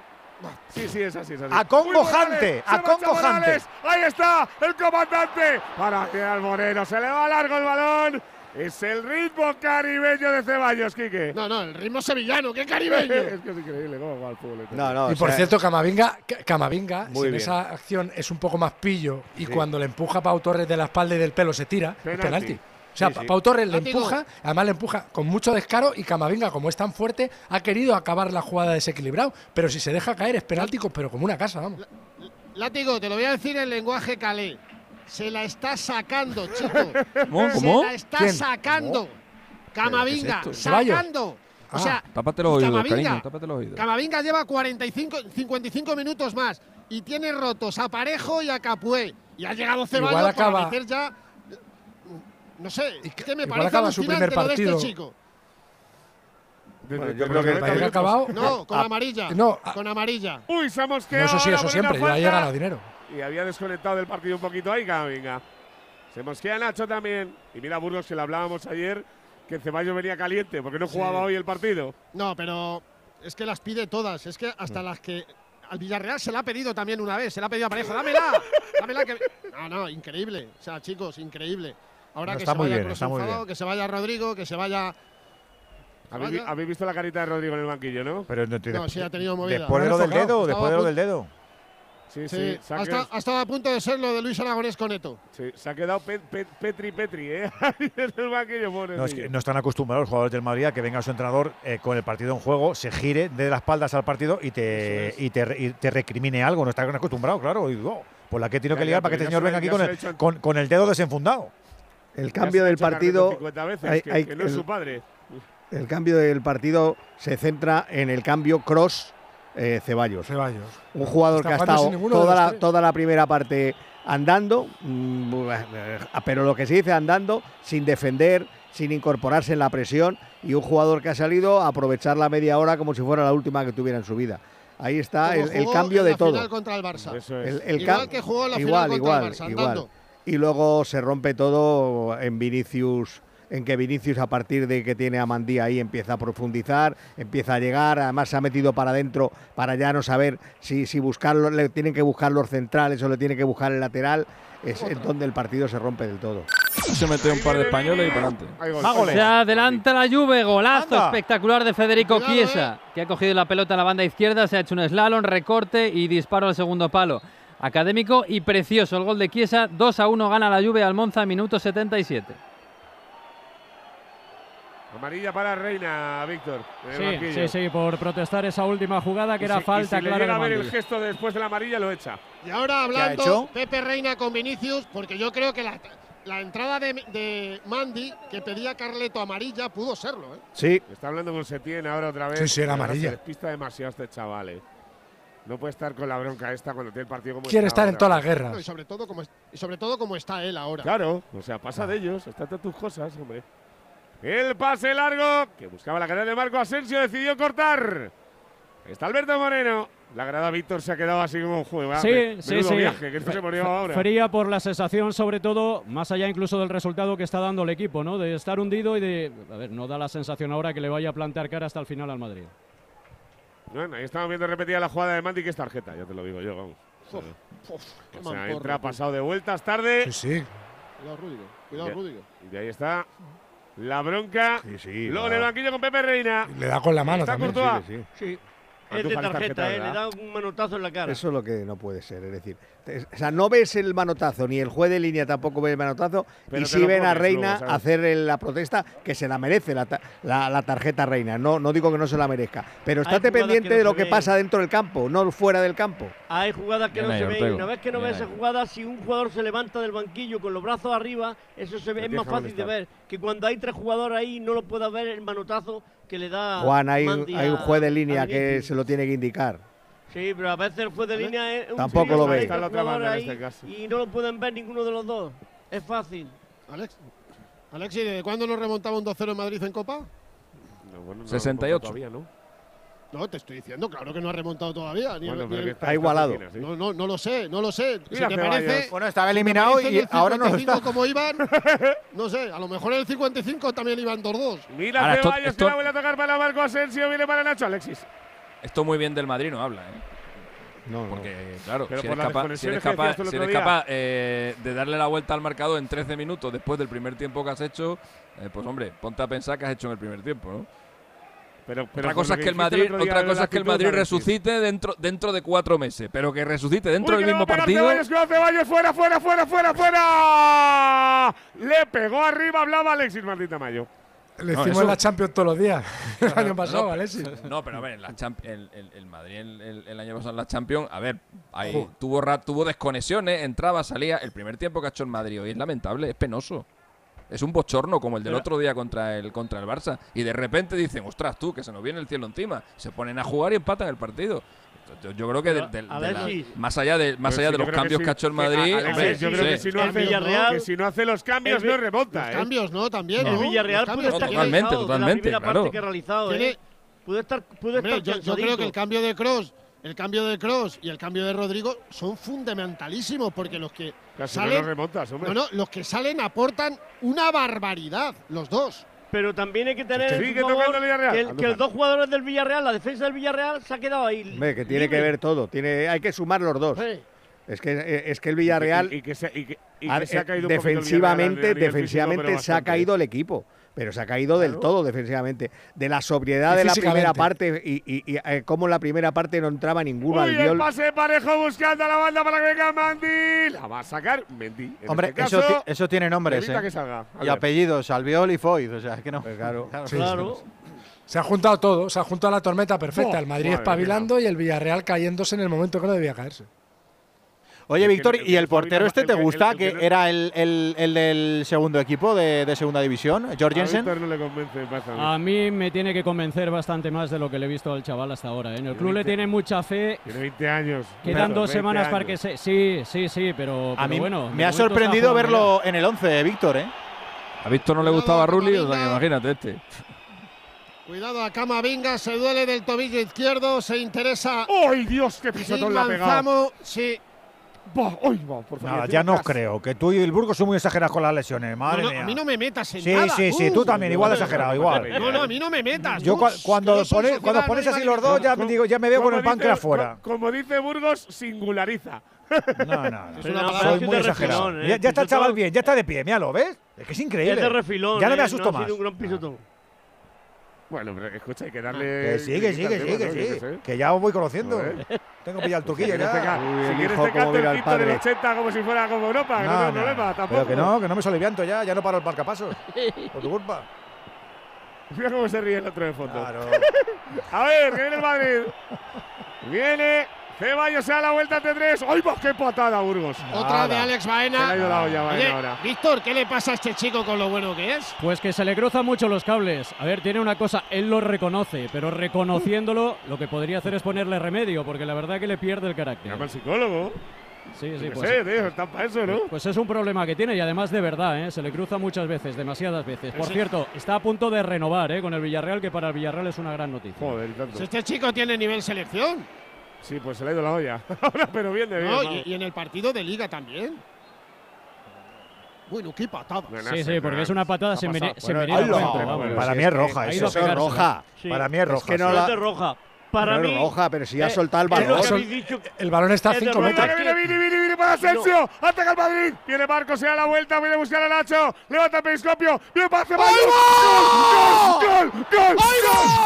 Sí, sí, es así, es así. Acongojante, acongojante. Ahí está el comandante. Para tirar Moreno. Se le va largo el balón. Es el ritmo caribeño de Ceballos, Quique. No, no, el ritmo sevillano, qué caribeño. es que es increíble cómo juega el fútbol. este. No, no, y por sea, cierto, Camavinga, Ca- Camavinga Muy si en esa acción es un poco más pillo y Sí. cuando le empuja a Pau Torres de la espalda y del pelo se tira, Penalti. es penalti. O sea, Sí, sí. Pau Torres le empuja, además le empuja con mucho descaro y Camavinga, como es tan fuerte, ha querido acabar la jugada desequilibrado. Pero si se deja caer es penalti, co- pero como una casa, vamos. Látigo, te lo voy a decir en lenguaje calé. Se la está sacando, chico. ¿Cómo? Se ¿Cómo? la está ¿Quién? sacando. Camavinga, ¿Qué es sacando. O Ah. sea, Tápate los oídos, Camavinga, cariño, tápate los oídos. Camavinga lleva 45, 55 minutos más y tiene rotos a Parejo y a Capué. Y ha llegado Ceballos para acaba- meter ya. No sé, es que- me igual parece acaba su alucinante primer lo de este partido. chico. Bueno, yo creo que el nos Madrid ha metemos- acabado. No, con Ah, amarilla. no, ah. con amarilla. Uy, se ha mosqueado. No, eso sí, eso siempre, ya ha ganado dinero. Y había desconectado del partido un poquito ahí, Camavinga. Se mosquea Nacho también. Y mira Burgos, que le hablábamos ayer, que Ceballos venía caliente porque no jugaba hoy el partido. No, pero es que las pide todas. Es que hasta las que al Villarreal se la ha pedido también una vez. Se la ha pedido a Parejo. ¡Dámela! ¡Dámela! Que... No, no, increíble. O sea, chicos, increíble. Ahora No, que está se muy vaya bien, Kroos está muy enfadado, bien. que se vaya Rodrigo, que se vaya. ¿Habéis, vi- Vaya. habéis visto la carita de Rodrigo en el banquillo, no? Pero no, No, sí ha tenido movida. Después de lo del dedo, después de lo del dedo. Sí, Sí, ha, estado, quedado, ha estado a punto de ser lo de Luis Aragonés con Eto. sí, se ha quedado Pe- Pe- Petri Petri, ¿eh? Ahí en el banquillo, pobre No, es tío. que no están acostumbrados los jugadores del Madrid a que venga su entrenador eh, con el partido en juego, se gire de las espaldas al partido y te, y te, y te recrimine algo. No están acostumbrados, claro. Y por la que tiene que ya, liar para que este señor se venga aquí con se el, hecho con, con el dedo desenfundado. el cambio del partido. 50 veces, hay- que, hay- que no es su padre. El cambio del partido se centra en el cambio cross eh, Ceballos. Ceballos. Un jugador Está que ha estado toda la, tres. toda la primera parte andando, mm, eh, pero lo que se dice andando, sin defender, sin incorporarse en la presión, y un jugador que ha salido a aprovechar la media hora como si fuera la última que tuviera en su vida. Ahí está el, cambio en de la todo. final contra el Barça. Eso es. El- el Igual que jugó en la igual, final contra igual, el Barça, igual. Y luego se rompe todo en Vinicius, en que Vinicius a partir de que tiene a Mandí ahí empieza a profundizar, empieza a llegar, además se ha metido para adentro para ya no saber si, si buscarlo, le tienen que buscar los centrales o le tiene que buscar el lateral, es en donde el partido se rompe del todo. Se mete un par de españoles y para adelante. Se adelanta la Juve, golazo Anda. espectacular de Federico Cuidado, Chiesa, que ha cogido la pelota en la banda izquierda, se ha hecho un slalom, recorte y disparo al segundo palo. Académico y precioso el gol de Chiesa, 2 a 1 gana la Juve al Monza, minuto 77. Amarilla para Reina, Víctor. en Sí, sí, sí, por protestar esa última jugada que Y era si- y falta si le clara llega a ver el gesto después de la amarilla, lo echa. Y ahora ha hablando? Pepe Reina con Vinicius, porque yo creo que la, la entrada de, de Mandy, que pedía Carleto amarilla, pudo serlo. ¿eh? Sí, Está hablando con Setién ahora otra vez. Sí, sí, era amarilla. Se despista demasiado este chaval. eh. No puede estar con la bronca esta cuando tiene el partido como Quiere está estar en ahora. todas las No, y, guerras. sobre todo como, y sobre todo como está él ahora. Claro, o sea, pasa de ellos, estate a tus cosas, hombre. El pase largo que buscaba la cadena de Marco Asensio decidió cortar. Está Alberto Moreno. La grada Víctor se ha quedado así como un juego. Sí, sí, sí. Se. Fría por la sensación, sobre todo, más allá incluso del resultado que está dando el equipo, ¿no? De estar hundido y de. A ver, no da la sensación ahora que le vaya a plantar cara hasta el final al Madrid. Bueno, ahí estamos viendo repetida la jugada de Mandy, que es tarjeta, ya te lo digo yo, vamos. O sea, entra, pasado de vueltas tarde. Sí, sí. Cuidado, Rudiger. Cuidado, Rudiger. Y ahí está la bronca. Sí, sí. Lo en el banquillo con Pepe Reina. Le da con la mano Está también. Sí, sí. Es de tarjeta, tarjeta eh, le da un manotazo en la cara. Eso es lo que no puede ser. Es decir, o sea, no ves el manotazo, ni el juez de línea tampoco ve el manotazo, y sí ven a Reina luego, hacer la protesta, que se la merece la, la, tarjeta Reina. No, no digo que no se la merezca. Pero estate pendiente de lo que pasa dentro del campo, no fuera del campo. Hay jugadas que no se ven. Una vez que no ves esa jugada, si un jugador se levanta del banquillo con los brazos arriba, eso se ve, es más fácil de ver. Que cuando hay tres jugadores ahí no lo pueda ver el manotazo que le da. Juan, hay, hay un juez de línea que se lo tiene que indicar. Sí, pero a veces el juez de línea es un Tampoco lo ve. Está la otra mano en este caso. Y no lo pueden ver ninguno de los dos. Es fácil. Alex, Alexi, ¿de cuándo nos remontaba un 2-0 en Madrid en Copa? No, bueno, no 68. Todavía, ¿no? No, te estoy diciendo, claro que no ha remontado todavía. Ni, está, igualado. No, no, no, lo sé, no lo sé. Si te parece, bueno, estaba eliminado y ahora no está. como iban, no sé, a lo mejor en el 55 también iban 2-2. Mira, Ceballos, esto... que la vuelve a tocar para Marco Asensio, viene para Nacho Alexis. Esto muy bien del Madrid no habla, ¿eh? No, Porque, claro, si, eres capaz, si eres capaz, eh, de darle la vuelta al marcador en 13 minutos después del primer tiempo que has hecho, eh, pues hombre, ponte a pensar que has hecho en el primer tiempo, ¿no? Pero, otra cosa es que el Madrid, otra cosa es que el Madrid resucite dentro, dentro de cuatro meses, pero que resucite dentro del mismo partido. Ceballos, fuera, fuera, fuera, fuera, fuera. Le pegó arriba, hablaba Alexis Martín Tamayo. Le hicimos la Champions todos los días. el año pasado, no, Alexis. No, pero a ver, el, Madrid el, año pasado en la Champions, a ver, ahí tuvo, tuvo desconexiones, entraba, salía. El primer tiempo que ha hecho el Madrid hoy es lamentable, es penoso. Es un bochorno como el del otro día contra el, contra el Barça. Y de repente dicen, ostras, tú, que se nos viene el cielo encima. Se ponen a jugar y empatan el partido. Yo creo que más allá de más allá de los cambios que, ha hecho el Madrid, si no hace los cambios no rebota. Cambios no también. Villarreal puede estar totalmente, que realizado. estar, estar yo, creo que el cambio de Cross el cambio de Cross y el cambio de Rodrigo son fundamentalísimos porque los que salen, los que salen aportan una barbaridad los dos pero también hay que tener este que, el, que los dos jugadores del Villarreal, la defensa del Villarreal, se ha quedado ahí. Que tiene que ver todo, tiene, hay que sumar los dos. Es que, eh, es que el Villarreal defensivamente, defensivamente se ha eh, caído el equipo pero se ha caído del todo defensivamente. De la sobriedad de la primera parte y, y, eh, como en la primera parte no entraba ninguno al viol. pase parejo buscando a la banda para que venga Mandy. La va a sacar Mendy. Este Hombre, eso, eso, tiene nombres. Eh. Y apellidos, Albiol y Foyt. O sea, es que no. Pues claro. Se ha juntado todo, se ha juntado la tormenta perfecta. El Madrid espabilando y el Villarreal cayéndose en el momento que no debía caerse. Oye, Víctor, ¿y el portero este te gusta? Que era el, el, del segundo equipo de, segunda división, George Jensen. A no le convence, A mí me tiene que convencer bastante más de lo que le he visto al chaval hasta ahora. ¿eh? En el club le tiene mucha fe. Tiene 20 años. Quedan dos semanas para que se. Sí, sí, sí, pero, a mí bueno. Me ha sorprendido verlo en el 11, eh, Víctor, ¿eh? A Víctor no le gustaba Rulli, o sea, imagínate este. Cuidado a Camavinga, se duele del tobillo izquierdo, se interesa. ¡Ay, Dios, qué pisotón la ha pegado! Sí, Bah, oh, bah, por favor, ya no caso. creo, que tú y el Burgos son muy exagerados con las lesiones, madre no, no, mía. A mí no me metas en sí, nada. Sí, sí, tú también, igual exagerado, igual. No, no, a mí no me metas. Yo cuando, pone, cuando pones así los dos, ya, me digo, ya me veo con el páncreas afuera. Como dice Burgos, singulariza. No, no, no. Es una Soy muy exagerado. Refilón, eh. ya, ya, está el chaval bien, ya está de pie, míralo, ¿ves? Es que es increíble. Es de refilón, ya no me ¿eh? asusto eh, más. Ha sido un gran piso todo. Bueno, pero escucha, hay que darle. Que sí, que sí, que sí, que sí. Que, ya os voy conociendo. Tengo pillado el truquillo pues si ya. Si quieres te canto el quinto del 80 como si fuera como Europa, no, no tengo problema, tampoco. Pero que no, que no me solivianto ya, ya no paro el marcapasos. Por tu culpa. Mira cómo se ríe el otro de fondo. Claro. A ver, que viene el Madrid. Viene Ceballos se da la vuelta T3. ¡Ay, va! ¡Qué patada, Burgos! Otra de Alex Baena. Se le ha la olla, Baena Víctor, ¿qué le pasa a este chico con lo bueno que es? Pues que se le cruzan mucho los cables. A ver, tiene una cosa, él lo reconoce, pero reconociéndolo, lo que podría hacer es ponerle remedio, porque la verdad que le pierde el carácter. Llama al psicólogo. Sí, sí, pues, sé, tío, está para eso, ¿no? Pues es un problema que tiene y además de verdad, ¿eh? se le cruza muchas veces, demasiadas veces. Por cierto, está a punto de renovar ¿eh? con el Villarreal, que para el Villarreal es una gran noticia. Joder, tanto. Pues este chico tiene nivel selección. Sí, pues se le ha ido la olla. pero bien de bien. Y, en el partido de Liga también. Bueno, qué patada. Sí, sí, porque es una patada se, mere, se. Para mí es roja, eso, es roja. Para mí es roja. Es que no la... roja. Para Claro, mí. Oja, pero si ya ha eh, soltado el balón. dicho. El balón está a Es de 5 verdad metros. Viene Vini, Vini, Vini para Asensio. Ataca el Madrid. Viene Marcos, se da la vuelta. Viene a buscar a Nacho. Levanta el periscopio. Viene para Ceballos. ¡Gol! ¡Gol! ¡Gol!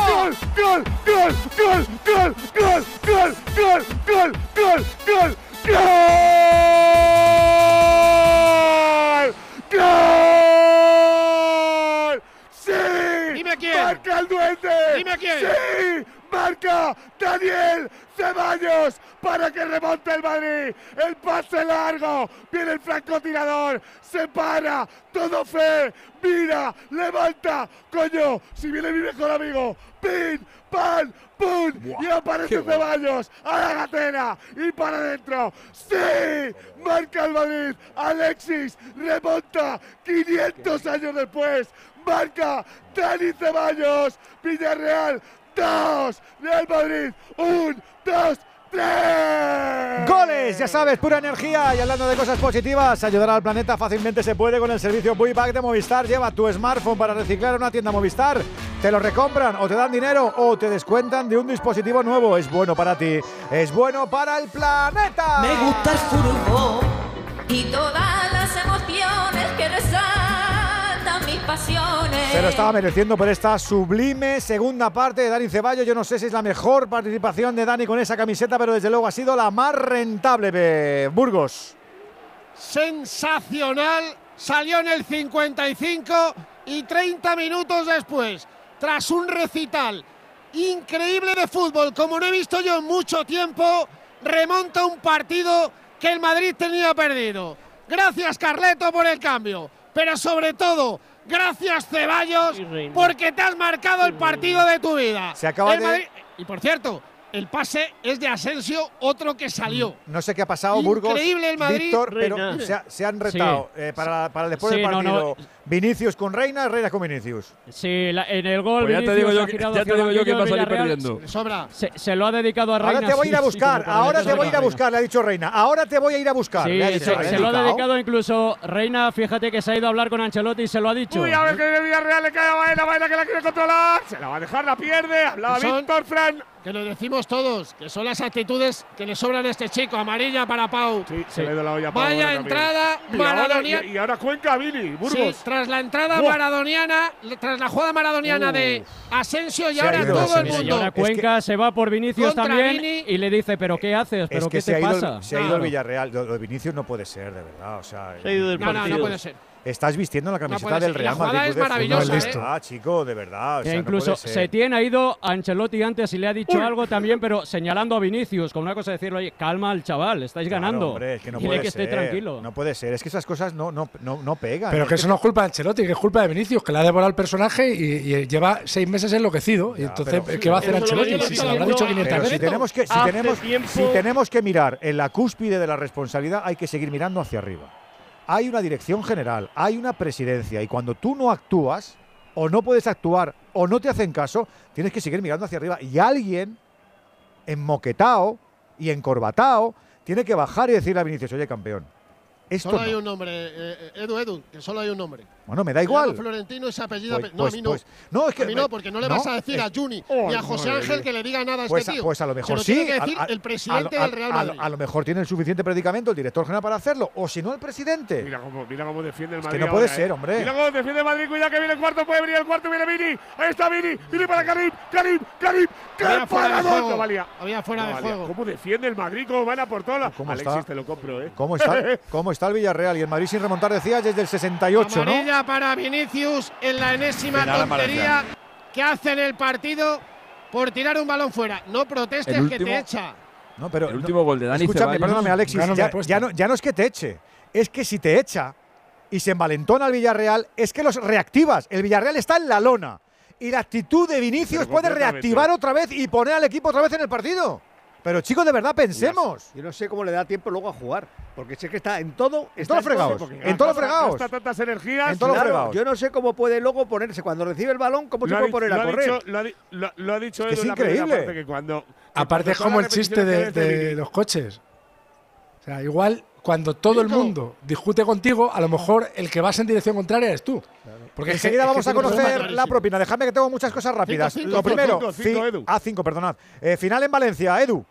¡Gol! ¡Gol! ¡Gol! ¡Gol! ¡Gol! ¡Gol! ¡Gol! ¡Gol! ¡Gol! ¡Gol! ¡Gol! ¡Gol! ¡Gol! ¡Sí! Dime quién. ¡Marca el duende! Dime quién. ¡Sí! ¡Marca Daniel Ceballos para que remonte el Madrid! ¡El pase largo! Viene el francotirador, se para, todo fe, mira, levanta, coño, si viene mi mejor amigo, pin, pan, pum, y aparece Ceballos a la gatera y para adentro, sí, marca el Madrid, Alexis remonta 500 años después, marca Dani Ceballos, Villarreal, dos, Real Madrid, un, dos, tres. Goles, ya sabes, pura energía. Y hablando de cosas positivas, ayudar al planeta fácilmente se puede con el servicio Buyback de Movistar. Lleva tu smartphone para reciclar a una tienda Movistar. Te lo recompran o te dan dinero o te descuentan de un dispositivo nuevo. Es bueno para ti, es bueno para el planeta. Me gusta el fútbol y todas las emociones que resaltan pasiones. Se lo estaba mereciendo por esta sublime segunda parte de Dani Ceballos. Yo no sé si es la mejor participación de Dani con esa camiseta, pero desde luego ha sido la más rentable de Burgos. sensacional. Salió en el 55 y 30 minutos después, tras un recital increíble de fútbol, como no he visto yo en mucho tiempo, remonta un partido que el Madrid tenía perdido. Gracias Carleto por el cambio, pero sobre todo, gracias Ceballos porque te has marcado el partido de tu vida. Se acaba El de- Madrid- Y por cierto, el pase es de Asensio, otro que salió. No sé qué ha pasado, Burgos. Increíble el Madrid. Víctor, pero se, ha- se han retado Sí. eh, para, para después Sí, del partido. no. Vinicius con Reina, Reina con Vinicius. Sí, la- en el gol. Pues ya te digo yo que- ya te digo yo quién va a salir perdiendo. Sobra. Se, se lo ha dedicado a Reina. Ahora te voy a ir a sí, sí, buscar, ahora te voy a ir a buscar, le ha dicho Reina. Ahora te voy a ir a buscar. Sí, le ha se, dicho se Reina. lo ha dedicado incluso Reina, fíjate que se ha ido a hablar con Ancelotti y se lo ha dicho. Uy, a ver que viene Villarreal, le cae a Baena, Baena que la quiere controlar. Se la va a dejar, la pierde. Hablaba Víctor Fran. Que lo decimos todos, que son las actitudes que le sobran a este chico. Amarilla para Pau. Sí, se le ha ido la olla a Pau Vaya también. entrada maradoniana. y, y ahora Cuenca, Vini, Burgos. Sí, tras la entrada Buah. maradoniana, tras la jugada maradoniana de Asensio y Se ahora todo el Asensio. Y ahora mundo. Cuenca se va por Vinicius también Vini. y le dice, ¿pero qué haces? ¿Pero Es que qué se te ha, ido, pasa? se ha ido el. Villarreal. Lo, de Vinicius no puede ser, de verdad. O sea, Se ha ido del No, no, no puede ser. Estás vistiendo la camiseta del ser. Y la Real jugada Madrid. es maravillosa, No, ¿eh? Ah, chico, de verdad. o Que sea, no incluso ser. Setién ha ido a Ancelotti antes y le ha dicho algo también, pero señalando a Vinicius, con una cosa de decirle, oye, calma al chaval, estáis Claro, ganando. hombre, es que no Dile puede que esté ser, tranquilo. No puede ser. Es que esas cosas no, no, no, no pegan. Pero Es que eso no es culpa de Ancelotti, que es culpa de Vinicius, que le ha devorado el personaje y, y lleva seis meses enloquecido. y entonces, pero- ¿qué va a hacer Ancelotti? Si se lo habrá dicho diciendo 500 Pero si veces. tenemos, que, tenemos, si tenemos que mirar en la cúspide de la responsabilidad, hay que seguir mirando hacia arriba. Hay una dirección general, hay una presidencia, y cuando tú no actúas, o no puedes actuar, o no te hacen caso, tienes que seguir mirando hacia arriba. Y alguien, enmoquetado y encorbatado, tiene que bajar y decirle a Vinicius, oye, campeón, esto Solo hay no". un nombre, eh, eh, Edu, Edu, que solo hay un nombre. Bueno, me da igual. Florentino y se apellida. Pues- no, pues- a mí no. pues- no, es que a mí no, porque no le no, vas a decir es- a Juni Oh, ni a José Ángel que le diga nada a Pues, este a- tío. pues a lo mejor lo sí. tiene que a- decir a- el presidente a- del Real a- Madrid. A, lo mejor tiene el suficiente predicamento el director general para hacerlo, o si no, el presidente. Mira cómo, mira cómo defiende el Es Madrid. que no puede ahora, ser, ¿eh? hombre. Mira cómo defiende el Madrid. Cuidado que viene el cuarto. Puede venir el cuarto. Viene Vini. Ahí está Vini. Vini para Karim. Karim. Karim. Había ¡Qué fuera de juego. Valía. Había fuera de juego. ¿Cómo defiende el Madrid? ¿Cómo van a por todas? ¿Cómo Alexis, te lo compro, ¿eh? ¿Cómo está, ¿Cómo está el Villarreal? Y el Madrid sin remontar, decías, desde el 68, ¿no? Para Vinicius en la enésima Penal tontería que hace en el partido por tirar un balón fuera. No protestes El que te último- echa. No, pero El no- último gol de Dani Escúchame, Ceballos. perdóname, Alexis. Ya, no, ya no es que te eche. Es que si te echa y se envalentona el Villarreal, es que los reactivas. El Villarreal está en la lona. Y la actitud de Vinicius Pero puede reactivar otra vez y poner al equipo otra vez en el partido. Pero chicos, de verdad, pensemos. Yo no sé cómo le da tiempo luego a jugar. Porque sé que está en todo. En está todos los fregados. todo. En todos los Gasta- fregados. Gasta tantas energías. En todos los Claro, fregados. yo no sé cómo puede luego ponerse. Cuando recibe el balón, ¿cómo se Lo puede poner lo a ha correr? dicho- lo ha di- lo- lo ha dicho Es que es en increíble. parte, que cuando- que Aparte es como el chiste de, los coches. O sea, igual cuando todo el mundo discute contigo, a lo mejor el que vas en dirección contraria eres tú. Porque enseguida vamos a conocer la propina. Dejadme que tengo muchas cosas rápidas. cinco, Lo primero, cinco, Edu. ah, cinco, perdonad. Eh, final en Valencia, Edu.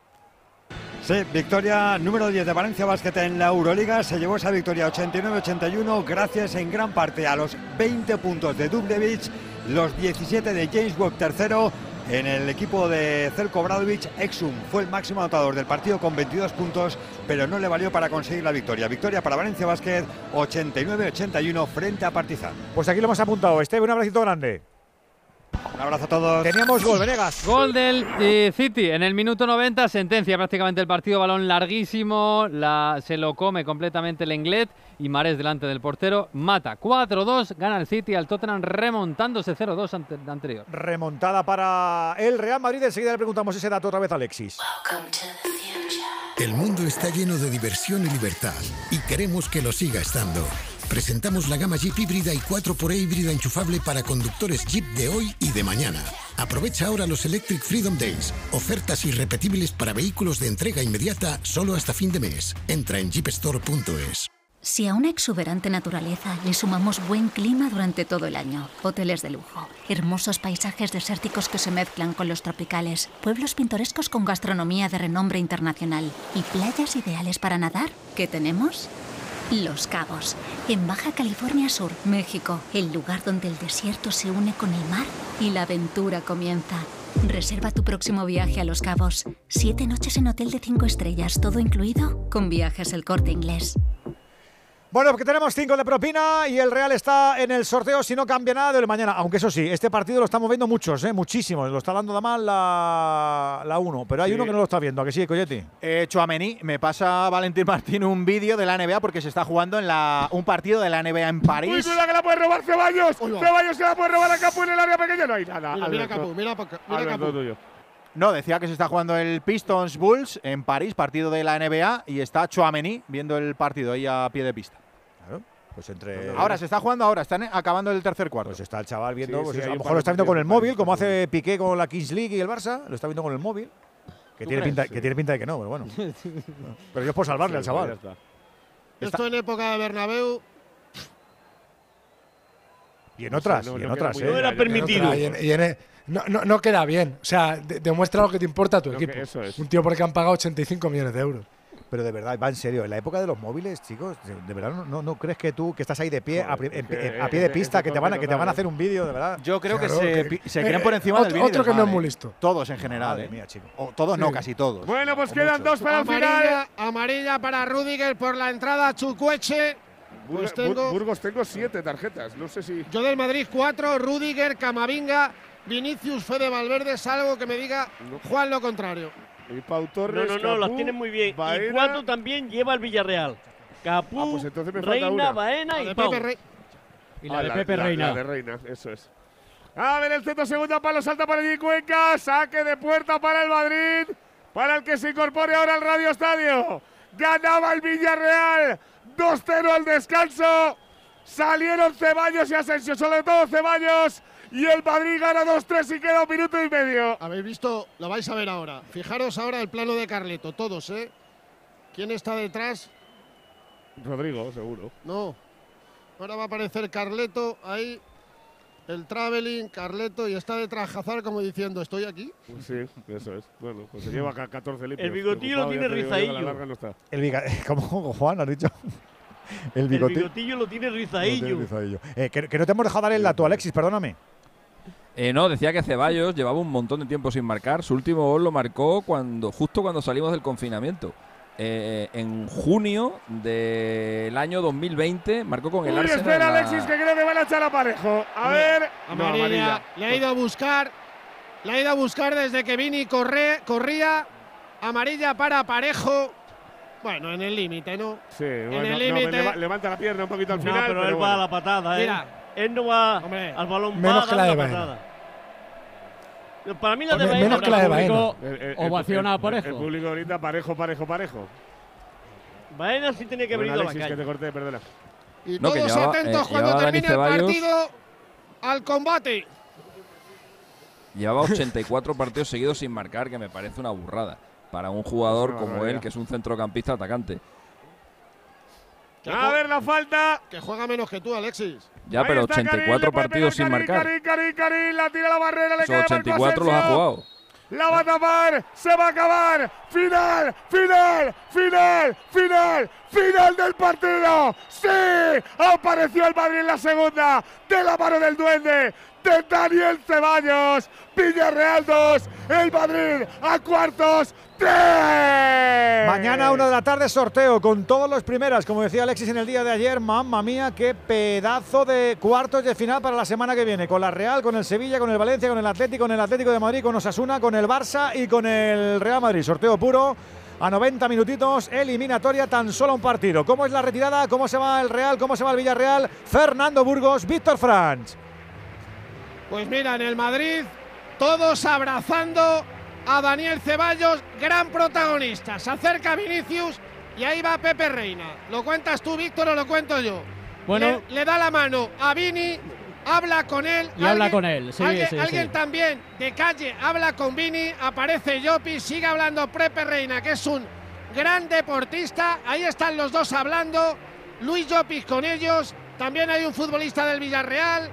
Sí, victoria número 10 de Valencia Basket en la Euroliga. Se llevó esa victoria 89-81 gracias en gran parte a los 20 puntos de Dublevich, los 17 de James Webb tercero. En el equipo de Zelko Bradovic, Exum fue el máximo anotador del partido con 22 puntos, pero no le valió para conseguir la victoria. Victoria para Valencia Basket 89-81 frente a Partizan. Pues aquí lo hemos apuntado. Esteve, un abracito grande. Un abrazo a todos. Teníamos gol, Venegas. Gol del eh, City en el minuto 90, sentencia prácticamente el partido, balón larguísimo, la, se lo come completamente el Englet y Mares delante del portero, mata 4-2, gana el City al Tottenham remontándose 0-2 ante, anterior. Remontada para el Real Madrid. Enseguida le preguntamos ese dato otra vez a Alexis. El mundo está lleno de diversión y libertad y queremos que lo siga estando. Presentamos la gama Jeep híbrida y 4xE híbrida enchufable para conductores Jeep de hoy y de mañana. Aprovecha ahora los Electric Freedom Days, ofertas irrepetibles para vehículos de entrega inmediata solo hasta fin de mes. Entra en jeepstore.es. Si a una exuberante naturaleza le sumamos buen clima durante todo el año, hoteles de lujo, hermosos paisajes desérticos que se mezclan con los tropicales, pueblos pintorescos con gastronomía de renombre internacional y playas ideales para nadar, ¿qué tenemos? Los Cabos, en Baja California Sur, México, el lugar donde el desierto se une con el mar y la aventura comienza. Reserva tu próximo viaje a Los Cabos. Siete noches en hotel de cinco estrellas, todo incluido, con viajes el corte inglés. Bueno, porque tenemos cinco de propina y el Real está en el sorteo si no cambia nada de mañana. Aunque eso sí, este partido lo estamos viendo muchos, ¿eh? muchísimos. Lo está dando de mal la, la uno, pero hay Sí. uno que no lo está viendo, ¿a que sí, Coyetti? Eh, Chouameni, me pasa Valentín Martín un vídeo de la NBA porque se está jugando en la, un partido de la NBA en Uy, París. cuidado que la puede robar Ceballos. Ceballos se la puede robar a Capu en el área pequeña. No hay nada. Mira. Capu, mira mira Capu. tuyo. No, decía que se está jugando el Pistons Bulls en París, partido de la NBA, y está Chouameni viendo el partido ahí a pie de pista. Claro, pues entre. Ahora se está jugando ahora, están acabando el tercer cuarto. Pues está el chaval viendo, Sí, pues sí, a lo mejor lo está viendo con el móvil, como hace Piqué con la Kings League y el Barça, lo está viendo con el móvil. Que tiene, pinta, Sí. que tiene pinta de que no, pero bueno. pero yo es por salvarle al chaval. Esto en época de Bernabéu. Y en otras, no, y en otras, ¿eh? No era permitido. Y en- y en- no, no- no queda bien. O sea, de- demuestra lo que te importa a tu que- equipo. eso es. Un tío porque han pagado 85 millones de euros. Pero de verdad, va en serio, en la época de los móviles, chicos, de, de verdad, no, no, no crees que tú, que estás ahí de pie, a, pri- en- que, a pie de eh, pista, que te van a, que te van a hacer un vídeo, de verdad. Yo creo que Claro, se, que- pi- se eh, creen por encima otro- del vídeo. otro que no es muy listo. Todos en general. Madre eh. mía, chico. O todos no, Sí. casi todos. Bueno, pues O quedan muchos. dos para el amarilla, final. amarilla para Rudiger por la entrada Chucueche. Pues Burgos, tengo Burgos tengo siete tarjetas. No sé si. yo del Madrid 4, Rudiger, Camavinga, Vinicius, Fede Valverde, salvo que me diga Juan lo contrario. Y Pau No, no, no, las Capú, tiene muy bien. Y Baena. cuatro también lleva el Villarreal. Capú, Ah, pues entonces me falta Reina, una. Baena La y de Pau. Pepe Rey. Y la Ah, de Pepe Reina. La de Reina, eso es. A ver, el centro segunda palo salta para allí Cuenca. Saque de puerta para el Madrid. Para el que se incorpore ahora al Radio Estadio. Ganaba el Villarreal. 2-0 al descanso. Salieron Ceballos y Asensio, sobre todo Ceballos. Y el Madrid gana 2-3 y queda un minuto y medio. Habéis visto, lo vais a ver ahora. Fijaros ahora el plano de Carleto, todos, ¿eh? ¿Quién está detrás? Rodrigo, seguro. No. Ahora va a aparecer Carleto ahí. El traveling, Carleto, y está detrás Hazard como diciendo, ¿estoy aquí? Sí, eso es. Bueno, pues se lleva ca- 14 limpios. El bigotillo lo tiene a la no está. El biga- ¿Cómo, Juan, has dicho? El El bigoti- bigotillo lo tiene Lo tiene. Eh, que, que no te hemos dejado dar el dato, Alexis, perdóname. Eh, no, decía que Ceballos llevaba un montón de tiempo sin marcar. Su último gol lo marcó cuando, justo cuando salimos del confinamiento. Eh, en junio del año 2020 marcó con el Uy, Arsenal. espera, la- Alexis, que creo que van a echar a Parejo. A ver. No, Amarilla. Le ha ido a buscar. Le ha ido a buscar desde que Vini corre, corría. Amarilla para Parejo. Bueno, en el límite, ¿no? Sí, bueno, el límite. leva- levanta la pierna un poquito al No, final. pero él va bueno. a la patada, ¿eh? Mira. Él no va al balón, Menos va a que dar la de la patada. Para mí la de Baena menos que la de Baena. público. El- el- el- Ovaciona el- a Parejo. El público ahorita parejo, parejo, parejo. Baena sí tenía que haber Bueno, ido a la Alexis, que te corté, perdona. Y No, todos llevaba- atentos eh, cuando termine el partido al combate. Llevaba 84 partidos seguidos sin marcar, que me parece una burrada. Para un jugador como él, que es un centrocampista atacante. A ver la falta. Que juega menos que tú, Alexis. Ya, Ahí pero está Karim, 84 le puede partidos sin Karim, marcar. Karim, la tira la barrera, le Esos queda Marco 84 los ha jugado. La va a tapar, se va a acabar. Final, final, final, final, final del partido. Sí, apareció el Madrid en la segunda, de la mano del duende, de Daniel Ceballos. Villarreal 2, el Madrid a cuartos. ¡Tres! Mañana, una de la tarde, sorteo con todos los primeras. Como decía Alexis en el día de ayer, mamma mía, qué pedazo de cuartos de final para la semana que viene. Con la Real, con el Sevilla, con el Valencia, con el Atlético, con el Atlético de Madrid, con Osasuna, con el Barça y con el Real Madrid. Sorteo puro. A 90 minutitos, eliminatoria, tan solo un partido. ¿Cómo es la retirada? ¿Cómo se va el Real? ¿Cómo se va el Villarreal? Fernando Burgos, Víctor Franch. Pues mira, en el Madrid, todos abrazando a Daniel Ceballos, gran protagonista. Se acerca Vinicius y ahí va Pepe Reina. ¿Lo cuentas tú, Víctor, o lo cuento yo? Bueno. Le, le da la mano a Vini, habla con él. Y habla con él, sí, alguien, sí, alguien sí. también de calle habla con Vini, aparece Llopi, sigue hablando Pepe Reina, que es un gran deportista. Ahí están los dos hablando. Luis Llopis con ellos. También hay un futbolista del Villarreal.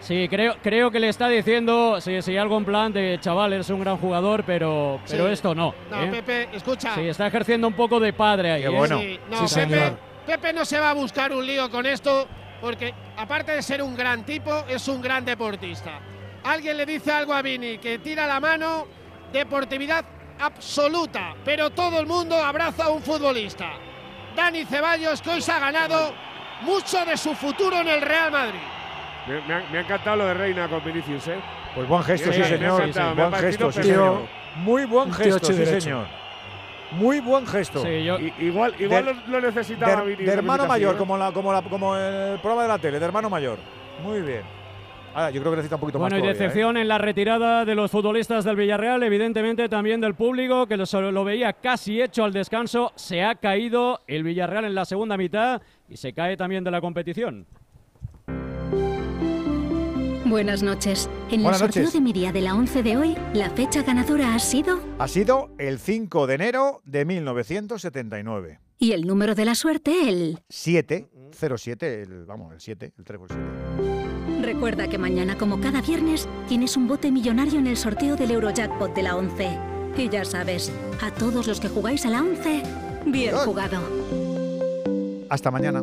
Sí, creo, creo que le está diciendo, sí, sí, algo en plan de chaval, eres un gran jugador, pero, pero Sí. esto no. No, ¿eh? Pepe, escucha. Sí, está ejerciendo un poco de padre ahí. ¿eh? Sí, no, Pepe, Pepe no se va a buscar un lío con esto, porque aparte de ser un gran tipo, es un gran deportista. Alguien le dice algo a Vini que tira la mano, deportividad absoluta, pero todo el mundo abraza a un futbolista. Dani Ceballos, que hoy se ha ganado mucho de su futuro en el Real Madrid. Me, me ha, me ha encantado lo de Reina con Vinicius, ¿eh? Pues buen gesto, sí, señor. me buen gesto, sí, señor. Muy buen gesto, y sí, derecho. señor. Muy buen gesto. Sí, yo- I- igual- igual lo- lo necesitaba de, de hermano mayor, felicitación, como, la, como, la, como el programa de la tele, de hermano mayor. Muy bien. Ahora, yo creo que necesita un poquito Bueno, más y todavía, ¿eh? decepción en la retirada de los futbolistas del Villarreal, evidentemente también del público, que lo, lo veía casi hecho al descanso. Se ha caído el Villarreal en la segunda mitad y se cae también de la competición. Buenas noches. En Buenas el sorteo noches. de mi día de la 11 de hoy, la fecha ganadora ha sido Ha sido el 5 de enero de 1979. y el número de la suerte el. 7, 07, el, vamos, el 7, el 3 por 7. Recuerda que mañana, como cada viernes, tienes un bote millonario en el sorteo del Eurojackpot de la 11. Y ya sabes, a todos los que jugáis a la 11, bien Dios. jugado. Hasta mañana.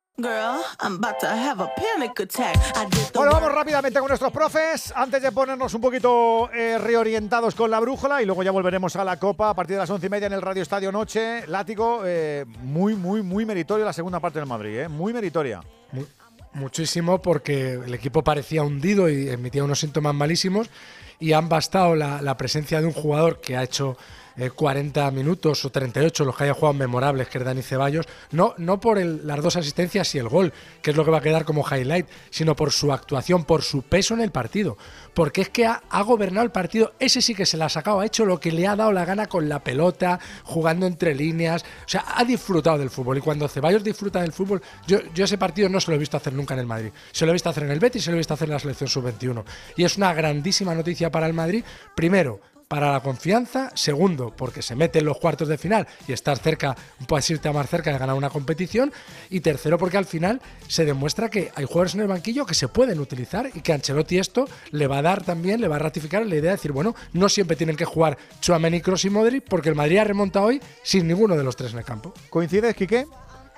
Girl, I'm about to have a panic attack. I did the Bueno, vamos rápidamente con nuestros profes, antes de ponernos un poquito eh, reorientados con la brújula y luego ya volveremos a la Copa a partir de las once y media en el Radio Estadio Noche. Látigo, eh, muy, muy, muy meritorio la segunda parte del Madrid, eh, muy meritoria. Mu- Muchísimo porque el equipo parecía hundido y emitía unos síntomas malísimos y han bastado la, la presencia de un jugador que ha hecho eh, 40 minutos o 38, los que haya jugado memorables, que es Dani Ceballos, no, no por las dos asistencias y el gol, que es lo que va a quedar como highlight, sino por su actuación, por su peso en el partido. Porque es que ha, ha gobernado el partido, ese sí que se la ha sacado, ha hecho lo que le ha dado la gana con la pelota, jugando entre líneas, o sea, ha disfrutado del fútbol. Y cuando Ceballos disfruta del fútbol, yo, yo ese partido no se lo he visto hacer nunca en el Madrid. Se lo he visto hacer en el Betis, se lo he visto hacer en la selección sub-21. Y es una grandísima noticia para el Madrid. Primero, para la confianza. Segundo, porque se mete en los cuartos de final y estar cerca, puedes irte más cerca de ganar una competición. Y tercero, porque al final se demuestra que hay jugadores en el banquillo que se pueden utilizar y que Ancelotti esto le va a dar también, le va a ratificar la idea de decir, bueno, no siempre tienen que jugar Chouameni, Kroos y Modric porque el Madrid ha remontado hoy sin ninguno de los tres en el campo. ¿Coincides, Quique?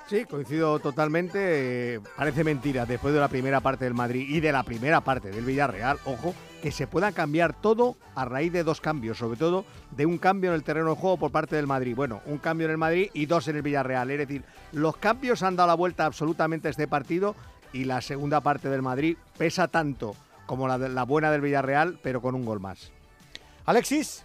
Sí, coincido totalmente. eh, parece mentira, después de la primera parte del Madrid y de la primera parte del Villarreal, ojo, que se pueda cambiar todo a raíz de dos cambios, sobre todo de un cambio en el terreno de juego por parte del Madrid. Bueno, un cambio en el Madrid y dos en el Villarreal. Es decir, los cambios han dado la vuelta absolutamente a este partido y la segunda parte del Madrid pesa tanto como la, de- la buena del Villarreal, pero con un gol más. Alexis.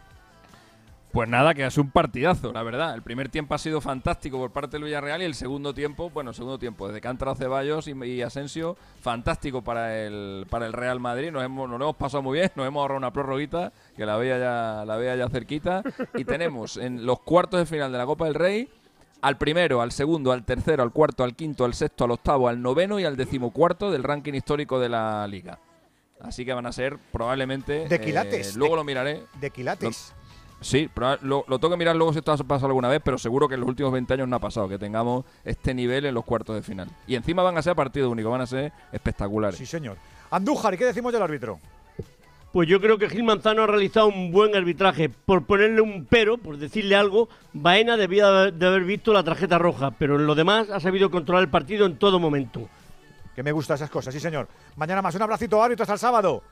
Pues nada, que es un partidazo, la verdad. El primer tiempo ha sido fantástico por parte del Villarreal y el segundo tiempo, bueno, el segundo tiempo, desde que han entrado Ceballos y, y Asensio, fantástico para el, para el Real Madrid. Nos, hemos, nos lo hemos pasado muy bien, nos hemos ahorrado una prórroguita, que la veía ya, la veía ya cerquita. Y tenemos en los cuartos de final de la Copa del Rey al primero, al segundo, al tercero, al cuarto, al quinto, al sexto, al octavo, al noveno y al decimocuarto del ranking histórico de la liga. Así que van a ser probablemente. De quilates, eh, luego de- lo miraré. De quilates. Sí, lo, lo tengo que mirar luego si esto ha pasado alguna vez, pero seguro que en los últimos 20 años no ha pasado que tengamos este nivel en los cuartos de final. Y encima van a ser partido único, van a ser espectaculares. Sí, señor. Andújar, ¿y qué decimos del árbitro? Pues yo creo que Gil Manzano ha realizado un buen arbitraje. Por ponerle un pero, por decirle algo, Baena debía de haber- de haber visto la tarjeta roja, pero en lo demás ha sabido controlar el partido en todo momento. Que me gustan esas cosas, sí, señor. Mañana más. Un abracito, árbitro, hasta el sábado.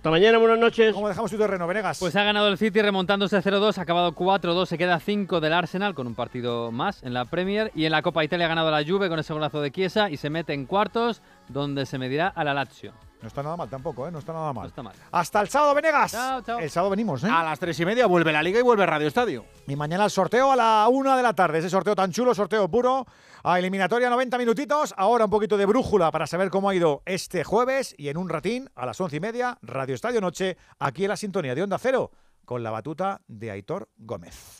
Hasta mañana, buenas noches. ¿Cómo dejamos tu terreno, Venegas? Pues ha ganado el City remontándose 0-2, ha acabado 4-2, se queda 5 del Arsenal con un partido más en la Premier y en la Copa Italia ha ganado la Juve con ese golazo de Chiesa y se mete en cuartos donde se medirá a la Lazio. No está nada mal tampoco, ¿eh? No está nada mal. No está mal. Hasta el sábado, Venegas. El sábado venimos, ¿eh? A las tres y media vuelve la Liga y vuelve Radio Estadio. Y mañana el sorteo a la una de la tarde. Ese sorteo tan chulo, sorteo puro. A eliminatoria 90 minutitos. Ahora un poquito de brújula para saber cómo ha ido este jueves. Y en un ratín, a las once y media, Radio Estadio Noche, aquí en la sintonía de Onda Cero, con la batuta de Aitor Gómez.